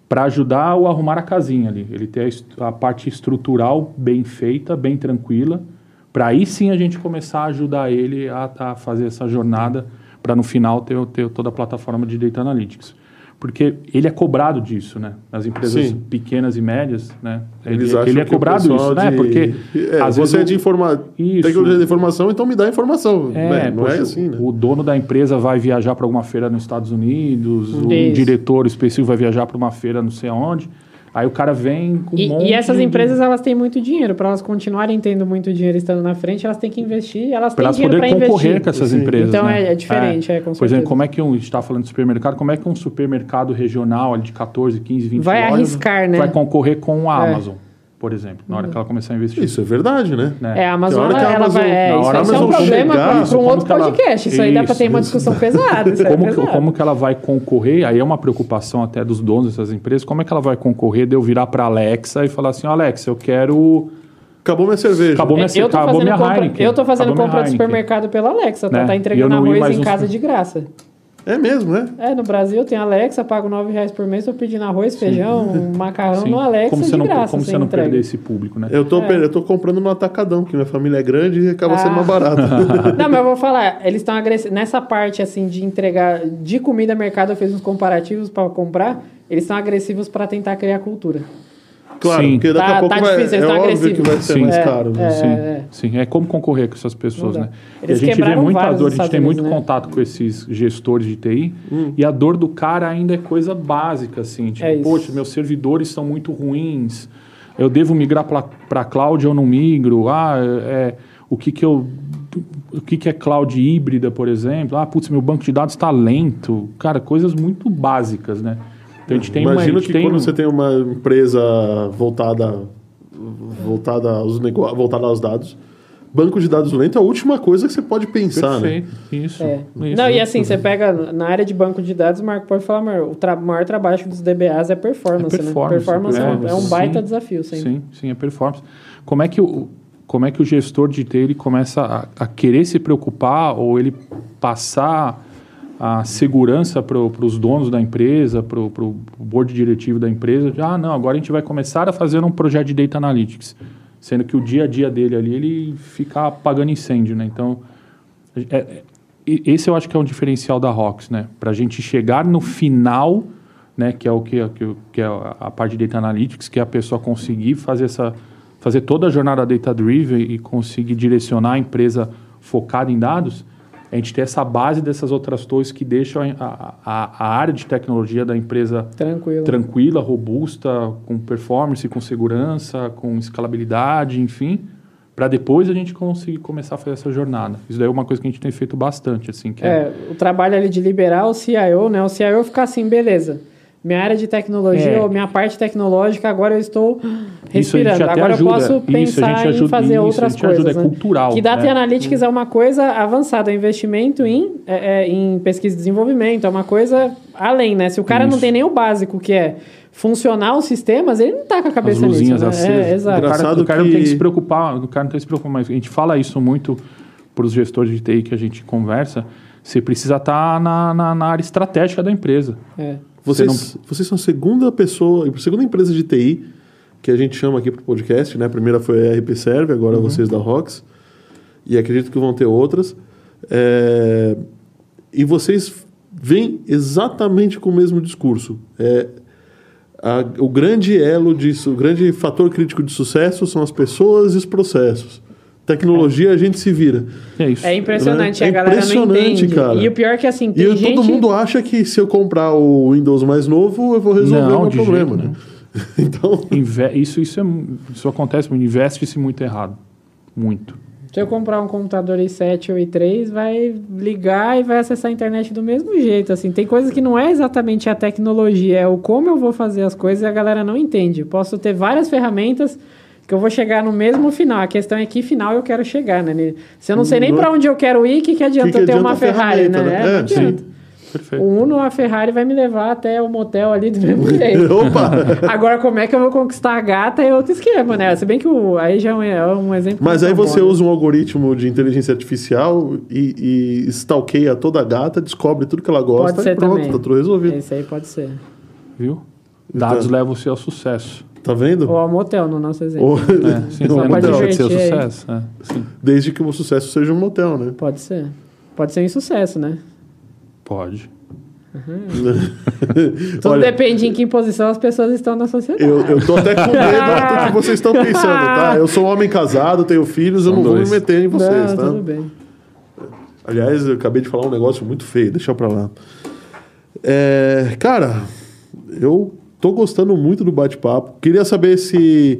para ajudar o arrumar a casinha ali. Ele tem a, a parte estrutural bem feita, bem tranquila, para aí sim a gente começar a ajudar ele a, a fazer essa jornada para no final ter, ter toda a plataforma de Data Analytics. Porque ele é cobrado disso, né? Nas empresas Sim. pequenas e médias, né? Eles ele, acham ele é cobrado isso, né? de- Porque É, às você vezes é de informa... Isso. tecnologia de informação, então me dá informação. É, Né? não poxa, é assim, né? O dono da empresa vai viajar para alguma feira nos Estados Unidos, um diretor específico vai viajar para uma feira não sei aonde. Aí o cara vem com um E, monte e essas de- empresas, elas têm muito dinheiro. Para elas continuarem tendo muito dinheiro estando na frente, elas têm que investir. Elas para têm elas dinheiro para poderem concorrer investir. com essas Sim. empresas. Então né? é- é diferente, é, com Por exemplo, como é que um, a gente está falando de supermercado, como é que um supermercado regional ali de 14, 15, 20 Vai lojas arriscar, né? vai concorrer com a É. Amazon, por exemplo, na hora que ela começar a investir. Isso é verdade, né? né? É, a Amazon, hora que a ela, ela Amazon- vai. É, isso, isso é um Amazon problema para um outro ela- podcast. Isso, aí dá para Isso, ter uma isso. discussão pesada. Isso como, é que, como que ela vai concorrer? Aí é uma preocupação até dos donos dessas empresas. Como é que ela vai concorrer de eu virar para Alexa e falar assim, Alexa, eu quero Acabou minha cerveja. Acabou minha, eu tô acabou fazendo minha compra, Heineken. eu tô fazendo acabou compra de supermercado pela Alexa, tá, Né? tá E eu entregando arroz em casa de graça. É mesmo, né? É, no Brasil tem Alexa, pago 9 reais por mês, tô pedindo arroz, feijão, (laughs) macarrão Sim. no Alexa como você de não, graça. como você não entrega. perder esse público, né? Eu tô, É. per- eu tô comprando no atacadão, que minha família é grande e acaba sendo Ah. mais barato. (laughs) Não, mas eu vou falar, eles estão agressivos. Nessa parte, assim, de entregar de comida mercado, eu fiz uns comparativos para comprar. Eles estão agressivos para tentar criar cultura. Claro, Sim. porque daqui Tá- a pouco tá vai, difícil, é tão óbvio agressivos. que vai ser Sim. mais É, caro. né? é. Sim, sim. É como concorrer com essas pessoas, né? Eles e a gente vê muita dor, a gente tem muito né? contato com esses gestores de TI Hum. e a dor do cara ainda é coisa básica, assim. Tipo, É poxa, meus servidores são muito ruins, eu devo migrar para cloud ou não migro? Ah, é, o que que eu... O que, que é cloud híbrida, por exemplo? Ah, putz, meu banco de dados está lento. Cara, coisas muito básicas, né? Então a gente tem uma... a Imagino gente que tem quando um- você tem uma empresa voltada, voltada, aos nego... voltada aos dados, banco de dados lento é a última coisa que você pode pensar, né? Perfeito, isso, É. isso. Não, e assim, você pega na área de banco de dados, o Marco pode falar, maior, o tra- maior trabalho dos DBAs é performance, É performance, né? Performance, é um- performance. é um baita Sim, desafio, sempre. Sim, sim, é performance. Como é que o, como é que o gestor de TI ele começa a, a querer se preocupar ou ele passar a segurança para os donos da empresa, para o board diretivo da empresa? de, Ah, não, agora a gente vai começar a fazer um projeto de Data Analytics. Sendo que o dia a dia dele ali, ele fica apagando incêndio, né? Então, é- é- esse eu acho que é um diferencial da ROX, né? Para a gente chegar no final, né? Que é o que, que, que é a parte de Data Analytics, que é a pessoa conseguir fazer essa, fazer toda a jornada data driven e conseguir direcionar a empresa focada em dados. A gente ter essa base dessas outras torres que deixam a, a, a área de tecnologia da empresa Tranquilo. tranquila, robusta, com performance, com segurança, com escalabilidade, enfim, para depois a gente conseguir começar a fazer essa jornada. Isso daí é uma coisa que a gente tem feito bastante, assim, que é, É, o trabalho ali de liberar o CIO, né? O CIO ficar assim, beleza. Minha área de tecnologia, É. ou minha parte tecnológica, agora eu estou (gasps) respirando. Agora ajuda. eu posso pensar ajuda- em fazer isso, outras ajuda, coisas. é né? cultural, Que Data né? Analytics é uma coisa avançada, é investimento em, é, é, em pesquisa e desenvolvimento, é uma coisa além, né? Se o cara não Isso. tem nem o básico, que é funcionar os sistemas, ele não tá com a as cabeça luzinhas nisso. acesas. Né? É, exato. O cara, o cara não tem que que- se preocupar, o cara não tem que se preocupar mais. A gente fala isso muito para os gestores de TI que a gente conversa. Você precisa estar na, na, na área estratégica da empresa. É. Vocês, Você vocês são a segunda pessoa, a segunda empresa de TI que a gente chama aqui para o podcast, né? A primeira foi a RP Serve, agora vocês da Rox. E acredito que vão ter outras. É, E vocês vêm exatamente com o mesmo discurso. É, a- o grande elo disso, o grande fator crítico de sucesso são as pessoas e os processos. Tecnologia a gente se vira. É isso. É impressionante, É a galera não impressionante, entende. cara. E o pior é que assim, E tem eu- gente... todo mundo acha que se eu comprar o Windows mais novo, eu vou resolver Não, o meu de problema, jeito né? (laughs) então, Inve- isso, isso, é, isso acontece, investe-se muito errado. Muito. Se eu comprar um computador i7 ou i3, vai ligar e vai acessar a internet do mesmo jeito, assim. Tem coisas que não é exatamente a tecnologia, é o como eu vou fazer as coisas e a galera não entende. Posso ter várias ferramentas que eu vou chegar no mesmo final. A questão é que final eu quero chegar, né? Se eu não sei nem Não- para onde eu quero ir, o que, que adianta Que que eu ter adianta uma Ferrari, né? né? É, não É, sim. adianta. Perfeito. O Uno, a Ferrari vai me levar até o motel ali do mesmo (laughs) jeito. opa! (laughs) Agora, como é que eu vou conquistar a gata é outro esquema, né? Se bem que o, aí já é um, é exemplo. Mas aí bom, você né? usa um algoritmo de inteligência artificial e, e stalkeia toda a gata, descobre tudo que ela gosta Pode ser e pronto, também. tá tudo resolvido. Esse aí pode ser. Viu? Dados Então- levam você ao sucesso. Tá vendo? Ou ao motel, no nosso exemplo. Ou- É, sim, Não, não, pode deixa de ser aí. sucesso. É, Desde que o sucesso seja um motel, né? Pode ser. Pode ser um insucesso, né? pode. (laughs) Tudo Olha, depende em que posição as pessoas estão na sociedade. eu, eu tô até com medo do que (laughs) vocês estão pensando, tá? Eu sou um homem casado, tenho filhos, eu São não vou dois. me meter em vocês, Não, tá? tudo bem. Aliás, eu acabei de falar um negócio muito feio, deixa pra lá. É, cara, eu tô gostando muito do bate-papo. Queria saber se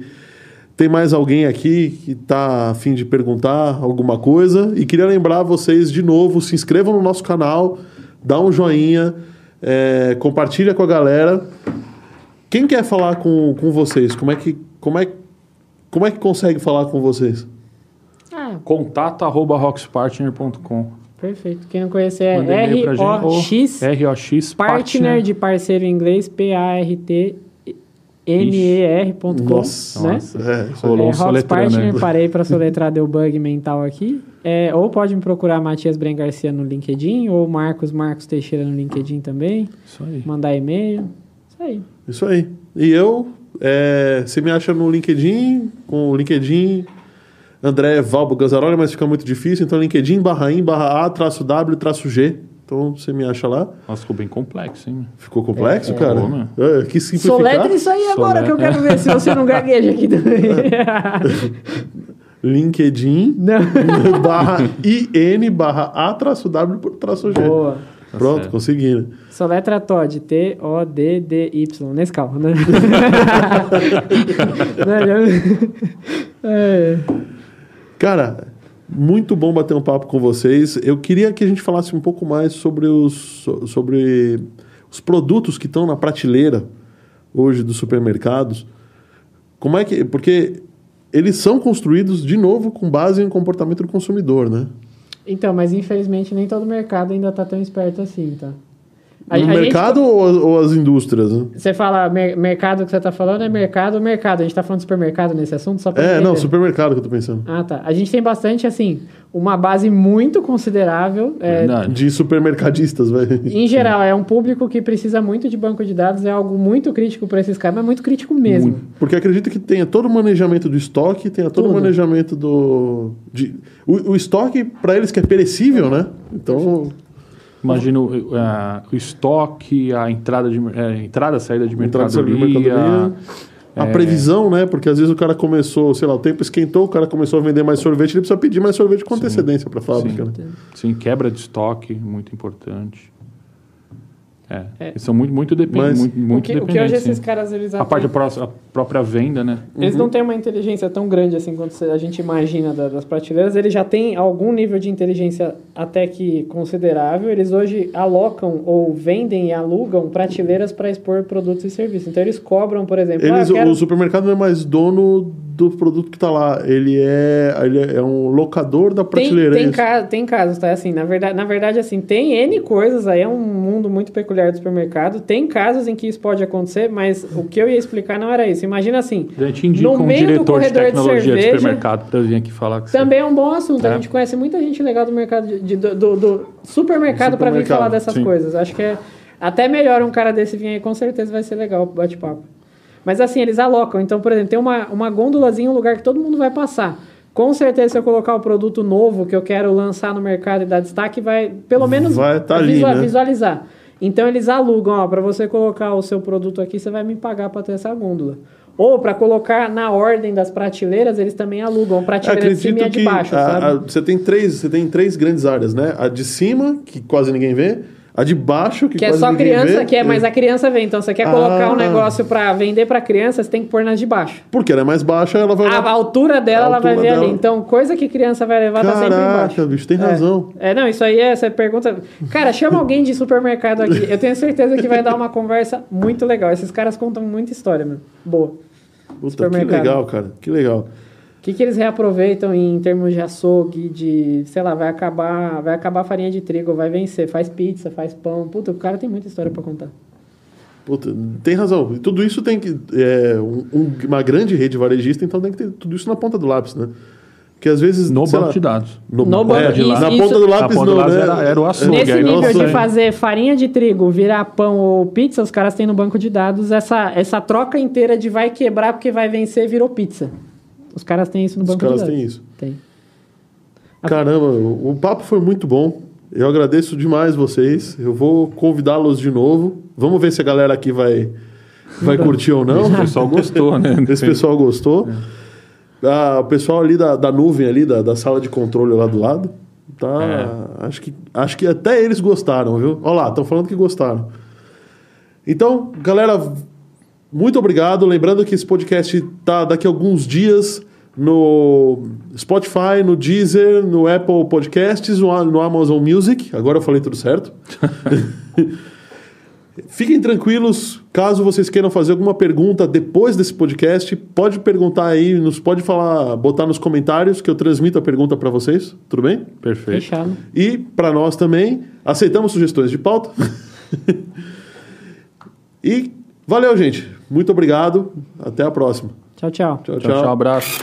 tem mais alguém aqui que tá a fim de perguntar alguma coisa. E queria lembrar vocês de novo: se inscrevam no nosso canal, dá um joinha, é, compartilha com a galera. Quem quer falar com, com vocês? Como é que. Como é, como é que consegue falar com vocês? Ah, Contato arroba roxpartner.com. perfeito. Quem não conhecer é. R-O-X R-O-X Partner de parceiro em inglês, P-A-R-T-N-E-R.com. Nossa. né? É, aí. Rolou É, soletrando, Partner, né? parei para soletrar, deu bug mental aqui. É, ou pode me procurar Matias Bren Garcia no LinkedIn, ou Marcos Marcos Teixeira no LinkedIn também. Isso aí. Mandar e-mail. Isso aí. Isso aí. E eu, é, você me acha no LinkedIn, com o LinkedIn André Valbo Ganzaroli, mas fica muito difícil. Então, LinkedIn barra in barra A traço W traço G. Então, você me acha lá. Nossa, ficou bem complexo, hein? Ficou complexo, É, é. cara? Ficou, né? É, que simplificar. Soletre isso aí agora que eu quero ver se você não gagueja aqui também. (laughs) LinkedIn não. (laughs) barra IN barra A traço W traço G. Boa. Pronto, certo. consegui. né? Soletra Todd, T-O-D-D-Y, nesse calma, né? (laughs) É. Cara, muito bom bater um papo com vocês. Eu queria que a gente falasse um pouco mais sobre os, so- sobre os produtos que estão na prateleira hoje dos supermercados. Como é que. Porque eles são construídos, de novo, com base em comportamento do consumidor, né? Então, mas infelizmente nem todo mercado ainda tá tão esperto assim, tá? A- no a gente- mercado ou, ou as indústrias? Né? Você fala mer- mercado que você tá falando é mercado, mercado. A gente tá falando de supermercado nesse assunto só pra É, entender. não, supermercado que eu tô pensando. Ah, tá. A gente tem bastante, assim, uma base muito considerável. é. De supermercadistas, vai. em geral, é um público que precisa muito de banco de dados, é algo muito crítico para esses caras, mas muito crítico mesmo. Porque acredito que tenha todo o manejamento do estoque, tenha todo o Tudo. manejamento do. De, o, o estoque, para eles que é perecível, né? Então. Imagina o, a- o estoque, a entrada de é, entrada, saída de Entrada e saída de mercadoria. mercadoria. A é, previsão, né? Porque às vezes o cara começou, sei lá, o tempo esquentou, o cara começou a vender mais sorvete, ele precisa pedir mais sorvete com antecedência para a fábrica. Sim. Né? Sim, quebra de estoque, muito importante. É, É. eles são muito, muito, depen Mas- muito, muito o, que, o que hoje dependentes. esses sim. caras, eles A parte da pró- própria venda, né? Eles não têm uma inteligência tão grande assim quanto a gente imagina da- das prateleiras. Eles já têm algum nível de inteligência até que considerável. Eles hoje alocam ou vendem e alugam prateleiras para expor produtos e serviços. Então eles cobram, por exemplo, ah, Eles, eu quero- O supermercado não é mais dono do produto que está lá. Ele é, ele é um locador da Tem, prateleira. tem, ca- tem casos, tá? Assim, na verdade, na verdade, assim, tem N coisas, aí é um mundo muito peculiar do supermercado. Tem casos em que isso pode acontecer, mas o que eu ia explicar não era isso. Imagina assim, A gente indica No um meio do diretor de corredor de tecnologia de, cerveja- supermercado para vir aqui falar com você. também é um bom assunto. A É. gente conhece muita gente legal do mercado de, de- do, do- do supermercado para vir Supermercado, falar dessas sim. coisas. Acho que é até melhor um cara desse vir aí, com certeza vai ser legal o bate-papo. Mas assim, eles alocam. Então, por exemplo, tem uma, uma gôndolazinha, um lugar que todo mundo vai passar. Com certeza, se eu colocar o produto novo que eu quero lançar no mercado e dar destaque, vai pelo menos Vai tá ali, visual- né? visualizar. Então, eles alugam, ó, para você colocar o seu produto aqui, você vai me pagar para ter essa gôndola. Ou para colocar na ordem das prateleiras, eles também alugam prateleira de cima e a Acredito de baixo, a- sabe? a- você, tem três, você tem três grandes áreas, né? A de cima, que quase ninguém vê, A de baixo, que, Que é só criança, vê, que é, mas a criança vem. Então, você quer colocar Ah. um negócio pra vender pra criança, você tem que pôr nas de baixo. Porque ela é mais baixa, ela vai A, lá... a altura dela, A ela vai altura ver dela. ali. Então, coisa que criança vai levar tá sempre Caraca, embaixo. bicho, tem É. razão. É, não, isso aí é, você pergunta. Cara, chama alguém de supermercado aqui. Eu tenho certeza que vai dar uma conversa muito legal. Esses caras contam muita história, meu. Boa. Puta, que legal, cara. Que legal. O que, que eles reaproveitam em termos de açougue, de, sei lá, vai acabar, vai acabar a farinha de trigo, vai vencer, faz pizza, faz pão. Puta, o cara tem muita história pra contar. Puta, tem razão. E tudo isso tem que. É, um- um- uma grande rede varejista, então tem que ter tudo isso na ponta do lápis, né? Porque às vezes. No banco lá, de dados. No, No banco é, de Na lápis. ponta do lápis, Na ponta não, do lápis né? era- era o açougue. Nesse aí, nível nossa, de fazer farinha de trigo virar pão ou pizza, os caras têm no banco de dados essa, essa troca inteira de vai quebrar porque vai vencer virou pizza. Os caras têm isso no Os banco caras de dados. têm isso. Tem. Caramba, o, o papo foi muito bom. Eu agradeço demais vocês. Eu vou convidá-los de novo. Vamos ver se a galera aqui vai, vai curtir ou não. O pessoal gostou, né? (laughs) Esse pessoal gostou. Ah, o pessoal ali da, da nuvem, ali, da, da sala de controle lá do lado. Tá, acho, que, acho que até eles gostaram, viu? Olha lá, estão falando que gostaram. Então, galera, muito obrigado. Lembrando que esse podcast tá daqui a alguns dias no Spotify, no Deezer, no Apple Podcasts, no, no Amazon Music. Agora eu falei tudo certo. (laughs) Fiquem tranquilos, caso vocês queiram fazer alguma pergunta depois desse podcast, pode perguntar aí, nos pode falar, botar nos comentários que eu transmito a pergunta para vocês, tudo bem? Perfeito. Fechado. E para nós também, aceitamos sugestões de pauta. e (laughs) valeu, gente. Muito obrigado. Até a próxima. Tchau, tchau. Tchau, Tchau, tchau, tchau. abraço.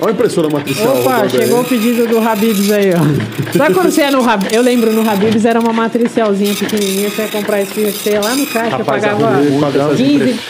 Olha a impressora matricial. Opa, chegou o pedido do Habibs aí, ó. Sabe quando você ia no Habibs? Eu lembro, no Habibs era uma matricialzinha pequenininha, você ia comprar ia lá no caixa, Rapaz, pagava arrumou muito essas 15, impress-